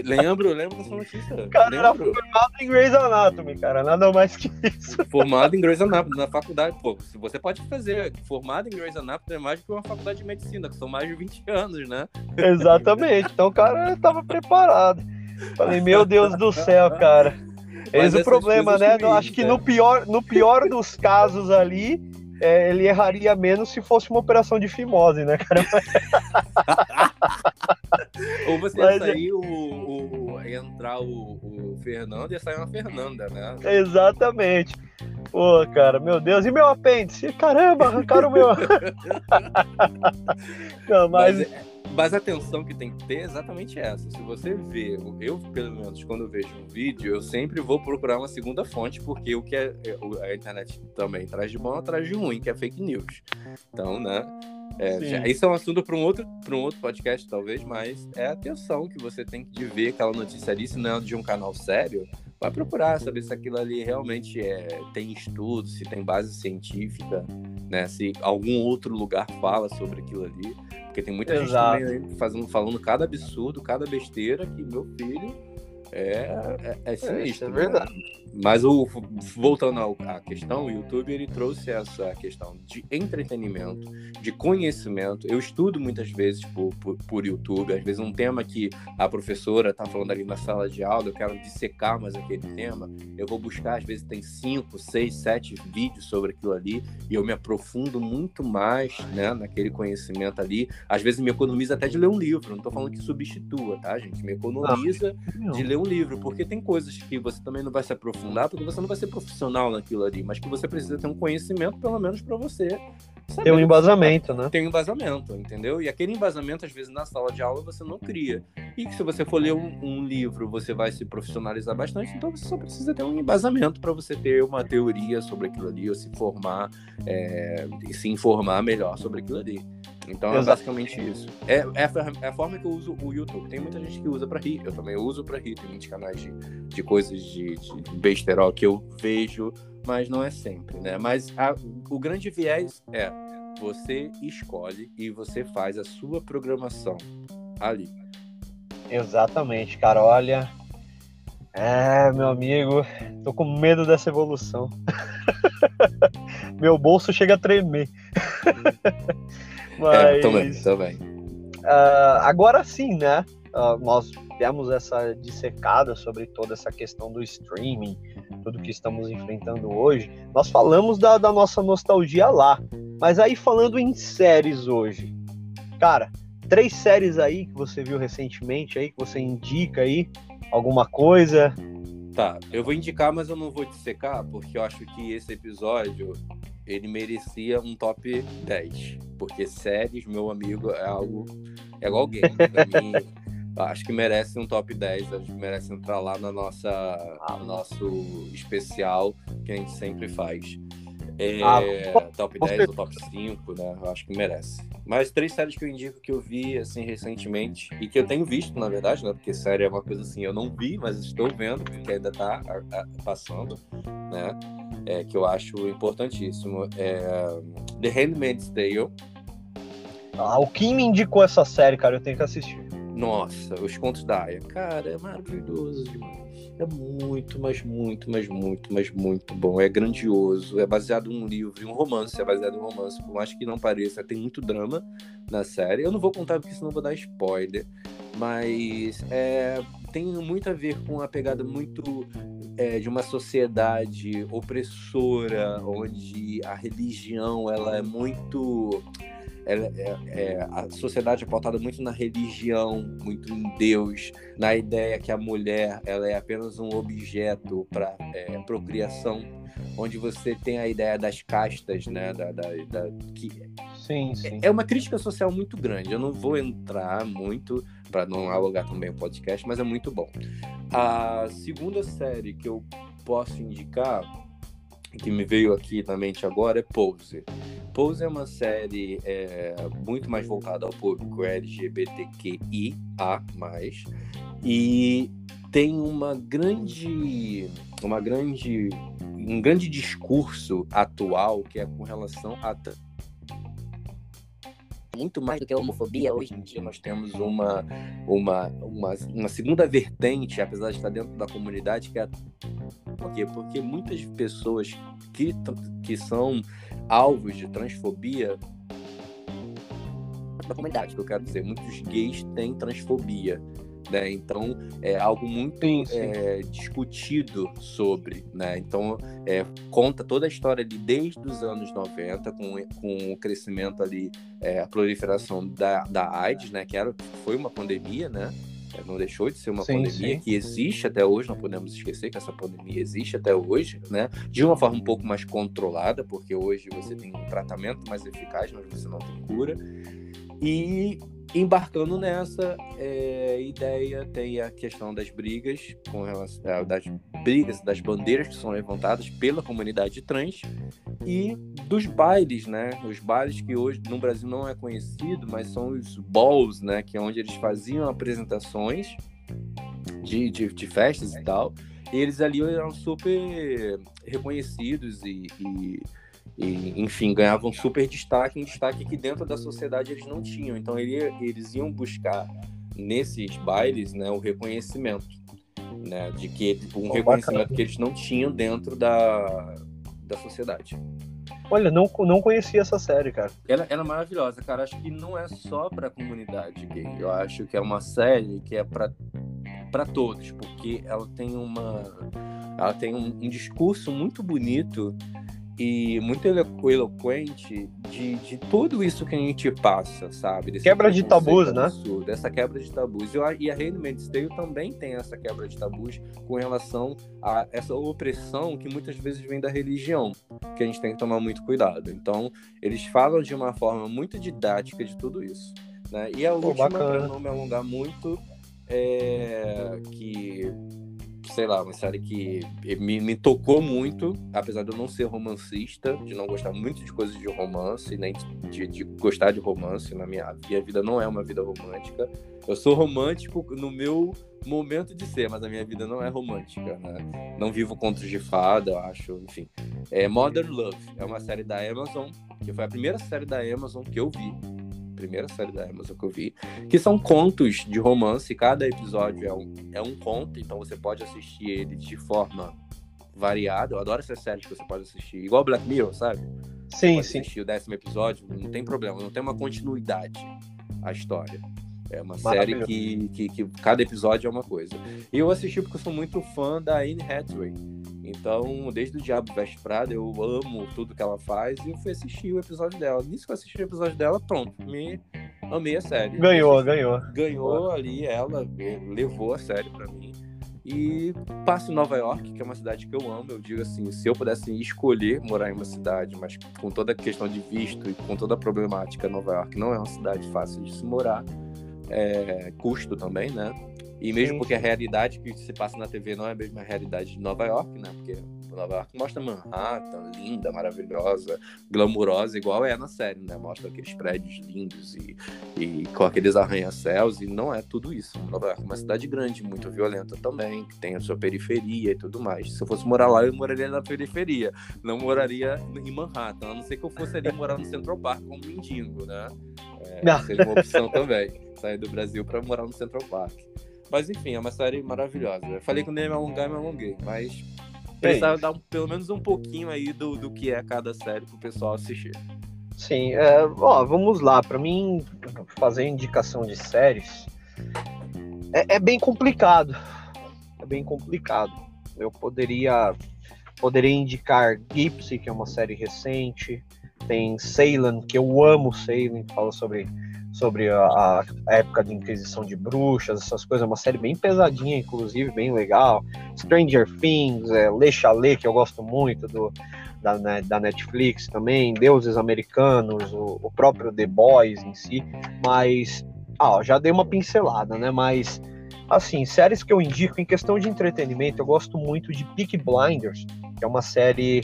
Lembro, lembro dessa notícia. O cara lembro. era formado em Grey's Anatomy, cara, nada mais que isso. Formado em Grey's Anatomy, na faculdade, pô, se você pode fazer formado em Grey's Anatomy é mais do que uma faculdade de medicina, que são mais de 20 anos, né? Exatamente, então o cara estava preparado. Falei, meu Deus do céu, cara. Esse é o problema, né? Acho que no pior, no pior dos casos ali, é, ele erraria menos se fosse uma operação de fimose, né, cara? Ou você Mas, ia é sair o, o, entrar o, o Fernando e ia sair uma Fernanda, né? Exatamente. Pô, cara, meu Deus, e meu apêndice? Caramba, arrancaram o meu. Não, mas... mas é, mas a atenção que tem que ter é exatamente essa. Se você vê, eu pelo menos quando eu vejo um vídeo, eu sempre vou procurar uma segunda fonte, porque o que é, é a internet também traz de bom, traz de ruim, que é fake news. Então, né? É, já, isso é um assunto para um outro para um outro podcast talvez, mas é a atenção que você tem de ver aquela notícia ali, se não é de um canal sério, vai procurar saber se aquilo ali realmente é, tem estudo, se tem base científica, né? Se algum outro lugar fala sobre aquilo ali. Porque tem muita Exato. gente também fazendo, falando cada absurdo, cada besteira que meu filho é, é, é sinistro. É, é verdade. Né? Mas o, voltando à questão, o YouTube ele trouxe essa questão de entretenimento, de conhecimento. Eu estudo muitas vezes por, por, por YouTube, às vezes um tema que a professora está falando ali na sala de aula, eu quero dissecar mais aquele tema, eu vou buscar, às vezes tem cinco, seis, sete vídeos sobre aquilo ali, e eu me aprofundo muito mais né, naquele conhecimento ali. Às vezes me economiza até de ler um livro, não estou falando que substitua, tá, gente? Me economiza ah, de ler um livro, porque tem coisas que você também não vai se aprofundar, porque você não vai ser profissional naquilo ali, mas que você precisa ter um conhecimento, pelo menos para você. Tem um embasamento, né? Tem um embasamento, entendeu? E aquele embasamento, às vezes, na sala de aula, você não cria. E que se você for ler um, um livro, você vai se profissionalizar bastante, então você só precisa ter um embasamento para você ter uma teoria sobre aquilo ali, ou se formar, é, e se informar melhor sobre aquilo ali. Então é basicamente isso. É, é, a, é, a, forma que eu uso o YouTube. Tem muita gente que usa para rir. Eu também uso para rir. Tem muitos canais de, de coisas de, de besterol que eu vejo, mas não é sempre, né? Mas a, o grande viés é você escolhe e você faz a sua programação ali. Exatamente, cara. Olha, é, meu amigo, tô com medo dessa evolução. meu bolso chega a tremer. Mas, é, também, também. Uh, agora sim, né? Uh, nós demos essa dissecada sobre toda essa questão do streaming, tudo que estamos enfrentando hoje. Nós falamos da, da nossa nostalgia lá. Mas aí falando em séries hoje, cara, três séries aí que você viu recentemente aí, que você indica aí, alguma coisa? Tá, eu vou indicar, mas eu não vou dissecar, porque eu acho que esse episódio ele merecia um top 10. Porque séries, meu amigo, é algo. É igual game. Pra mim, acho que merece um top 10. Acho que merece entrar lá na nossa, no nosso especial que a gente sempre faz. É, ah, top 10 ou top 5, né? Eu acho que merece. Mas três séries que eu indico que eu vi, assim, recentemente, e que eu tenho visto, na verdade, né? Porque série é uma coisa assim, eu não vi, mas estou vendo, porque ainda tá a, a, passando, né? É, que eu acho importantíssimo. É The Handmaid's Tale. Ah, o Kim me indicou essa série, cara, eu tenho que assistir. Nossa, Os Contos da Aya. Cara, é maravilhoso demais. É muito, mas muito, mas muito, mas muito bom. É grandioso. É baseado em um livro, em um romance. É baseado em um romance. Por mais que não pareça, tem muito drama na série. Eu não vou contar porque senão vou dar spoiler. Mas é, tem muito a ver com a pegada muito é, de uma sociedade opressora, onde a religião ela é muito é, é, a sociedade é pautada muito na religião, muito em Deus, na ideia que a mulher ela é apenas um objeto para é, procriação, onde você tem a ideia das castas, né, da, da, da que sim, sim. É, é uma crítica social muito grande. Eu não vou entrar muito para não alugar também o podcast, mas é muito bom. A segunda série que eu posso indicar, que me veio aqui na mente agora, é Pose. Pose é uma série é, muito mais voltada ao público LGBTQIA+, e tem uma grande, uma grande, um grande discurso atual que é com relação a muito mais do que a homofobia. Hoje em dia nós temos uma, uma, uma, uma segunda vertente, apesar de estar dentro da comunidade, que é por quê? Porque muitas pessoas que, que são alvos de transfobia da comunidade, que eu quero dizer, muitos gays têm transfobia. Né? Então é algo muito sim, sim. É, discutido sobre, né? Então é, conta toda a história de desde os anos 90 com, com o crescimento ali, é, a proliferação da, da AIDS, né? Que era, foi uma pandemia, né? É, não deixou de ser uma sim, pandemia que existe até hoje, não podemos esquecer que essa pandemia existe até hoje, né? De uma forma um pouco mais controlada, porque hoje você tem um tratamento mais eficaz, mas você não tem cura. E embarcando nessa é, ideia tem a questão das brigas com relação das brigas das bandeiras que são levantadas pela comunidade trans e dos bailes né? Os bailes que hoje no Brasil não é conhecido mas são os balls né? Que é onde eles faziam apresentações de, de, de festas e tal. E eles ali eram super reconhecidos e, e e, enfim, ganhavam super destaque, um destaque que dentro da sociedade eles não tinham. Então ele, eles iam buscar nesses bailes né, o reconhecimento, né, de que um oh, reconhecimento bacana. que eles não tinham dentro da, da sociedade. Olha, não, não conhecia essa série, cara. Ela, ela é maravilhosa, cara. Acho que não é só pra comunidade gay. Eu acho que é uma série que é pra, pra todos, porque ela tem uma. Ela tem um, um discurso muito bonito e muito elo eloquente de, de tudo isso que a gente passa, sabe? Desse quebra de tabus, né? absurdo, né? Essa quebra de tabus. Eu, e a Handmaid's Tale também tem essa quebra de tabus com relação a essa opressão que muitas vezes vem da religião, que a gente tem que tomar muito cuidado. Então, eles falam de uma forma muito didática de tudo isso. Né? E a última, para não me alongar muito, é que sei lá, uma série que me, me tocou muito, apesar de eu não ser romancista, de não gostar muito de coisas de romance, nem de, de gostar de romance na minha, minha vida não é uma vida romântica. Eu sou romântico no meu momento de ser, mas a minha vida não é romântica, né? Não vivo contos de fada, acho, enfim. É Modern Love, é uma série da Amazon, que foi a primeira série da Amazon que eu vi primeira série da Amazon que eu vi, que são contos de romance, cada episódio é um, é um conto, então você pode assistir ele de forma variada. Eu adoro essas séries que você pode assistir, igual Black Mirror, sabe? Sim, sim. assistir o décimo episódio, não tem problema, não tem uma continuidade a história. É uma série que, que, que, cada episódio é uma coisa. E eu assisti porque eu sou muito fã da Anne Hathaway. Então, desde o Diabo Veste Prada, eu amo tudo que ela faz e eu fui assistir o episódio dela. Nisso que eu assisti o episódio dela, pronto, me amei a série. Ganhou, ganhou. Ganhou ali, ela levou a série para mim. E passo em Nova York, que é uma cidade que eu amo. Eu digo assim, se eu pudesse escolher morar em uma cidade, mas com toda a questão de visto e com toda a problemática, Nova York não é uma cidade fácil de se morar. É, custo também, né? E mesmo Sim. porque a realidade que se passa na TV não é a mesma realidade de Nova York, né? Porque Nova York mostra Manhattan, linda, maravilhosa, glamurosa, igual é na série, né? Mostra aqueles prédios lindos e, e com aqueles arranha-céus, e não é tudo isso. Nova York é uma cidade grande, muito violenta também, que tem a sua periferia e tudo mais. Se eu fosse morar lá, eu moraria na periferia, não moraria em Manhattan, a não ser que eu fosse ali morar no Central Park como mendigo, né? É, seria uma opção também, sair do Brasil para morar no Central Park. Mas enfim, é uma série maravilhosa. Eu falei que não ia me alongar, me alonguei, mas precisava dar um, pelo menos um pouquinho aí do, do que é cada série pro pessoal assistir. Sim, é, ó, vamos lá. Para mim, fazer indicação de séries é, é, bem complicado. É bem complicado. Eu poderia, poderia indicar Gypsy, que é uma série recente. Tem Salem, que eu amo Salem, que fala sobre sobre a, a, época de Inquisição de Bruxas, essas coisas, uma série bem pesadinha, inclusive, bem legal. Stranger Things, é, Le Chalet, que eu gosto muito, do, da, né, da Netflix também, Deuses Americanos, o, o, próprio The Boys em si, mas Ah, já dei uma pincelada, né? Mas, assim, séries que eu indico em questão de entretenimento, eu gosto muito de Peak Blinders, que é uma série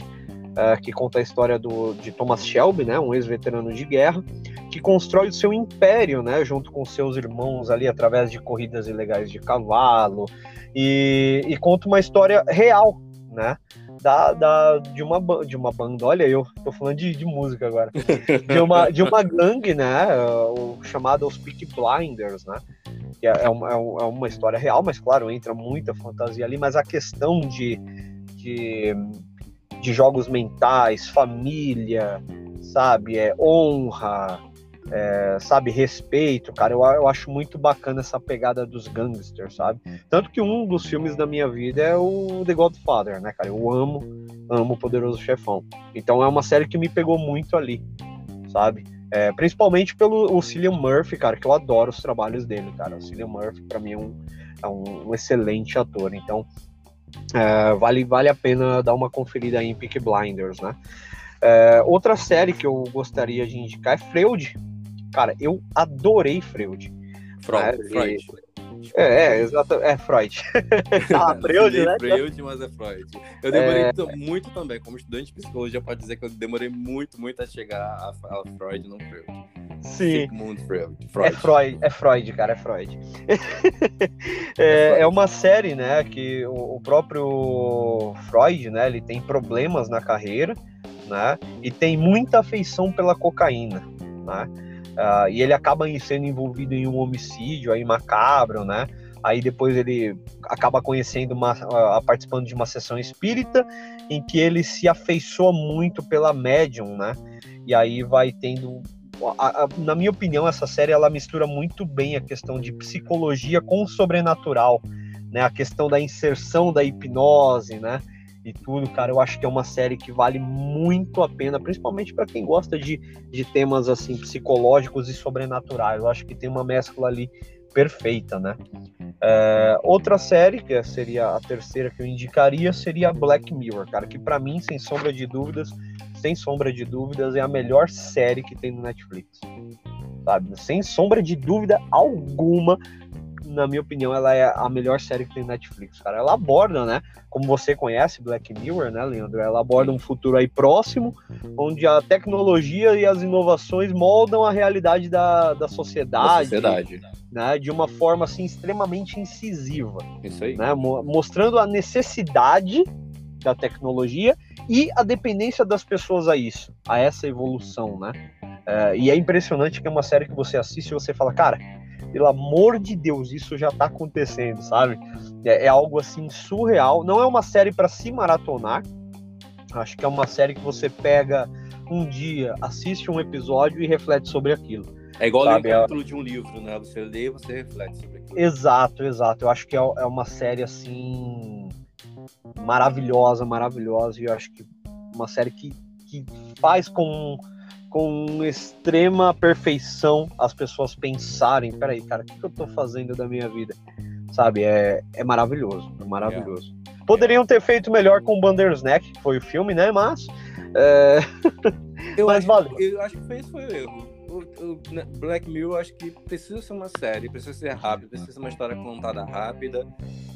uh, que conta a história do, de Thomas Shelby, né? Um ex-veterano de guerra, que constrói o seu império, né? Junto com seus irmãos ali, através de corridas ilegais de cavalo, e, e conta uma história real, né? Da, da, de, uma, de uma banda, olha, eu tô falando de, de música agora, de uma, de uma gangue, né, chamada os Peak Blinders, né, que é, é uma, é, é uma história real, mas claro, entra muita fantasia ali, mas a questão de, de, de jogos mentais, família, sabe, é honra, é, sabe, respeito, cara. Eu, eu acho muito bacana essa pegada dos gangsters, sabe? Tanto que um dos filmes da minha vida é o The Godfather, né, cara? Eu amo, amo o Poderoso Chefão. Então é uma série que me pegou muito ali, sabe? É, principalmente pelo o Cillian Murphy, cara, que eu adoro os trabalhos dele, cara. O Cillian Murphy, para mim, é um, é um, um, excelente ator. Então, é, vale, vale a pena dar uma conferida aí em Peak Blinders, né? É, outra série que eu gostaria de indicar é Freud, Cara, eu adorei Freud. Freud. Né? Freud. É, é, exato, é Freud. ah, Freud, né? Freud, mas é Freud. Eu demorei é... muito também, como estudante de psicologia, pode dizer que eu demorei muito, muito a chegar a, a Freud, não Freud. Sim. Sigmund Freud. Freud. É Freud, é Freud, cara, é Freud. é, é, é, uma série, né, que o, o próprio Freud, né, ele tem problemas na carreira, né, e tem muita afeição pela cocaína, né. Uh, e ele acaba sendo envolvido em um homicídio aí macabro, né? Aí depois ele acaba conhecendo uma, uh, participando de uma sessão espírita em que ele se afeiçoa muito pela médium, né? E aí vai tendo na minha opinião, essa série ela mistura muito bem a questão de psicologia com o sobrenatural, né? A questão da inserção da hipnose, né? E tudo, cara, eu acho que é uma série que vale muito a pena, principalmente para quem gosta de, de temas assim psicológicos e sobrenaturais. Eu acho que tem uma mescla ali perfeita, né? É, outra série, que seria a terceira que eu indicaria, seria Black Mirror, cara, que para mim, sem sombra de dúvidas, sem sombra de dúvidas, é a melhor série que tem no Netflix. Sabe? Sem sombra de dúvida alguma, na minha opinião, ela é a melhor série que tem Netflix, cara. Ela aborda, né? Como você conhece Black Mirror, né, Leandro? Ela aborda um futuro aí próximo, onde a tecnologia e as inovações moldam a realidade da, da sociedade. Da sociedade. Né, de uma forma assim extremamente incisiva. Isso aí. Né, mostrando a necessidade da tecnologia e a dependência das pessoas a isso, a essa evolução, né? É, e é impressionante que é uma série que você assiste e você fala, cara, pelo amor de Deus, isso já tá acontecendo, sabe? É, é algo assim surreal. Não é uma série para se maratonar. Acho que é uma série que você pega um dia, assiste um episódio e reflete sobre aquilo. É igual sabe? ler um capítulo de um livro, né? Você lê e você reflete sobre aquilo. Exato, exato. Eu acho que é, é uma série assim maravilhosa, maravilhosa. E eu acho que uma série que, que faz com com extrema perfeição as pessoas pensarem, peraí, cara, o que, eu tô fazendo da minha vida? Sabe, é, é maravilhoso, é maravilhoso. É. Poderiam ter feito melhor com Bandersnatch, que foi o filme, né, mas... É... eu, mas acho, valeu. eu acho que fez foi o erro o, né, Black Mirror acho que precisa ser uma série, precisa ser rápido, precisa ser uma história contada rápida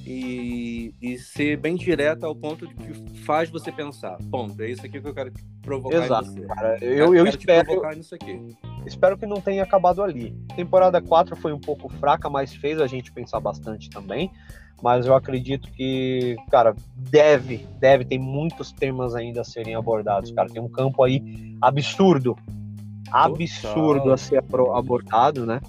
e, e ser bem direta ao ponto de que faz você pensar. Ponto, é isso aqui que eu quero provocar Exato, cara. Eu, eu, eu espero, espero que não tenha acabado ali. Temporada 4 foi um pouco fraca, mas fez a gente pensar bastante também. Mas eu acredito que, cara, deve, deve, tem muitos temas ainda a serem abordados, cara. Tem um campo aí absurdo absurdo Total. a ser abordado, né?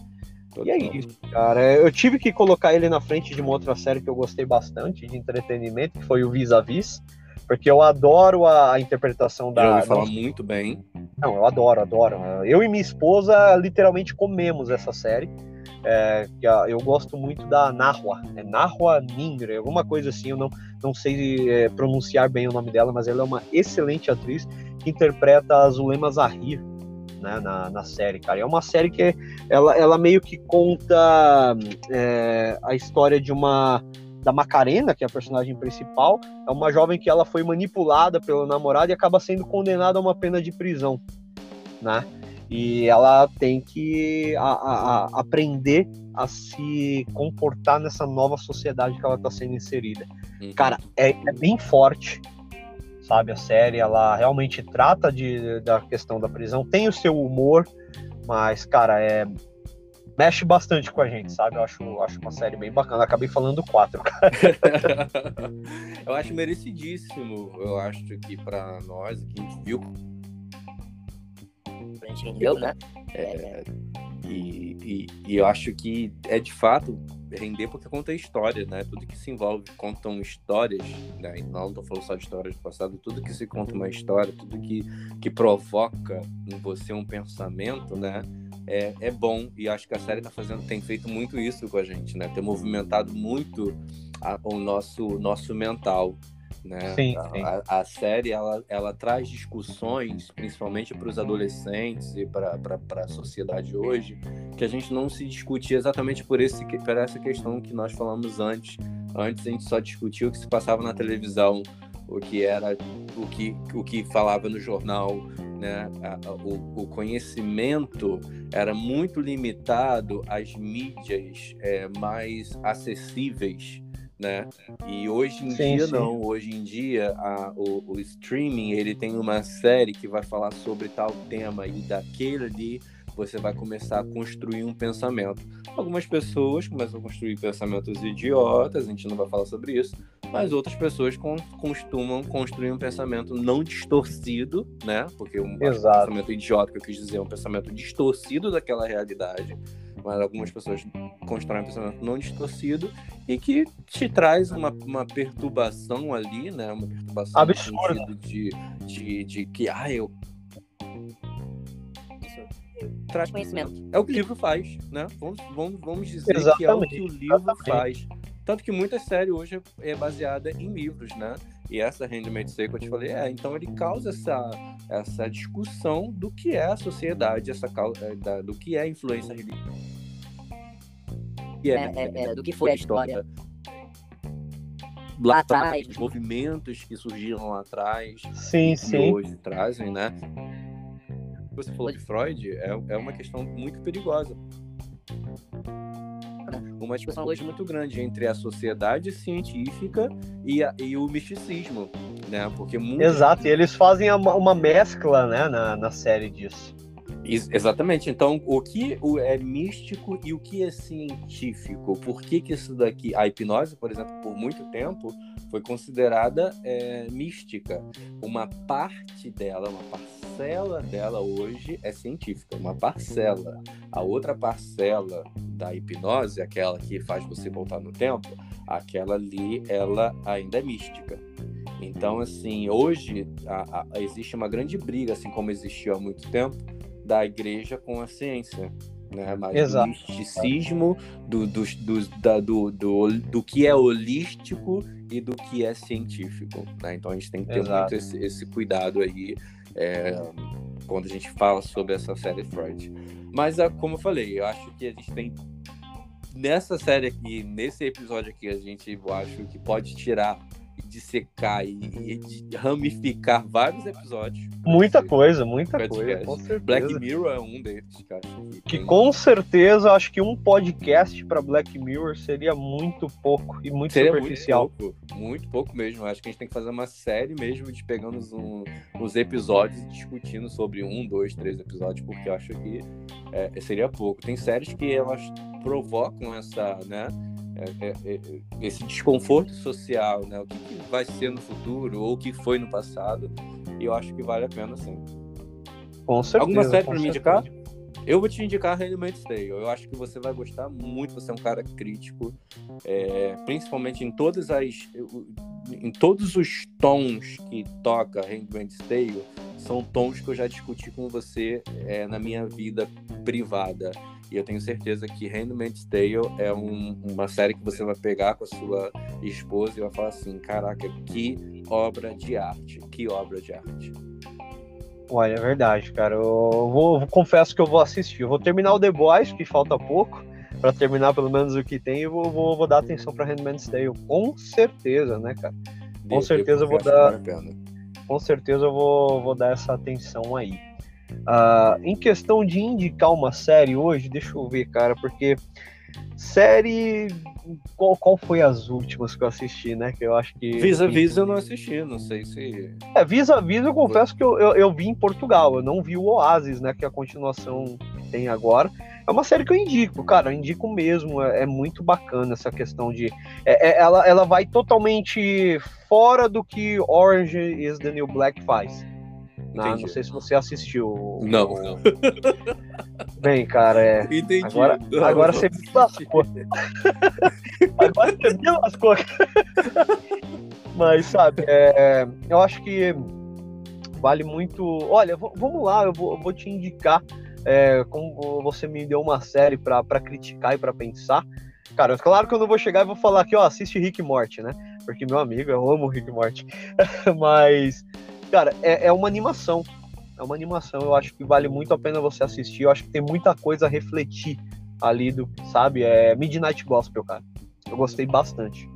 Total. E é isso, cara. Eu tive que colocar ele na frente de uma outra série que eu gostei bastante de entretenimento, que foi o Vis a Vis, porque eu adoro a, interpretação da. Eu ouvi falar muito bem. Não, eu adoro, adoro. Eu e minha esposa literalmente comemos essa série. É, eu gosto muito da Nahua, é Nahua Ningre, alguma coisa assim, eu não, não sei é, pronunciar bem o nome dela, mas ela é uma excelente atriz que interpreta a Zulema Zahir né, na, na série, cara. é uma série que ela, ela meio que conta é, a história de uma da Macarena, que é a personagem principal, é uma jovem que ela foi manipulada pelo namorado e acaba sendo condenada a uma pena de prisão, né? E ela tem que a, a, a aprender a se comportar nessa nova sociedade que ela está sendo inserida. Uhum. Cara, é, é, bem forte, sabe? A série, ela realmente trata de, da questão da prisão, tem o seu humor, mas, cara, é, mexe bastante com a gente, sabe? Eu acho, acho uma série bem bacana. Acabei falando quatro, cara. eu acho merecidíssimo. Eu acho que para nós, que a gente viu a gente entendeu, né? É, e, e, e, eu acho que é de fato render porque conta história, né? Tudo que se envolve contam histórias, né? Não estou falando só de histórias do passado, tudo que se conta uma história, tudo que, que provoca em você um pensamento, né? É, é bom e acho que a série tá fazendo, tem feito muito isso com a gente, né? Tem movimentado muito a, o nosso nosso mental. Né? Sim, sim. A, a, série ela, ela traz discussões, principalmente para os adolescentes e para a sociedade hoje, que a gente não se discutia exatamente por, esse, por essa questão que nós falamos antes. Antes a gente só discutia o que se passava na televisão, o que era o que, o que falava no jornal, né? o, o conhecimento era muito limitado às mídias é, mais acessíveis né? E hoje em sim, dia sim. não, hoje em dia a, o, o, streaming ele tem uma série que vai falar sobre tal tema e daquele ali você vai começar a construir um pensamento. Algumas pessoas começam a construir pensamentos idiotas, a gente não vai falar sobre isso, mas outras pessoas com, costumam construir um pensamento não distorcido, né? Porque um, um pensamento idiota que eu quis dizer é um pensamento distorcido daquela realidade mas algumas pessoas constroem um pensamento não distorcido e que te traz uma, uma perturbação ali, né? Uma perturbação sentido de, de, de que, ah, eu traz conhecimento. É o que o livro faz, né? Vamos, vamos, vamos dizer Exatamente. que é o que o livro Exatamente. faz. Tanto que muita série hoje é baseada em livros, né? E essa Handmaid's Tale que eu te falei, é, então ele causa essa, essa discussão do que é a sociedade, essa, é, do que é a influência religiosa que é, é, é, do que foi a história lá atrás, os movimentos que surgiram lá atrás, sim, que sim. hoje trazem, né? Você falou de Freud, é, é uma questão muito perigosa. Uma discussão hoje muito grande entre a sociedade científica e, a, e o misticismo, né? Porque muito... Exato, e eles fazem uma mescla, né, na, na série disso. Exatamente. Então, o que é místico e o que é científico? Por que, que isso daqui. A hipnose, por exemplo, por muito tempo foi considerada é, mística. Uma parte dela, uma parcela dela hoje é científica, uma parcela. A outra parcela da hipnose, aquela que faz você voltar no tempo, aquela ali, ela ainda é mística. Então, assim, hoje a, a, existe uma grande briga, assim como existiu há muito tempo, da igreja com a ciência. Né? Mas Exato. o misticismo do, do, do, da, do, do, do que é holístico e do que é científico. Né? Então a gente tem que ter Exato. muito esse, esse cuidado aí é, quando a gente fala sobre essa série Freud. Mas, ah, como eu falei, eu acho que a gente tem. Nessa série aqui, nesse episódio aqui, a gente eu acho que pode tirar dissecar e, e ramificar vários episódios. Muita coisa, muita coisa. Com certeza. Black Mirror é um deles, cara. Que, que tem... com certeza acho que um podcast para Black Mirror seria muito pouco e muito seria superficial. Muito pouco, muito pouco mesmo. Acho que a gente tem que fazer uma série mesmo de pegando um, os episódios e discutindo sobre um, dois, três episódios, porque eu acho que é, seria pouco. Tem séries que elas provocam essa, né? É, é, é, esse desconforto social, né? O que, que, vai ser no futuro ou o que foi no passado. E eu acho que vale a pena, sim. Com certeza. Alguma série para me indicar? Eu vou te indicar Handmaid's Tale. Eu acho que você vai gostar muito. Você é um cara crítico, é, principalmente em todas as, em todos os tons que toca Handmaid's Tale. São tons que eu já discuti com você é, na minha vida privada. E eu tenho certeza que Handmaid's Tale é um, uma série que você vai pegar com a sua esposa e vai falar assim: caraca, que obra de arte, que obra de arte. Olha, é verdade, cara. Eu vou, eu confesso que eu vou assistir. Eu vou terminar o The Boys, que falta pouco, para terminar pelo menos o que tem, e vou, vou, vou dar atenção para Handmaid's Tale. Com certeza, né, cara? Com certeza eu vou dar. Com certeza eu vou, vou dar essa atenção aí. Ah, em questão de indicar uma série hoje, deixa eu ver, cara, porque série. Qual, qual foi as últimas que eu assisti, né? Que eu acho que. Visa Visa eu não assisti, não sei se. É, Visa Visa eu confesso que eu, eu, eu vi em Portugal, eu não vi o Oasis, né? Que é a continuação que tem agora. É uma série que eu indico, cara, eu indico mesmo. É, é muito bacana essa questão de. é- é- ela, ela vai totalmente fora do que Orange is the New Black faz. Entendi. Não sei se você assistiu. Não. o- Bem, cara, é. Entendi. Agora- Não, agora não você me lascou. Agora você me lascou. Mas, sabe, é, eu acho que vale muito. Olha, vamos lá, eu vou, eu vou te indicar. é, como você me deu uma série pra pra criticar e pra pensar. Cara, claro que eu não vou chegar e vou falar aqui, ó, assiste Rick Morty, né? Porque, meu amigo, eu amo Rick Morty. Mas, cara, é, é uma animação. É uma animação, eu acho que vale muito a pena você assistir. Eu acho que tem muita coisa a refletir ali do, sabe? É Midnight Gospel, cara. Eu gostei bastante.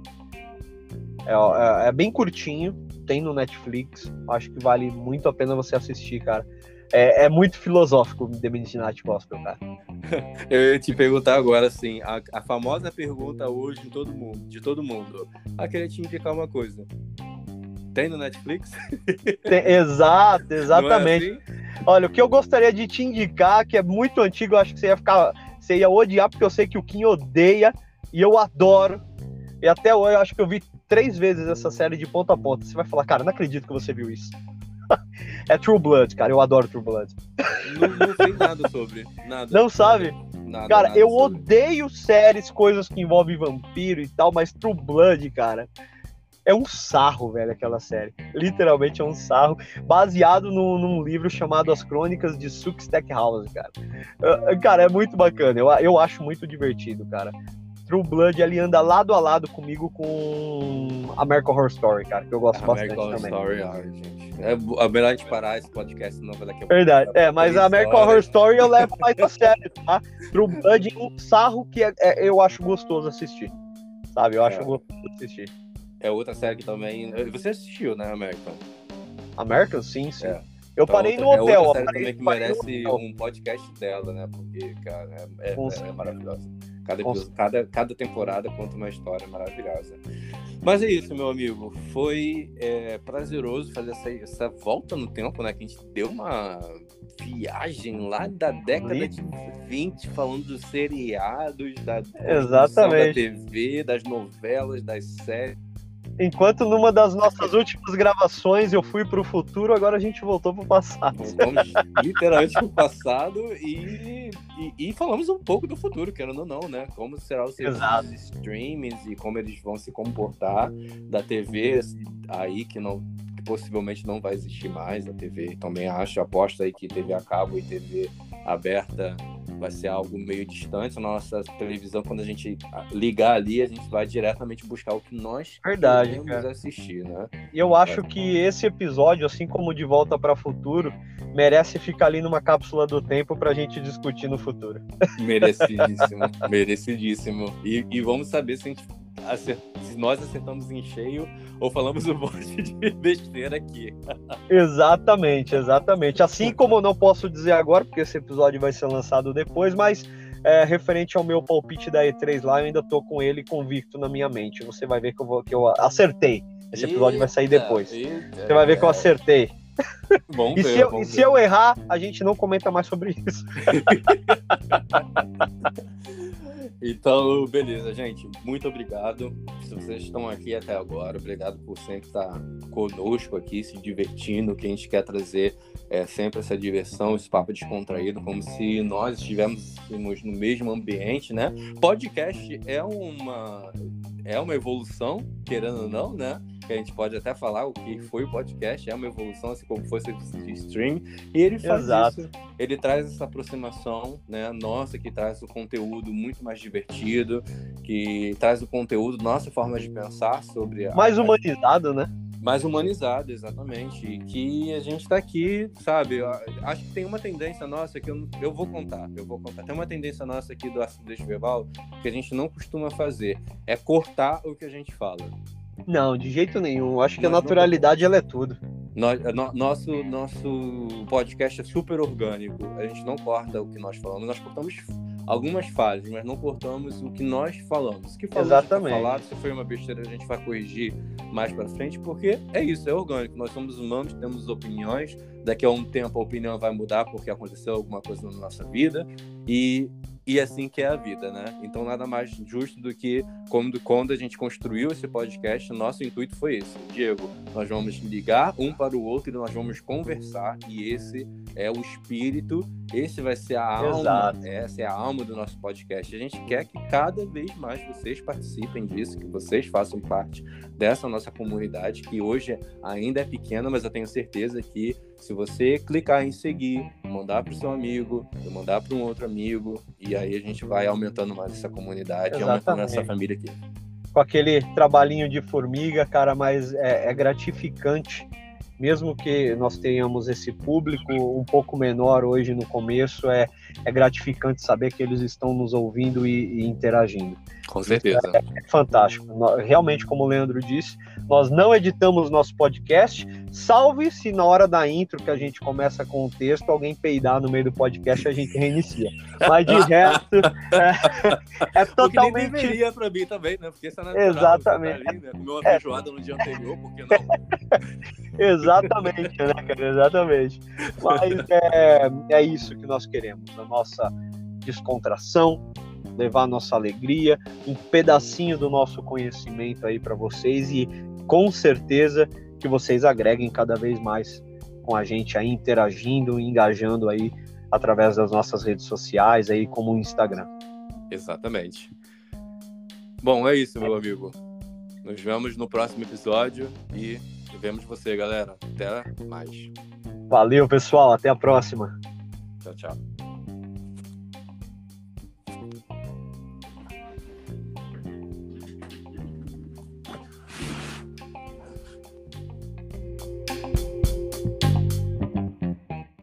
É, é- é bem curtinho, tem no Netflix. Acho que vale muito a pena você assistir, cara. É, é muito filosófico The Midnight Gospel, cara. Eu ia te perguntar agora, assim, a, a famosa pergunta hoje de todo mundo, de todo mundo. Ah, queria te indicar uma coisa. Tem no Netflix? Tem- exato, é exatamente. assim? Olha, o que eu gostaria de te indicar, que é muito antigo, eu acho que você ia ficar. Você ia odiar, porque eu sei que o Kim odeia e eu adoro. E até hoje eu acho que eu vi três vezes essa série de ponta a ponta. Você vai falar, cara, não acredito que você viu isso. é True Blood, cara. Eu adoro True Blood. Não, não sei nada sobre. Nada. Não sabe? Nada, Cara, nada eu sobre. odeio séries, coisas que envolvem vampiro e tal, mas True Blood, cara, é um sarro, velho, aquela série. Literalmente é um sarro, baseado no- num livro chamado As Crônicas de Suk Stackhouse, cara. Ah, Cara, é muito bacana, eu, eu acho muito divertido, cara. True Blood ali anda lado a lado comigo com American Horror Story, cara, que eu gosto bastante American Horror também. Story, ah, gente. É, é melhor a gente parar esse podcast, senão vai daqui a pouco. Verdade, é, mas a American. Horror Story eu levo mais a sério, tá? True Blood é um sarro que é- é- eu acho gostoso assistir, sabe? Eu acho É. gostoso assistir. É outra série que também. Você assistiu, né, American? American, sim, sim. É. Eu Então, parei outra- no É hotel. outra eu série parei- também que merece um podcast dela, né? Porque, cara, é, é, é maravilhosa. Cada, episódio- cada, cada temporada conta uma história maravilhosa. Mas é isso, meu amigo. Foi é, prazeroso fazer essa, essa volta no tempo, né? Que a gente deu uma viagem lá da década de 20, falando dos seriados, da, construção da Exatamente. TV, das novelas, das séries. Enquanto numa das nossas últimas gravações eu fui pro futuro, agora a gente voltou pro passado. Vamos literalmente pro passado e, e, e falamos um pouco do futuro, querendo ou não, né? Como será o serviço Exato. dos streamings e como eles vão se comportar da TV aí que não que possivelmente não vai existir mais a TV. Também acho, aposto aí que TV a cabo e TV aberta vai ser algo meio distante. A nossa televisão, quando a gente ligar ali, a gente vai diretamente buscar o que nós Verdade, queremos cara. assistir, né? E eu acho que esse episódio, assim como De Volta para Futuro, merece ficar ali numa cápsula do tempo pra gente discutir no futuro. Merecidíssimo, merecidíssimo. E, e vamos saber se, a gente se nós acertamos em cheio ou falamos um monte de besteira aqui. Exatamente, exatamente. Assim como eu não posso dizer agora, porque esse episódio vai ser lançado depois, mas é, referente ao meu palpite da E3 lá, eu ainda tô com ele convicto na minha mente. Você vai ver que eu, vou, que eu acertei. Esse episódio vai sair depois. Você vai ver que eu acertei. Vamos E ver, se, eu, e se eu errar, a gente não comenta mais sobre isso. Então, beleza, gente. Muito obrigado. Se vocês estão aqui até agora, obrigado por sempre estar conosco aqui, se divertindo. Que a gente quer trazer é sempre essa diversão, esse papo descontraído, como se nós estivéssemos no mesmo ambiente, né? Podcast é uma é uma evolução, querendo ou não, né? Que a gente pode até falar o que foi o podcast, é uma evolução, assim como foi o streaming. E ele faz Exato. isso ele traz essa aproximação, né, nossa, que traz o conteúdo muito mais divertido, que traz o conteúdo, nossa forma de pensar sobre a, Mais humanizado, né? Mais humanizado, exatamente, e que a gente tá aqui, sabe, eu acho que tem uma tendência nossa que eu, eu vou contar, eu vou contar, tem uma tendência nossa aqui do acidez verbal que a gente não costuma fazer, é cortar o que a gente fala. Não, de jeito nenhum. Eu acho que a Nós não naturalidade ela é tudo. É, no, nosso, nosso podcast é super orgânico. A gente não corta o que nós falamos. Nós cortamos algumas fases, mas não cortamos o que nós falamos. O que falamos Exatamente. falar, se foi uma besteira, a gente vai corrigir mais para frente, porque é isso, é orgânico. Nós somos humanos, temos opiniões. Daqui a um tempo a opinião vai mudar porque aconteceu alguma coisa na nossa vida. E e assim que é a vida, né? Então nada mais justo do que quando, quando a gente construiu esse podcast, nosso intuito foi esse. Diego, nós vamos ligar um para o outro e nós vamos conversar e esse é o espírito, esse vai ser a alma, Exato. essa é a alma do nosso podcast. A gente quer que cada vez mais vocês participem disso, que vocês façam parte dessa nossa comunidade, que hoje ainda é pequena, mas eu tenho certeza que se você clicar em seguir, mandar para o seu amigo, mandar para um outro amigo, e aí a gente vai aumentando mais essa comunidade, e aumentando Exatamente. essa família aqui. com aquele trabalhinho de formiga, cara, mas é, é gratificante, mesmo que nós tenhamos esse público um pouco menor hoje no começo, é, é gratificante saber que eles estão nos ouvindo e, e interagindo. Com certeza. É fantástico. No- Realmente, como o Leandro disse, nós não editamos nosso podcast, salve se na hora da intro que a gente começa com o texto, alguém peidar no meio do podcast e a gente reinicia. Mas de resto, é, é O que totalmente deveria pra mim também, né? Porque isso é natural. Exatamente. Tá ali, né? Comeu uma feijoada no dia anterior, por que não? Exatamente, né, cara? Exatamente. Mas é, é isso que nós queremos, a nossa descontração, levar a nossa alegria, um pedacinho do nosso conhecimento aí para vocês e com certeza que vocês agreguem cada vez mais com a gente aí interagindo, engajando aí através das nossas redes sociais aí como o Instagram. Exatamente. Bom, é isso, meu amigo. Nos vemos no próximo episódio e vemos você, galera. Até mais. Valeu, pessoal, até a próxima. Tchau, tchau.